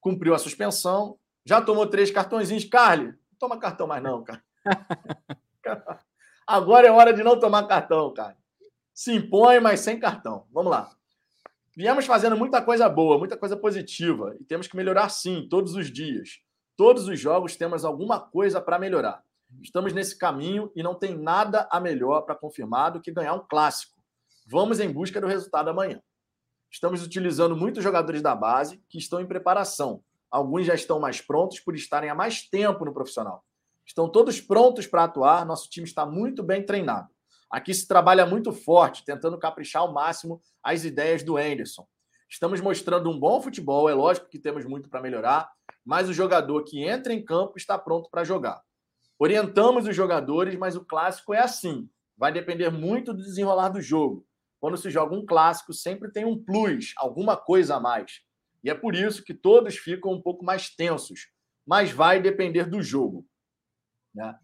Cumpriu a suspensão, já tomou três cartõezinhos. Carli, não toma cartão mais não, cara. Agora é hora de não tomar cartão, cara. Se impõe, mas sem cartão. Vamos lá. Viemos fazendo muita coisa boa, muita coisa positiva e temos que melhorar sim, todos os dias. Todos os jogos temos alguma coisa para melhorar. Estamos nesse caminho e não tem nada a melhor para confirmar do que ganhar um clássico. Vamos em busca do resultado amanhã. Estamos utilizando muitos jogadores da base que estão em preparação. Alguns já estão mais prontos por estarem há mais tempo no profissional. Estão todos prontos para atuar, nosso time está muito bem treinado. Aqui se trabalha muito forte, tentando caprichar ao máximo as ideias do Anderson. Estamos mostrando um bom futebol, é lógico que temos muito para melhorar, mas o jogador que entra em campo está pronto para jogar. Orientamos os jogadores, mas o clássico é assim. Vai depender muito do desenrolar do jogo. Quando se joga um clássico, sempre tem um plus, alguma coisa a mais. E é por isso que todos ficam um pouco mais tensos. Mas vai depender do jogo. Né?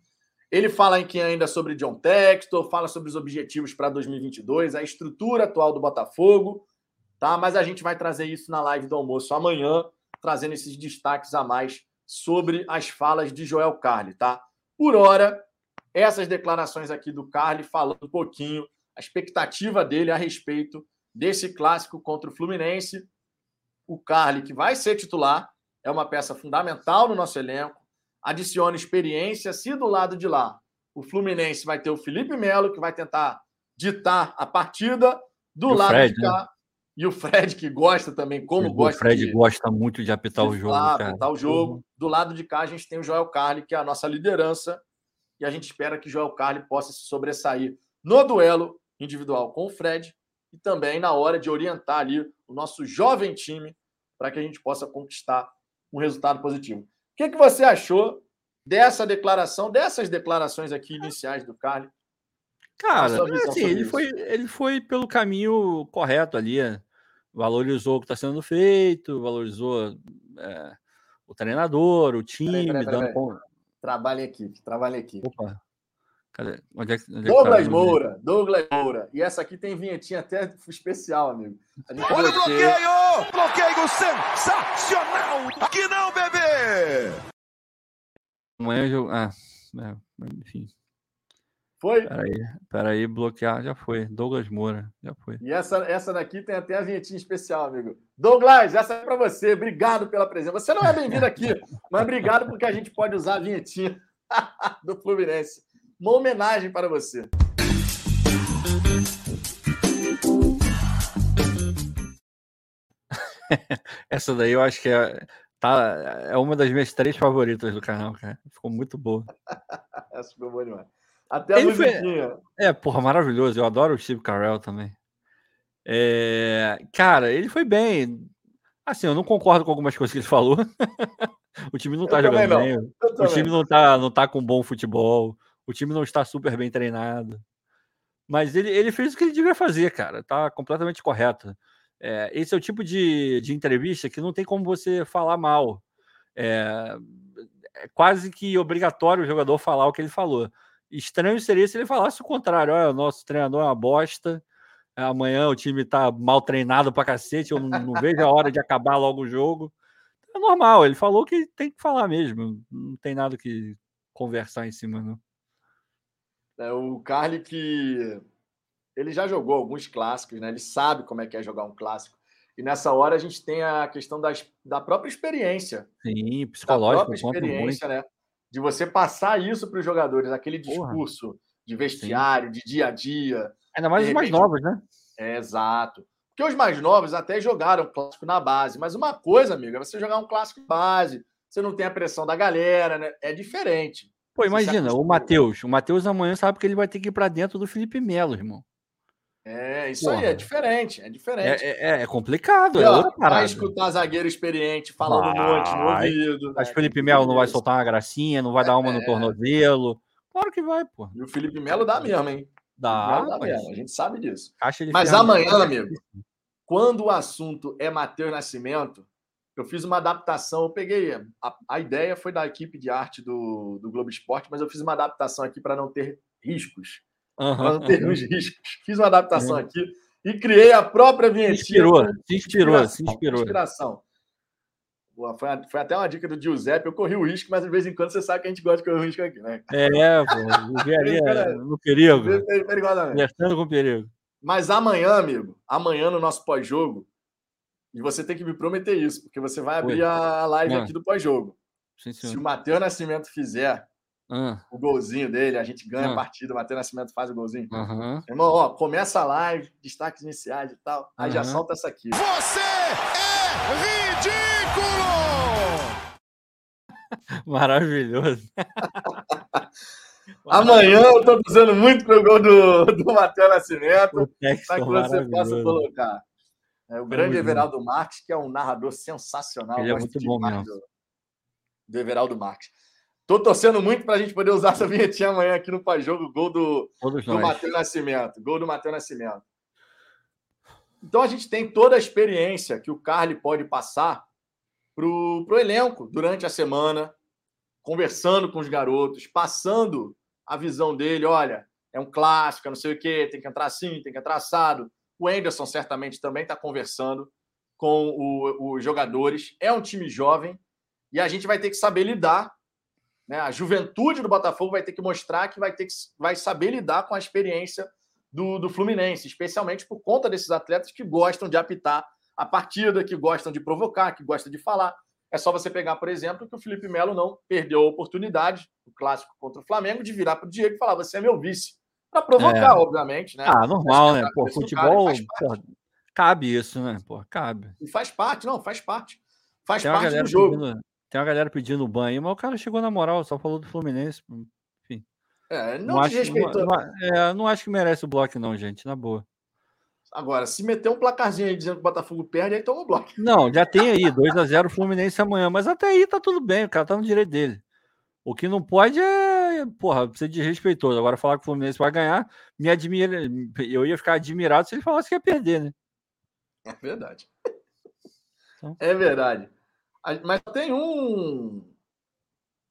Ele fala aqui ainda sobre John Textor, fala sobre os objetivos para 2022, a estrutura atual do Botafogo, tá? Mas a gente vai trazer isso na live do almoço amanhã, trazendo esses destaques a mais sobre as falas de Joel Carli, tá? Por hora, essas declarações aqui do Carli falando um pouquinho a expectativa dele a respeito desse clássico contra o Fluminense. O Carli, que vai ser titular, é uma peça fundamental no nosso elenco, adiciona experiência. Se do lado de lá o Fluminense vai ter o Felipe Melo, que vai tentar ditar a partida, do lado Fred, de cá. Né? E o Fred, que gosta também, como o gosta. O Fred de, gosta muito de apitar de o jogo. Cara. Apitar o jogo. Do lado de cá, a gente tem o Joel Carli, que é a nossa liderança. E a gente espera que o Joel Carli possa se sobressair no duelo individual com o Fred e também na hora de orientar ali o nosso jovem time para que a gente possa conquistar um resultado positivo. O que, que você achou dessa declaração, dessas declarações aqui iniciais do Carly? Cara, assim, ele foi, ele foi pelo caminho correto ali. Valorizou o que está sendo feito, valorizou é, o treinador, o time. Peraí, peraí, peraí, dando... Trabalho em equipe, trabalho em equipe. Opa. Cadê? Onde é que, onde é Douglas tá? Moura, Douglas Moura. E essa aqui tem vinhetinha até especial, amigo. Olha o bloqueio! Bloqueio sensacional! Aqui não, bebê! Amanhã eu. Ah, é, enfim. Foi? Peraí, peraí, bloquear, já foi. Douglas Moura, já foi. E essa, essa daqui tem até a vinhetinha especial, amigo. Douglas, essa é para você. Obrigado pela presença. Você não é bem-vindo aqui, mas obrigado porque a gente pode usar a vinhetinha do Fluminense uma homenagem para você. Essa daí eu acho que é, tá, é uma das minhas três favoritas do canal, cara. Ficou muito boa. Essa ficou boa demais. Até a Ele. Foi... É, porra, maravilhoso. Eu adoro o Steve Carell também. É... Cara, ele foi bem. Assim, eu não concordo com algumas coisas que ele falou. o time não tá eu jogando bem. O time não tá, não tá com bom futebol o time não está super bem treinado. Mas ele, ele fez o que ele devia fazer, cara. Tá completamente correto. É, esse é o tipo de, de entrevista que não tem como você falar mal. É, é, quase que obrigatório o jogador falar o que ele falou. Estranho seria se ele falasse o contrário. Olha, o nosso treinador é uma bosta. Amanhã o time tá mal treinado pra cacete. Eu não, não vejo a hora de acabar logo o jogo. É normal, ele falou que tem que falar mesmo. Não tem nada que conversar em cima, não. É, o Carly que ele já jogou alguns clássicos, né? Ele sabe como é que é jogar um clássico. E nessa hora a gente tem a questão das, da própria experiência. Sim, psicológico. Da própria experiência, né? De você passar isso para os jogadores, aquele discurso Porra. de vestiário, Sim. de dia a dia. Ainda mais repente... os mais novos, né? É, exato. Porque os mais novos até jogaram clássico na base. Mas uma coisa, amigo, é você jogar um clássico base. Você não tem a pressão da galera, né? É diferente. Pô, imagina, o Matheus. O Matheus amanhã sabe que ele vai ter que ir para dentro do Felipe Melo, irmão. É, isso Porra. aí, é diferente, é diferente. É, é, é complicado, e, ó, é Vai escutar zagueiro experiente falando um monte no ouvido. Mas né? Felipe Melo não vai soltar uma gracinha, não vai dar uma no é. tornozelo. Claro que vai, pô. E o Felipe Melo dá mesmo, hein? Dá, dá mesmo, a gente sabe disso. Mas amanhã, amigo, quando o assunto é Matheus Nascimento, eu fiz uma adaptação, eu peguei. A, a ideia foi da equipe de arte do, do Globo Esporte, mas eu fiz uma adaptação aqui para não ter riscos. Uhum, para não ter uhum. os riscos. Fiz uma adaptação uhum. aqui e criei a própria vinheta. Se inspirou, se inspirou, se inspirou. Inspiração. Foi, foi, até uma dica do Giuseppe. Eu corri o risco, mas de vez em quando você sabe que a gente gosta de correr o risco aqui, né? É, pô. Engenharia no perigo. Gastando com perigo. Mas amanhã, amigo, amanhã no nosso pós-jogo, e você tem que me prometer isso, porque você vai abrir Oi. a live ah. aqui do pós-jogo. Se o Matheus Nascimento fizer ah. o golzinho dele, a gente ganha ah. a partida, o Matheus Nascimento faz o golzinho. Uhum. Irmão, ó, começa a live, destaques iniciais e tal. Aí uhum. já solta essa aqui. Você é ridículo! Maravilhoso. Amanhã eu tô usando muito pro gol do, do Matheus Nascimento. Para que você possa colocar. É, o grande Everaldo Marques, que é um narrador sensacional. Ele é muito bom mesmo. Do, do Everaldo Marques. Tô torcendo muito para a gente poder usar essa vinhetinha amanhã aqui no pós-jogo, gol do, do Matheus Nascimento. Gol do Matheus Nascimento. Então a gente tem toda a experiência que o Carly pode passar para o elenco durante a semana, conversando com os garotos, passando a visão dele, olha, é um clássico, não sei o quê, tem que entrar assim, tem que entrar assado. O Anderson certamente também está conversando com os jogadores. É um time jovem e a gente vai ter que saber lidar. Né? A juventude do Botafogo vai ter que mostrar que vai, ter que, vai saber lidar com a experiência do, do Fluminense, especialmente por conta desses atletas que gostam de apitar a partida, que gostam de provocar, que gostam de falar. É só você pegar, por exemplo, que o Felipe Melo não perdeu a oportunidade, o clássico contra o Flamengo, de virar para o Diego e falar: você é meu vice. Para provocar, é. obviamente, né? Ah, normal, né? Pô, futebol. Cara, cabe isso, né? Pô, cabe. E faz parte, não, faz parte. Faz tem parte do jogo. Pedindo, tem uma galera pedindo banho, mas o cara chegou na moral, só falou do Fluminense. Enfim. É, não, não acho, Não, não, é, não acho que merece o bloco, não, gente, na boa. Agora, se meter um placarzinho aí dizendo que o Botafogo perde, aí toma o bloco. Não, já tem aí, 2x0 Fluminense amanhã, mas até aí tá tudo bem, o cara tá no direito dele. O que não pode é, porra, ser desrespeitoso. Agora falar que o Fluminense vai ganhar, me admira, eu ia ficar admirado se ele falasse que ia perder, né? É verdade. Então. É verdade. Mas tem um.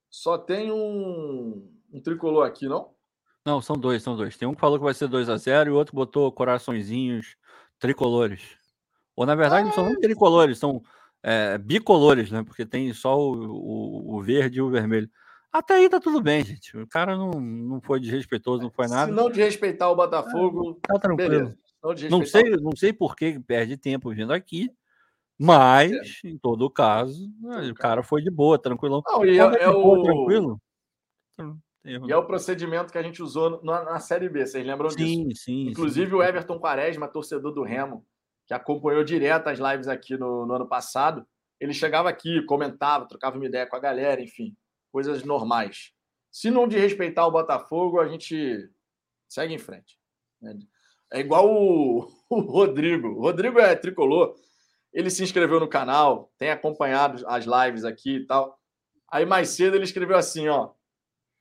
Só tem um, um tricolor aqui, não? Não, são dois, são dois. Tem um que falou que vai ser 2 a 0 e o outro botou coraçõezinhos tricolores. Ou na verdade ah, não são nem tricolores, são é, bicolores, né? Porque tem só o, o, o, verde e o vermelho. Até aí tá tudo bem, gente. O cara não, não foi desrespeitoso, não foi nada. Se não de respeitar o Botafogo, tá tranquilo. Não, não, sei, não sei por que perde tempo vindo aqui, mas é. em todo caso, o cara foi de boa, tranquilão. Não, e é, é, é o... tranquilo. E é o procedimento que a gente usou na, na Série B, vocês lembram sim, disso? Sim, Inclusive sim. o Everton Quaresma, torcedor do Remo, que acompanhou direto as lives aqui no, no, ano passado, ele chegava aqui, comentava, trocava uma ideia com a galera, enfim, coisas normais. Se não de respeitar o Botafogo, a gente segue em frente. Né? É igual o, o Rodrigo. O Rodrigo é tricolor, ele se inscreveu no canal, tem acompanhado as lives aqui e tal. Aí mais cedo ele escreveu assim, ó,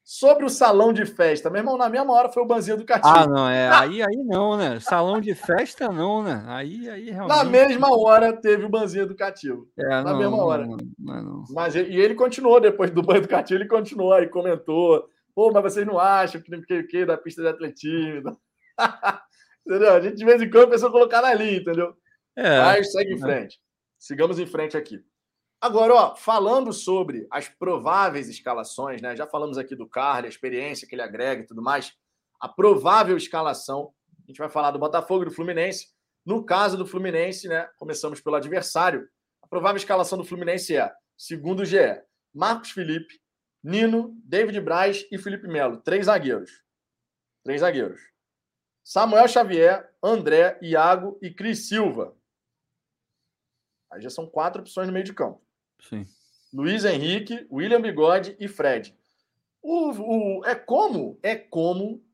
Sobre o salão de festa, meu irmão, na mesma hora foi o banzinho educativo. Ah, não, é. Aí, aí não, né? Salão de festa não, né? Aí, aí realmente. Na mesma hora teve o banzinho educativo. É, na não, mesma hora. Não, não, não. Mas, e ele continuou depois do banho educativo, ele continuou aí, comentou. Pô, mas vocês não acham que não que, que da pista de atletismo? entendeu? A gente de vez em quando pensou colocar na linha, entendeu? É, mas segue em é. frente. Sigamos em frente aqui. Agora, ó, falando sobre as prováveis escalações, né? Já falamos aqui do Carly, a experiência que ele agrega e tudo mais. A provável escalação, a gente vai falar do Botafogo e do Fluminense. No caso do Fluminense, né? Começamos pelo adversário. A provável escalação do Fluminense é, segundo o GE, Marcos Felipe, Nino, David Braz e Felipe Melo. Três zagueiros. Três zagueiros. Samuel Xavier, André, Iago e Cris Silva. Aí já são quatro opções no meio de campo. Sim. Luiz Henrique, William Bigode e Fred. O, o, é como, é como,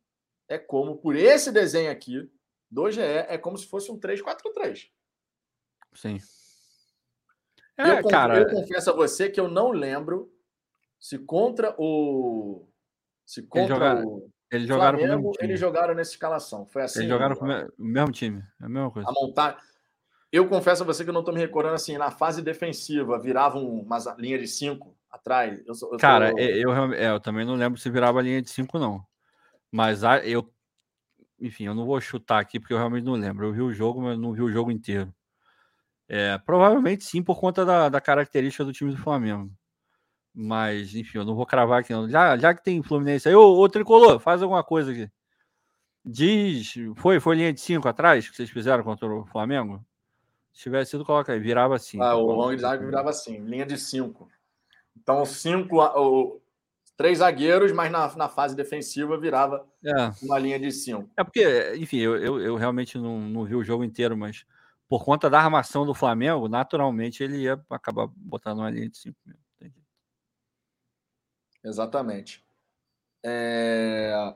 é como, por esse desenho aqui do GE, é como se fosse um 3-4-3. Sim. É, eu, cara... eu confesso a você que eu não lembro se contra o. Se contra eles jogaram, o. Eles jogaram Flamengo, eles jogaram nessa escalação. Foi assim. Eles jogaram o mesmo time. É a mesma coisa. A montar. Eu confesso a você que eu não estou me recordando assim, na fase defensiva, virava uma linha de cinco atrás. Eu, eu Cara, tô... eu, eu, é, eu, também não lembro se virava linha de cinco, não. Mas a, eu. Enfim, eu não vou chutar aqui porque eu realmente não lembro. Eu vi o jogo, mas não vi o jogo inteiro. É, provavelmente sim, por conta da, da característica do time do Flamengo. Mas, enfim, eu não vou cravar aqui, não. Já, já que tem Fluminense aí, ô, ô Tricolor, faz alguma coisa aqui. Diz. Foi, foi linha de cinco atrás que vocês fizeram contra o Flamengo? Se tivesse sido, coloca aí, virava assim. Ah, o long zague virava assim, linha de cinco. Então, cinco, o, três zagueiros, mas na, na fase defensiva virava é. uma linha de cinco. É porque, enfim, eu, eu, eu, realmente não, não vi o jogo inteiro, mas por conta da armação do Flamengo, naturalmente ele ia acabar botando uma linha de cinco mesmo. Exatamente. É...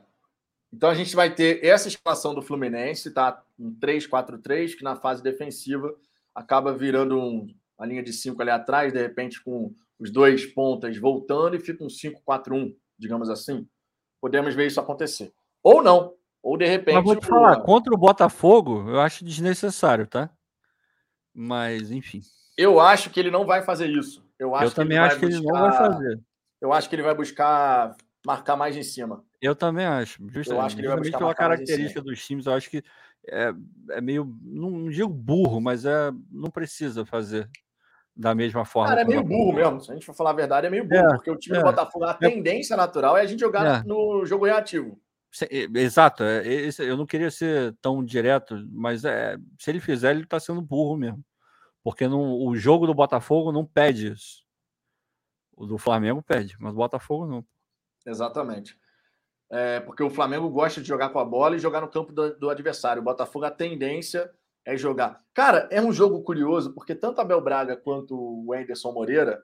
Então a gente vai ter essa escalação do Fluminense, tá? Um 3-4-3, que na fase defensiva acaba virando um, uma linha de cinco ali atrás, de repente com os dois pontas voltando e fica um 5-4-1, digamos assim. Podemos ver isso acontecer. Ou não. Ou de repente. Mas vou te falar, contra o Botafogo, eu acho desnecessário, tá? Mas, enfim. Eu acho que ele não vai fazer isso. Eu, acho eu também acho que buscar... ele não vai fazer. Eu acho que ele vai buscar marcar mais em cima. Eu também acho. Justamente, eu acho que ele vai buscar pela característica dos times, eu acho que é, é meio, não digo burro, mas é, não precisa fazer da mesma forma. Cara, é meio burro mesmo. Se a gente for falar a verdade, é meio burro, é, porque o time é, do Botafogo, a é. tendência natural é a gente jogar é. no jogo reativo. Exato, é, eu não queria ser tão direto, mas é, se ele fizer, ele está sendo burro mesmo. Porque não, o jogo do Botafogo não pede isso. O do Flamengo pede, mas o Botafogo não. Exatamente. É, porque o Flamengo gosta de jogar com a bola e jogar no campo do, do, adversário. O Botafogo, a tendência é jogar. Cara, é um jogo curioso, porque tanto Abel Braga quanto o Anderson Moreira,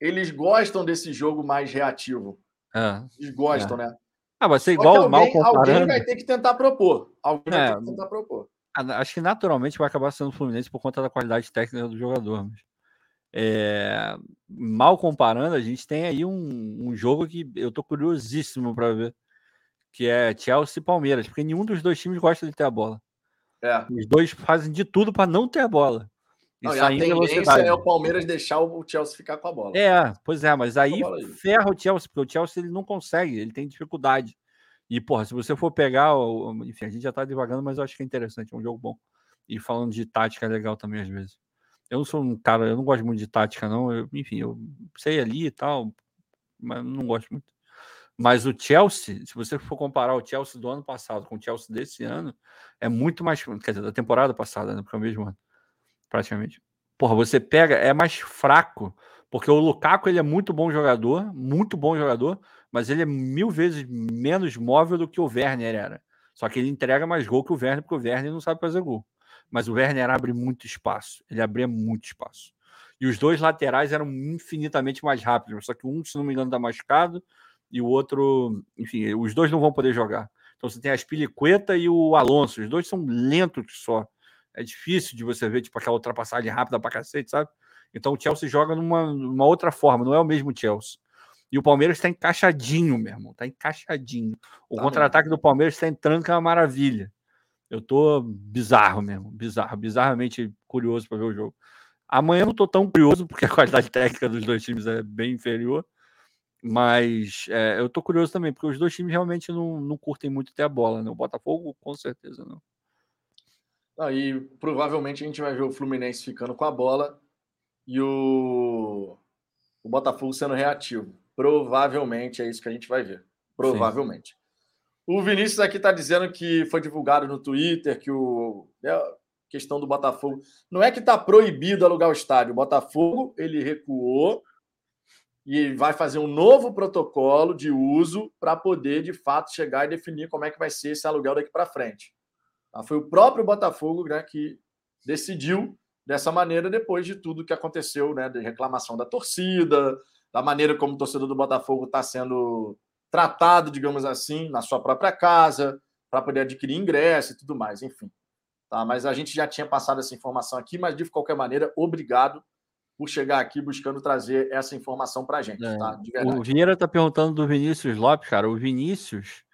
eles gostam desse jogo mais reativo. É, eles gostam, é. né? Ah, vai ser igual alguém, mal comparando. Alguém vai ter que tentar propor. Alguém vai ter que tentar propor. Acho que naturalmente vai acabar sendo o Fluminense por conta da qualidade técnica do jogador. Mas... É, mal comparando, a gente tem aí um, um jogo que eu tô curiosíssimo para ver, que é Chelsea e Palmeiras, porque nenhum dos dois times gosta de ter a bola. É. Os dois fazem de tudo para não ter a bola. E, não, e a tendência é o Palmeiras deixar o Chelsea ficar com a bola. É, pois é, mas aí, aí ferra o Chelsea, porque o Chelsea ele não consegue, ele tem dificuldade. E, porra, se você for pegar, enfim, a gente já tá devagando, mas eu acho que é interessante, é um jogo bom. E falando de tática é legal também às vezes. Eu não sou um cara, eu não gosto muito de tática, não. Eu, enfim, eu sei ali e tal, mas não gosto muito. Mas o Chelsea, se você for comparar o Chelsea do ano passado com o Chelsea desse ano, é muito mais. Quer dizer, da temporada passada, né? Porque é o mesmo ano, praticamente. Porra, você pega, é mais fraco, porque o Lukaku ele é muito bom jogador, muito bom jogador, mas ele é mil vezes menos móvel do que o Werner era. Só que ele entrega mais gol que o Werner, porque o Werner não sabe fazer gol mas o Werner abre muito espaço. Ele abria muito espaço. E os dois laterais eram infinitamente mais rápidos. Só que um, se não me engano, está machucado e o outro, enfim, os dois não vão poder jogar. Então você tem a Spilicueta e o Alonso. Os dois são lentos só. É difícil de você ver tipo aquela ultrapassagem rápida para cacete, sabe? Então o Chelsea joga numa, numa outra forma, não é o mesmo Chelsea. E o Palmeiras está encaixadinho, meu irmão. Está encaixadinho. O tá contra-ataque do Palmeiras está entrando, que é uma maravilha. Eu tô bizarro mesmo, bizarro, bizarramente curioso para ver o jogo. Amanhã eu não tô tão curioso, porque a qualidade técnica dos dois times é bem inferior. Mas é, eu tô curioso também, porque os dois times realmente não, não curtem muito ter a bola, né? O Botafogo, com certeza, não. Aí provavelmente a gente vai ver o Fluminense ficando com a bola e o, o Botafogo sendo reativo. Provavelmente é isso que a gente vai ver. Provavelmente. Sim. O Vinícius aqui está dizendo que foi divulgado no Twitter que o é questão do Botafogo não é que está proibido alugar o estádio. O Botafogo ele recuou e vai fazer um novo protocolo de uso para poder de fato chegar e definir como é que vai ser esse aluguel daqui para frente. Tá? Foi o próprio Botafogo né, que decidiu dessa maneira depois de tudo que aconteceu, né, de reclamação da torcida, da maneira como o torcedor do Botafogo está sendo tratado, digamos assim, na sua própria casa, para poder adquirir ingresso e tudo mais, enfim. Tá? Mas a gente já tinha passado essa informação aqui, mas de qualquer maneira, obrigado por chegar aqui buscando trazer essa informação para a gente. É. Tá? O Vieira está perguntando do Vinícius Lopes, cara. O Vinícius,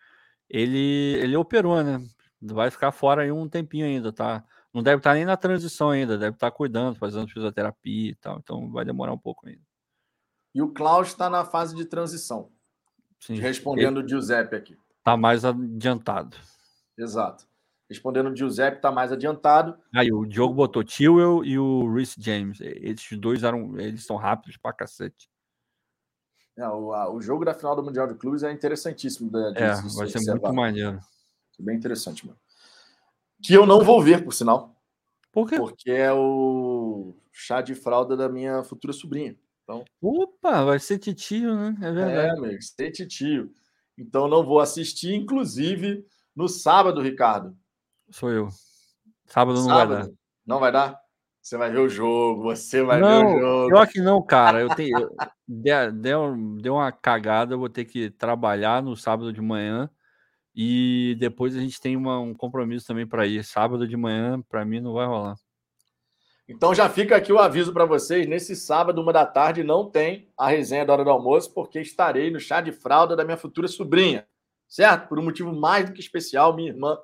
ele, ele operou, né? Vai ficar fora aí um tempinho ainda, tá? Não deve estar tá nem na transição ainda, deve estar tá cuidando, fazendo fisioterapia e tal. Então vai demorar um pouco ainda. E o Klaus está na fase de transição. Sim. Respondendo o Giuseppe aqui. Está mais adiantado. Exato. Respondendo o Giuseppe, está mais adiantado. Aí o Diogo botou Tewell e o Rhys James. Esses dois eram, eles são rápidos pra cacete. É, o, a, o jogo da final do Mundial de Clubes é interessantíssimo. De, de, é, vai ser muito maneiro. Bem interessante, mano. Que eu não vou ver, por sinal. Por quê? Porque é o chá de fralda da minha futura sobrinha. Então, Opa, vai ser titio, né? É, é verdade. É, amigo, ser titio. Então não vou assistir, inclusive no sábado, Ricardo. Sou eu. Sábado não sábado, vai dar. Não vai dar? Você vai ver o jogo, você vai não, ver o jogo. Pior que não, cara. Eu tenho. Eu, deu, deu, deu uma cagada, eu vou ter que trabalhar no sábado de manhã. E depois a gente tem uma, um compromisso também para ir. Sábado de manhã, para mim, não vai rolar. Então já fica aqui o aviso para vocês: nesse sábado, uma da tarde, não tem a resenha da hora do almoço, porque estarei no chá de fralda da minha futura sobrinha. certo? Por um motivo mais do que especial, minha irmã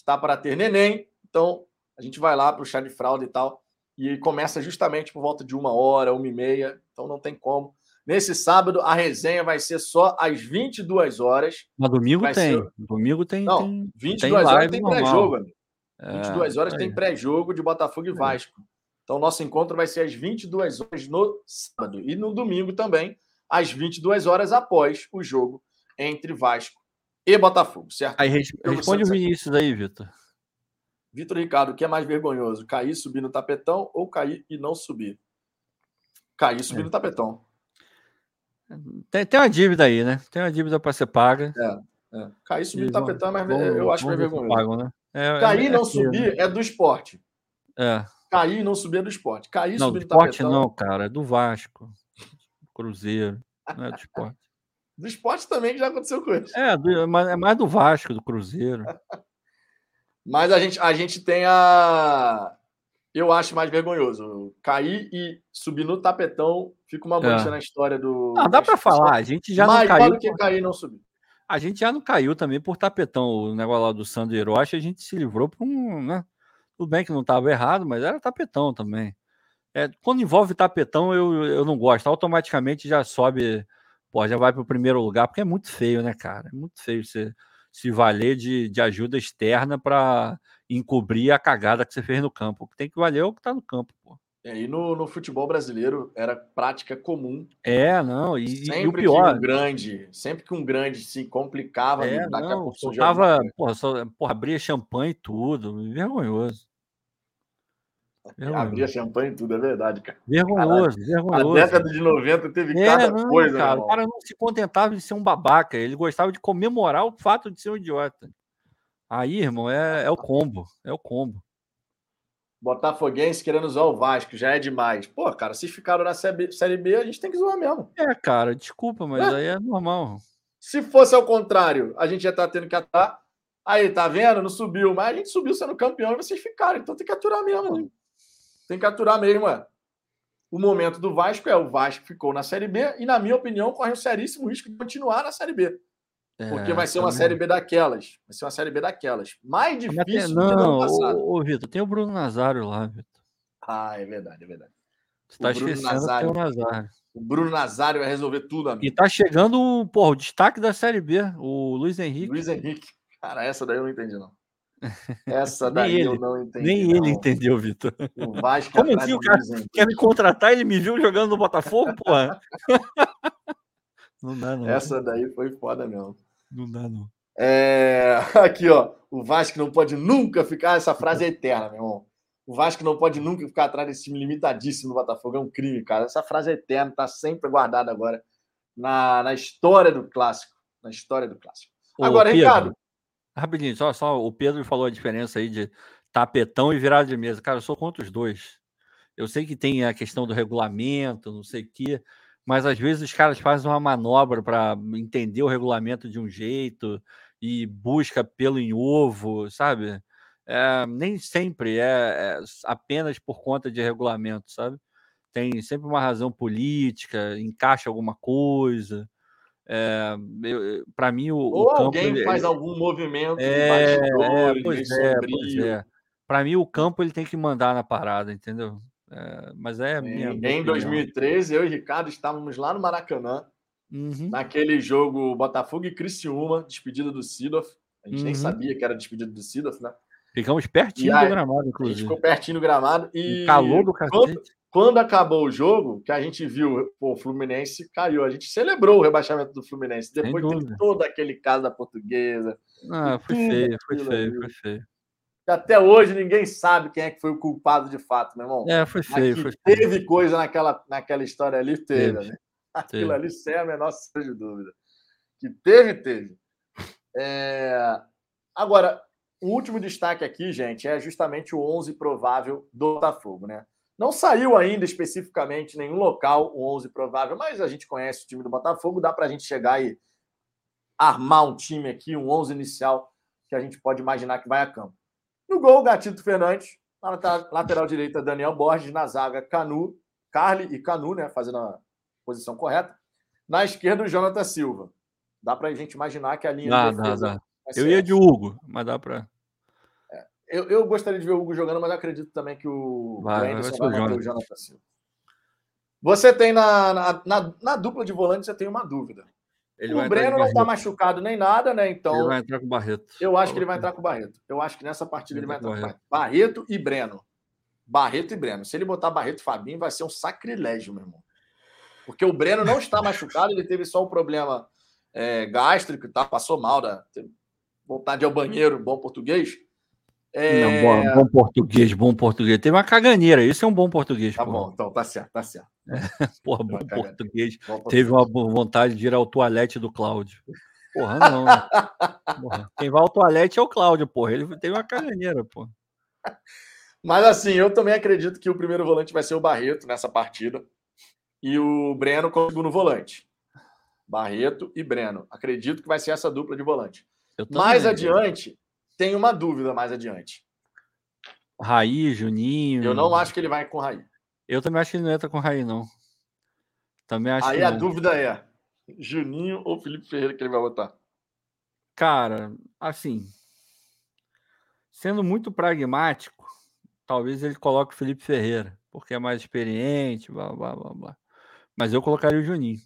está para ter neném, então a gente vai lá para o chá de fralda e tal, e começa justamente por volta de uma hora, uma e meia, então não tem como. Nesse sábado, a resenha vai ser só às 22 horas. Mas domingo vai tem. Ser... Domingo tem. Não, tem, 22 tem horas tem pré-jogo, amigo. É, 22 horas tem pré-jogo de Botafogo e é. Vasco. Então, nosso encontro vai ser às 22 horas no sábado. E no domingo também, às 22 horas após o jogo entre Vasco e Botafogo, certo? Aí responde o Vinícius aí, Vitor. Vitor Ricardo, o que é mais vergonhoso? Cair, subir no tapetão ou cair e não subir? Cair, subir é. no tapetão. Tem, tem uma dívida aí, né? Tem uma dívida para ser paga. É, é. Cair, subir no tapetão, mas eu acho mais vergonhoso. Pagam, né? É, é Cair e é, não subir é do esporte. É. Cair e não subir é do esporte. Cair não, subir no esporte tapetão... não, cara. É do Vasco. Cruzeiro. Não é do esporte. Do esporte também que já aconteceu com isso. É, do, é mais do Vasco, do Cruzeiro. Mas a gente, a gente tem a. Eu acho mais vergonhoso. Cair e subir no tapetão fica uma mancha é. na história do. Não, dá para falar. A gente já não caiu. que cair e não subir. A gente já não caiu também por tapetão. O negócio lá do Sandro Hiroshi, a gente se livrou por um. Né? Tudo bem que não estava errado, mas era tapetão também. É, quando envolve tapetão, eu, eu não gosto. Automaticamente já sobe, pô, já vai para o primeiro lugar, porque é muito feio, né, cara? É muito feio você se valer de, de ajuda externa para encobrir a cagada que você fez no campo. O que tem que valer é o que está no campo, pô. É, e no, no futebol brasileiro era prática comum. É, não, e, sempre e o pior. Que um grande, sempre que um grande se complicava, é, não, soltava, porra, só, porra, abria champanhe e tudo, vergonhoso. vergonhoso. Abria champanhe e tudo, é verdade, cara. Vergonhoso, Caralho, vergonhoso. A década de 90 teve é, cada não, coisa. Cara, o cara não se contentava de ser um babaca, ele gostava de comemorar o fato de ser um idiota. Aí, irmão, é, é o combo, é o combo. Botafoguense querendo usar o Vasco, já é demais. Pô, cara, se ficaram na Série B, a gente tem que zoar mesmo. É, cara, desculpa, mas é. aí é normal. Se fosse ao contrário, a gente já tá tendo que aturar. Aí, tá vendo? Não subiu, mas a gente subiu sendo campeão e vocês ficaram. Então tem que aturar mesmo. Tem que aturar mesmo, é. O momento do Vasco é o Vasco ficou na Série B e, na minha opinião, corre um seríssimo risco de continuar na Série B. Porque é, vai ser uma Série B daquelas. Vai ser uma Série B daquelas. Mais difícil não, do que ano passado. Ô, ô Vitor, tem o Bruno Nazário lá, Vitor. Ah, é verdade, é verdade. Você tá esquecendo Nazário, o Nazário. O Bruno Nazário vai resolver tudo, amigo. E tá chegando porra, o destaque da Série B, o Luiz Henrique. Luiz Henrique. Cara, essa daí eu não entendi, não. Essa daí ele, eu não entendi. Nem não. ele entendeu, Vitor. O Vasco Como assim o cara quer me contratar? Ele me viu jogando no Botafogo, porra? não dá, não. Essa daí foi foda mesmo. Não dá, não. É... Aqui, ó. O Vasco não pode nunca ficar. Essa frase é eterna, meu irmão. O Vasco não pode nunca ficar atrás desse time limitadíssimo do Botafogo. É um crime, cara. Essa frase é eterna, tá sempre guardada agora na, na história do clássico. Na história do clássico. Ô, agora, Pedro, Ricardo. Rapidinho, só, só o Pedro falou a diferença aí de tapetão e virada de mesa. Cara, eu sou contra os dois. Eu sei que tem a questão do regulamento, não sei o quê, mas às vezes os caras fazem uma manobra para entender o regulamento de um jeito e busca pelo em ovo, sabe? É, nem sempre é, é, apenas por conta de regulamento, sabe? Tem sempre uma razão política, encaixa alguma coisa. É, para mim, o, Ou o campo, alguém faz algum movimento é, é, pois é, pois é. Para mim, o campo ele tem que mandar na parada, entendeu? É, mas é minha. Em, em 2013, eu e Ricardo estávamos lá no Maracanã, uhum. naquele jogo Botafogo e Criciúma, despedida do Sidoff. A gente uhum. nem sabia que era despedida do Sidoff, né? Ficamos pertinho aí, do gramado, inclusive. A gente ficou pertinho do gramado. E calor do cacete. Quando, quando, acabou o jogo, que a gente viu pô, o Fluminense caiu. A gente celebrou o rebaixamento do Fluminense. Depois de todo aquele caso da portuguesa. Ah, foi feio, foi feio, foi feio até hoje ninguém sabe quem é que foi o culpado de fato, meu irmão. É, foi feio. Foi teve feio. coisa naquela, naquela história ali, teve. teve. Né? Aquilo teve. ali sem a menor de dúvida. Que teve, teve. É... Agora, o último destaque aqui, gente, é justamente o 11 provável do Botafogo, né? Não saiu ainda especificamente nenhum local o 11 provável, mas a gente conhece o time do Botafogo, dá para a gente chegar e armar um time aqui, um 11 inicial que a gente pode imaginar que vai a campo. No gol, Gatito Fernandes. Na lateral direita, Daniel Borges. Na zaga, Canu, Carly e Canu, né? Fazendo a posição correta. Na esquerda, o Jonathan Silva. Dá para a gente imaginar que a linha Dá, de dá, dá. Eu ia de Hugo, mas dá pra. Eu, eu gostaria de ver o Hugo jogando, mas acredito também que o, Vai, vai Anderson vai, manter o Jonathan Silva. Você tem na, na, na, na dupla de volante, você tem uma dúvida. Ele o vai Breno não está Barreto. machucado nem nada, né? Ele Então, vai entrar com o Barreto. eu acho que ele vai entrar com o Barreto. Eu acho que nessa partida ele vai Entra entrar com com o Barreto. Barreto e Breno. Barreto e Breno. Se ele botar Barreto e Fabinho, vai ser um sacrilégio, meu irmão. Porque o Breno não está machucado, ele teve só um problema é, gástrico e tal, passou mal, da, teve vontade ao banheiro, bom português. É, Não, bom, bom português, bom português. Teve uma caganeira, isso é um bom português, Tá porra. bom, então tá certo, tá certo. Porra, bom português. Bom Teve uma vontade de ir ao toalete do Cláudio. Porra, não. né? Porra, Quem vai ao toalete é o Cláudio, porra. Ele teve uma caganeira, porra. Mas assim, eu também acredito que o primeiro volante vai ser o Barreto nessa partida. E o Breno como segundo volante. Barreto e Breno. Acredito que vai ser essa dupla de volante. Mais adiante, tem uma dúvida mais adiante. Raí, Juninho. Eu não acho que ele vai com Raí. Eu também acho que ele não entra com Raí, não. Também acho Aí que a não. dúvida é: Juninho ou Felipe Ferreira que ele vai botar? Cara, assim, sendo muito pragmático, talvez ele coloque o Felipe Ferreira, porque é mais experiente, blá, blá, blá, blá. Mas eu colocaria o Juninho.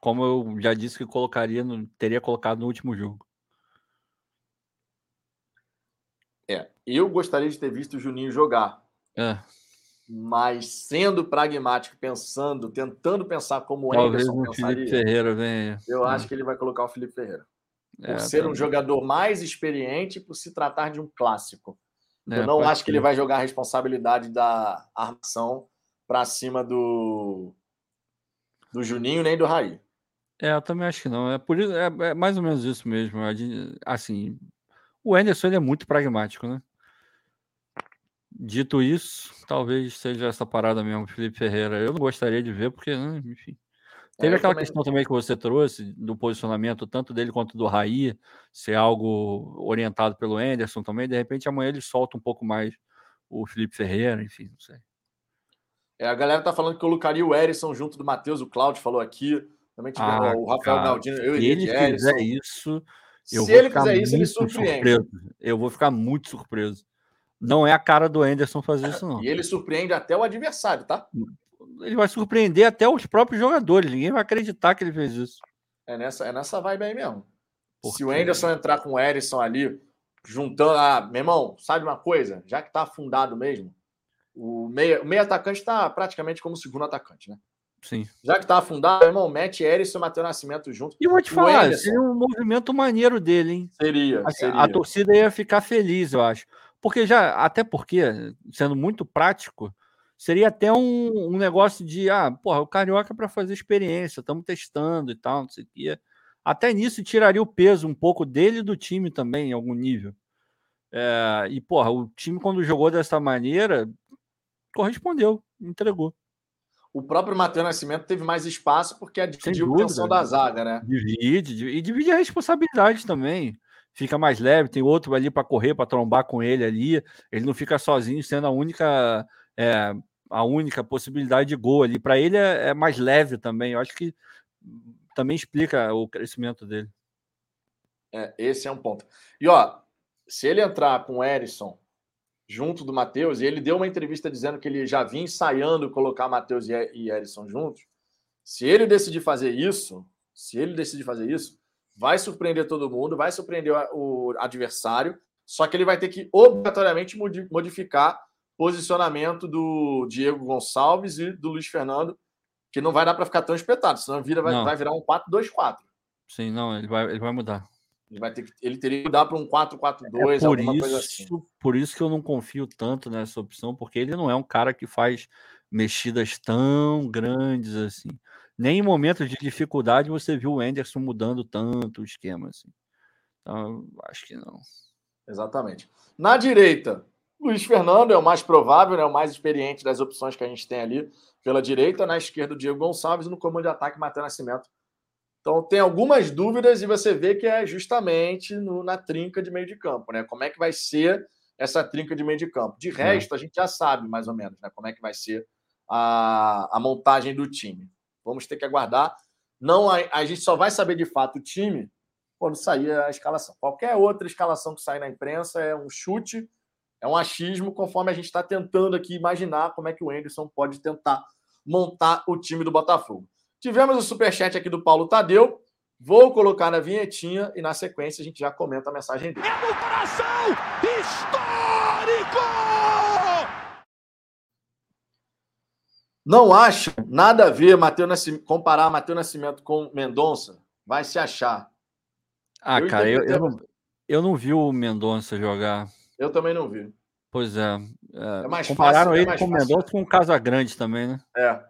Como eu já disse que colocaria, no- teria colocado no último jogo. É, eu gostaria de ter visto o Juninho jogar, É, mas sendo pragmático, pensando, tentando pensar como o talvez Anderson o Felipe pensaria, Ferreira venha. eu É, acho que ele vai colocar o Felipe Ferreira. Por é, ser um jogador mais experiente por se tratar de um clássico. É, eu não acho que ele ser. vai jogar a responsabilidade da armação para cima do do Juninho nem do Raí. É, eu também acho que não. É por isso, é, é mais ou menos isso mesmo. Assim, o Anderson ele é muito pragmático, né? Dito isso, talvez seja essa parada mesmo, Felipe Ferreira. Eu não gostaria de ver, porque, né, enfim. Teve É, eu aquela também- questão também que você trouxe do posicionamento, tanto dele quanto do Raí, ser algo orientado pelo Anderson também. De repente, amanhã ele solta um pouco mais o Felipe Ferreira, enfim, não sei. É, a galera tá falando que colocaria o Erisson junto do Matheus, o Cláudio falou aqui. Também tive Ah, o Rafael cara, Galdino, eu Se iria ele de Erisson. fizer isso, eu Se ele fizer isso, ele surpreende. surpreso. Eu vou ficar muito surpreso. Não é a cara do Anderson fazer isso, não. E ele surpreende até o adversário, tá? Ele vai surpreender até os próprios jogadores. Ninguém vai acreditar que ele fez isso. É nessa, é nessa vibe aí mesmo. Se o Porque- Anderson entrar com o Erisson ali, juntando. Ah, meu irmão, sabe uma coisa? Já que tá afundado mesmo, o meio, o meio atacante tá praticamente como segundo atacante, né? Sim. Já que tá afundado, irmão, mete Erisson e Matheus Nascimento junto. E vou te falar, Anderson. seria um movimento maneiro dele, hein? Seria, Assim, seria. A torcida ia ficar feliz, eu acho. Porque já, até porque, sendo muito prático, seria até um, um negócio de, ah, porra, o Carioca é para fazer experiência, estamos testando e tal, não sei o quê. Até nisso tiraria o peso um pouco dele e do time também, em algum nível. É, e, porra, o time, quando jogou dessa maneira, correspondeu, entregou. O próprio Matheus Nascimento teve mais espaço porque dividiu a tensão da zaga, né? Divide, divide, e divide a responsabilidade também. Fica mais leve, tem outro ali para correr, para trombar com ele ali. Ele não fica sozinho, sendo a única é, a única possibilidade de gol ali. Para ele é, é mais leve também. Eu acho que também explica o crescimento dele. É, esse é um ponto. E ó, se ele entrar com o Erisson junto do Matheus, e ele deu uma entrevista dizendo que ele já vinha ensaiando colocar Matheus e E- Erisson juntos. Se ele decidir fazer isso, se ele decidir fazer isso, vai surpreender todo mundo, vai surpreender o adversário, só que ele vai ter que obrigatoriamente modi- modificar posicionamento do Diego Gonçalves e do Luiz Fernando, que não vai dar para ficar tão espetado, senão vira, vai, vai virar um 4-2-4. Sim, não, ele vai, ele vai mudar. Ele, vai ter que, ele teria que mudar para um 4-4-2, É por alguma coisa isso, assim. por isso que eu não confio tanto nessa opção, porque ele não é um cara que faz mexidas tão grandes assim. Nem em momentos de dificuldade você viu o Anderson mudando tanto o esquema assim. Então, acho que não. Exatamente. Na direita, Luiz Fernando é o mais provável, né, o mais experiente das opções que a gente tem ali pela direita. Na esquerda, o Diego Gonçalves. No comando de ataque, Matheus Nascimento. Então, tem algumas dúvidas e você vê que é justamente no- na trinca de meio de campo. Né? Como é que vai ser essa trinca de meio de campo? De resto, a gente já sabe mais ou menos né, como é que vai ser a, a montagem do time. Vamos ter que aguardar. Não, a, a gente só vai saber de fato o time quando sair a escalação. Qualquer outra escalação que sai na imprensa é um chute, é um achismo, conforme a gente está tentando aqui imaginar como é que o Anderson pode tentar montar o time do Botafogo. Tivemos o superchat aqui do Paulo Tadeu. Vou colocar na vinhetinha e na sequência a gente já comenta a mensagem dele. É no coração histórico! Não acho nada a ver Mateus Nascimento, comparar Matheus Nascimento com Mendonça. Vai se achar. Ah, cara, eu, eu, não, eu não vi o Mendonça jogar. Eu também não vi. Pois é. é, é mais compararam fácil, ele é mais com o Mendonça com o Casagrande também, né? É.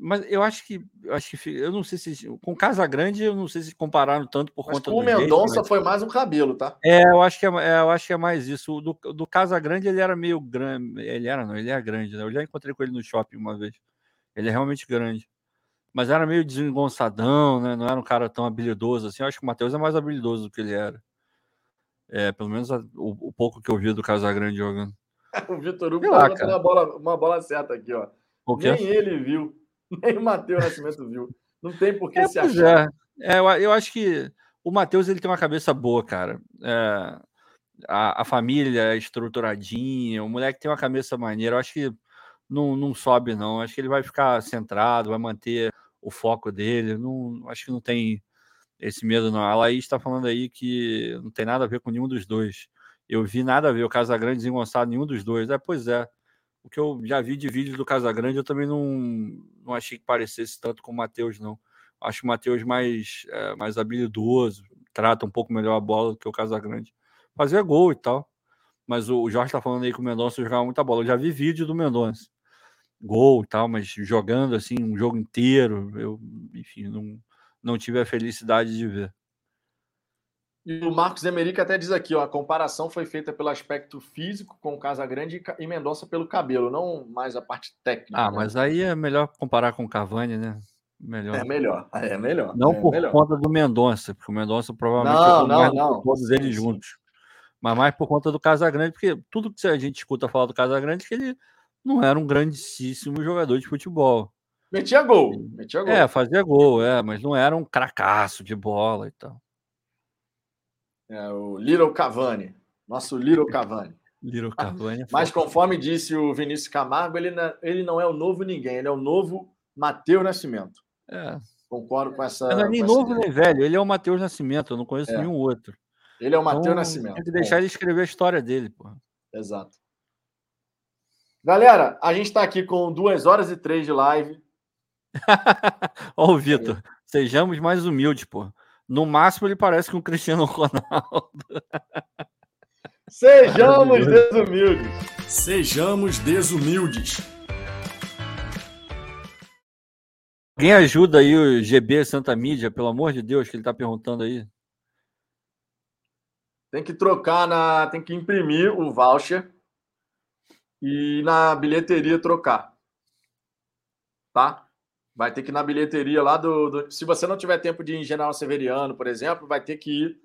Mas eu acho que eu acho que eu não sei se com Casagrande eu não sei se compararam tanto por mas conta com do o Mendonça jeito, mas... foi mais um cabelo, tá? É, eu acho que é, é, eu acho que é mais isso. Do, do Casagrande ele era meio grande, ele era não, ele é grande, né? Eu já encontrei com ele no shopping uma vez. Ele é realmente grande. Mas era meio desengonçadão, né? Não era um cara tão habilidoso assim. Eu acho que o Matheus é mais habilidoso do que ele era. É, pelo menos a, o, o, pouco que eu vi do Casagrande jogando. o Vitor Hugo tá uma bola, uma bola certa aqui, ó. Nem ele viu, nem o Matheus Nascimento viu. Não tem por que é, se achar. É. é eu, eu, acho que o Matheus ele tem uma cabeça boa, cara. É, a, a, família é estruturadinha, o moleque tem uma cabeça maneira. Eu acho que não, não sobe, não. Eu acho que ele vai ficar centrado, vai manter o foco dele. Não, acho que não tem esse medo, não. A Laís está falando aí que não tem nada a ver com nenhum dos dois. Eu vi nada a ver o Casagrande desengonçado, nenhum dos dois. É, pois é. O que eu já vi de vídeos do Casagrande, eu também não, não achei que parecesse tanto com o Matheus, não. Acho o Matheus mais, é, mais habilidoso, trata um pouco melhor a bola do que o Casagrande. Fazia gol e tal. Mas o, Jorge está falando aí que o Mendonça jogava muita bola. Eu já vi vídeo do Mendonça. Gol e tal, mas jogando assim um jogo inteiro, eu, enfim, não, não tive a felicidade de ver. E o Marcos Emerick até diz aqui, ó, a comparação foi feita pelo aspecto físico com o Casagrande e Mendonça pelo cabelo, não mais a parte técnica. Ah, né? mas aí é melhor comparar com o Cavani, né? Melhor. É melhor, é melhor. Não é por melhor. conta do Mendonça, porque o Mendonça provavelmente não, não, não. todos eles juntos. Mas mais por conta do Casagrande, porque tudo que a gente escuta falar do Casagrande é que ele não era um grandíssimo jogador de futebol. Metia gol, metia gol. É, fazia gol, é, mas não era um cracaço de bola e tal. É, o Little Cavani, nosso Little Cavani. Little Cavani. é Mas conforme disse o Vinícius Camargo, ele não, ele não é o novo ninguém, ele é o novo Matheus Nascimento. É. Concordo com essa. Não é nem novo nem velho, ele é o Matheus Nascimento, eu não conheço É. nenhum outro. Ele é o Matheus Então, Nascimento. Tem que deixar ele escrever a história dele, pô. Exato. Galera, a gente está aqui com duas horas e três de live. Ó, o Vitor, sejamos mais humildes, pô. No máximo ele parece com o Cristiano Ronaldo. Sejamos desumildes. Sejamos desumildes. Alguém ajuda aí o GB Santa Mídia, pelo amor de Deus, que ele tá perguntando aí. Tem que trocar na. Tem que imprimir o voucher e na bilheteria trocar. Tá? Vai ter que ir na bilheteria lá do, do- Se você não tiver tempo de ir em General Severiano, por exemplo, vai ter que ir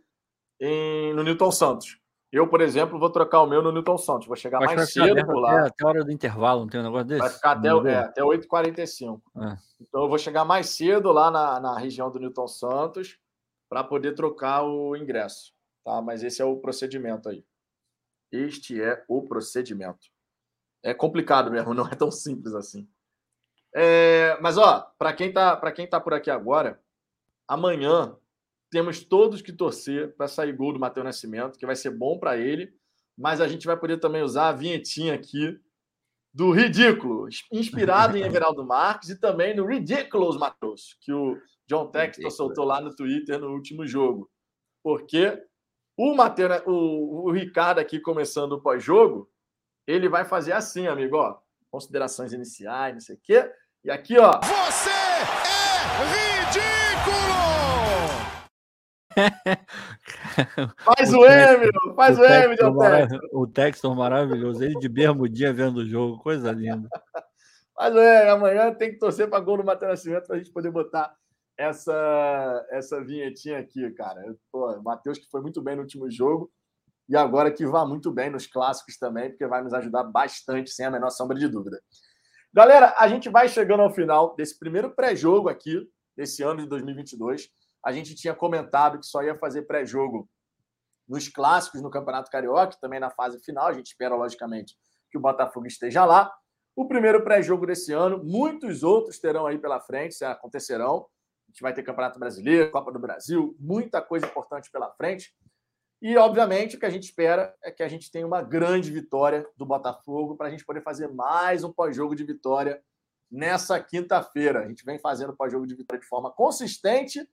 em- no Newton Santos. Eu, por exemplo, vou trocar o meu no Newton Santos. Vou chegar mais cedo por até, lá. até a hora do intervalo, não tem um negócio desse? Vai ficar até, Não é, até 8h45. É. Então eu vou chegar mais cedo lá na, na região do Newton Santos para poder trocar o ingresso. Tá? Mas esse é o procedimento aí. Este é o procedimento. É complicado mesmo, não é tão simples assim. É, mas ó, para quem tá para quem tá por aqui agora, amanhã temos todos que torcer para sair gol do Matheus Nascimento, que vai ser bom para ele, mas a gente vai poder também usar a vinhetinha aqui do Ridículo, inspirado em Everaldo Marques e também no Ridiculous Matheus, que o John Textor soltou lá no Twitter no último jogo. Porque o Matheus, o, o Ricardo aqui começando o pós-jogo, ele vai fazer assim, amigo, ó, considerações iniciais, não sei o quê. E aqui, ó, Você é ridículo! faz o M, meu, faz o M, John mara- Textor. O Textor maravilhoso, ele de bermudinha vendo o jogo, coisa linda. Mas é, amanhã tem que torcer para gol do Matheus Nascimento para a gente poder botar essa, essa vinhetinha aqui, cara. Pô, o Matheus que foi muito bem no último jogo e agora que vá muito bem nos clássicos também, porque vai nos ajudar bastante, sem a menor sombra de dúvida. Galera, a gente vai chegando ao final desse primeiro pré-jogo aqui desse ano de 2022. A gente tinha comentado que só ia fazer pré-jogo nos clássicos no Campeonato Carioca, também na fase final. A gente espera, logicamente, que o Botafogo esteja lá. O primeiro pré-jogo desse ano, muitos outros terão aí pela frente, acontecerão. A gente vai ter Campeonato Brasileiro, Copa do Brasil, muita coisa importante pela frente. E, obviamente, o que a gente espera é que a gente tenha uma grande vitória do Botafogo para a gente poder fazer mais um pós-jogo de vitória nessa quinta-feira. A gente vem fazendo pós-jogo de vitória de forma consistente,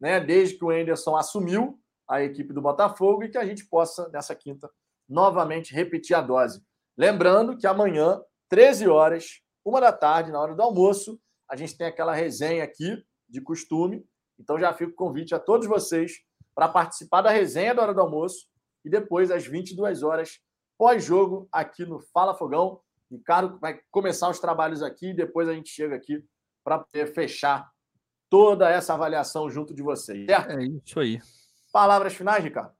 né, desde que o Enderson assumiu a equipe do Botafogo e que a gente possa, nessa quinta, novamente repetir a dose. Lembrando que amanhã, 13 horas, uma da tarde, na hora do almoço, a gente tem aquela resenha aqui de costume. Então já fica o convite a todos vocês para participar da resenha da hora do almoço e depois às 22 horas, pós-jogo, aqui no Fala Fogão. Ricardo vai começar os trabalhos aqui e depois a gente chega aqui para fechar toda essa avaliação junto de vocês, certo? É isso aí. Palavras finais, Ricardo?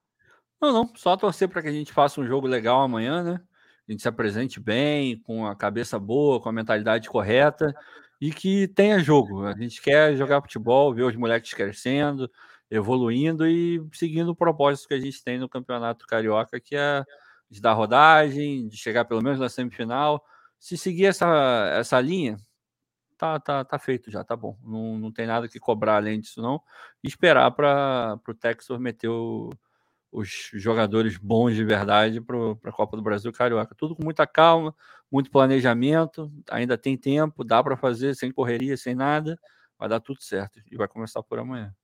Não, não. Só torcer para que a gente faça um jogo legal amanhã, né? A gente se apresente bem, com a cabeça boa, com a mentalidade correta e que tenha jogo. A gente quer jogar futebol, ver os moleques crescendo, evoluindo e seguindo o propósito que a gente tem no Campeonato Carioca, que é de dar rodagem, de chegar pelo menos na semifinal. Se seguir essa, essa linha, tá, tá, tá feito já, tá bom. Não, não tem nada que cobrar além disso, não. E esperar para o Texas meter o, os jogadores bons de verdade para a Copa do Brasil Carioca. Tudo com muita calma, muito planejamento, ainda tem tempo, dá para fazer sem correria, sem nada, vai dar tudo certo. E vai começar por amanhã.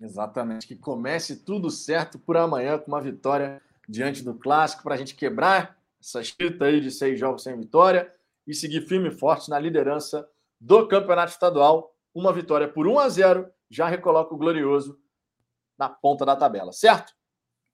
Exatamente, que comece tudo certo por amanhã com uma vitória diante do clássico para a gente quebrar essa escrita aí de seis jogos sem vitória e seguir firme e forte na liderança do campeonato estadual. Uma vitória por 1 a 0 já recoloca o glorioso na ponta da tabela, certo?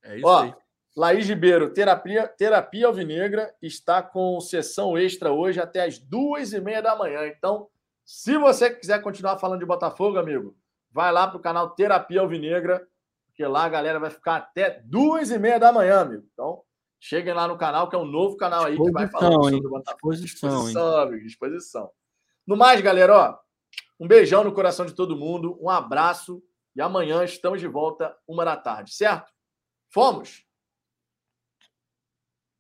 É isso Ó, aí. Laís Ribeiro, terapia, terapia Alvinegra, está com sessão extra hoje até as duas e meia da manhã. Então, se você quiser continuar falando de Botafogo, amigo, vai lá para o canal Terapia Alvinegra, porque lá a galera vai ficar até duas e meia da manhã, amigo. Então, cheguem lá no canal, que é um novo canal aí que vai falar sobre o Botafogo. Disposição, disposição, amigo, disposição. No mais, galera, ó, um beijão no coração de todo mundo, um abraço e amanhã estamos de volta, uma da tarde, certo? Fomos!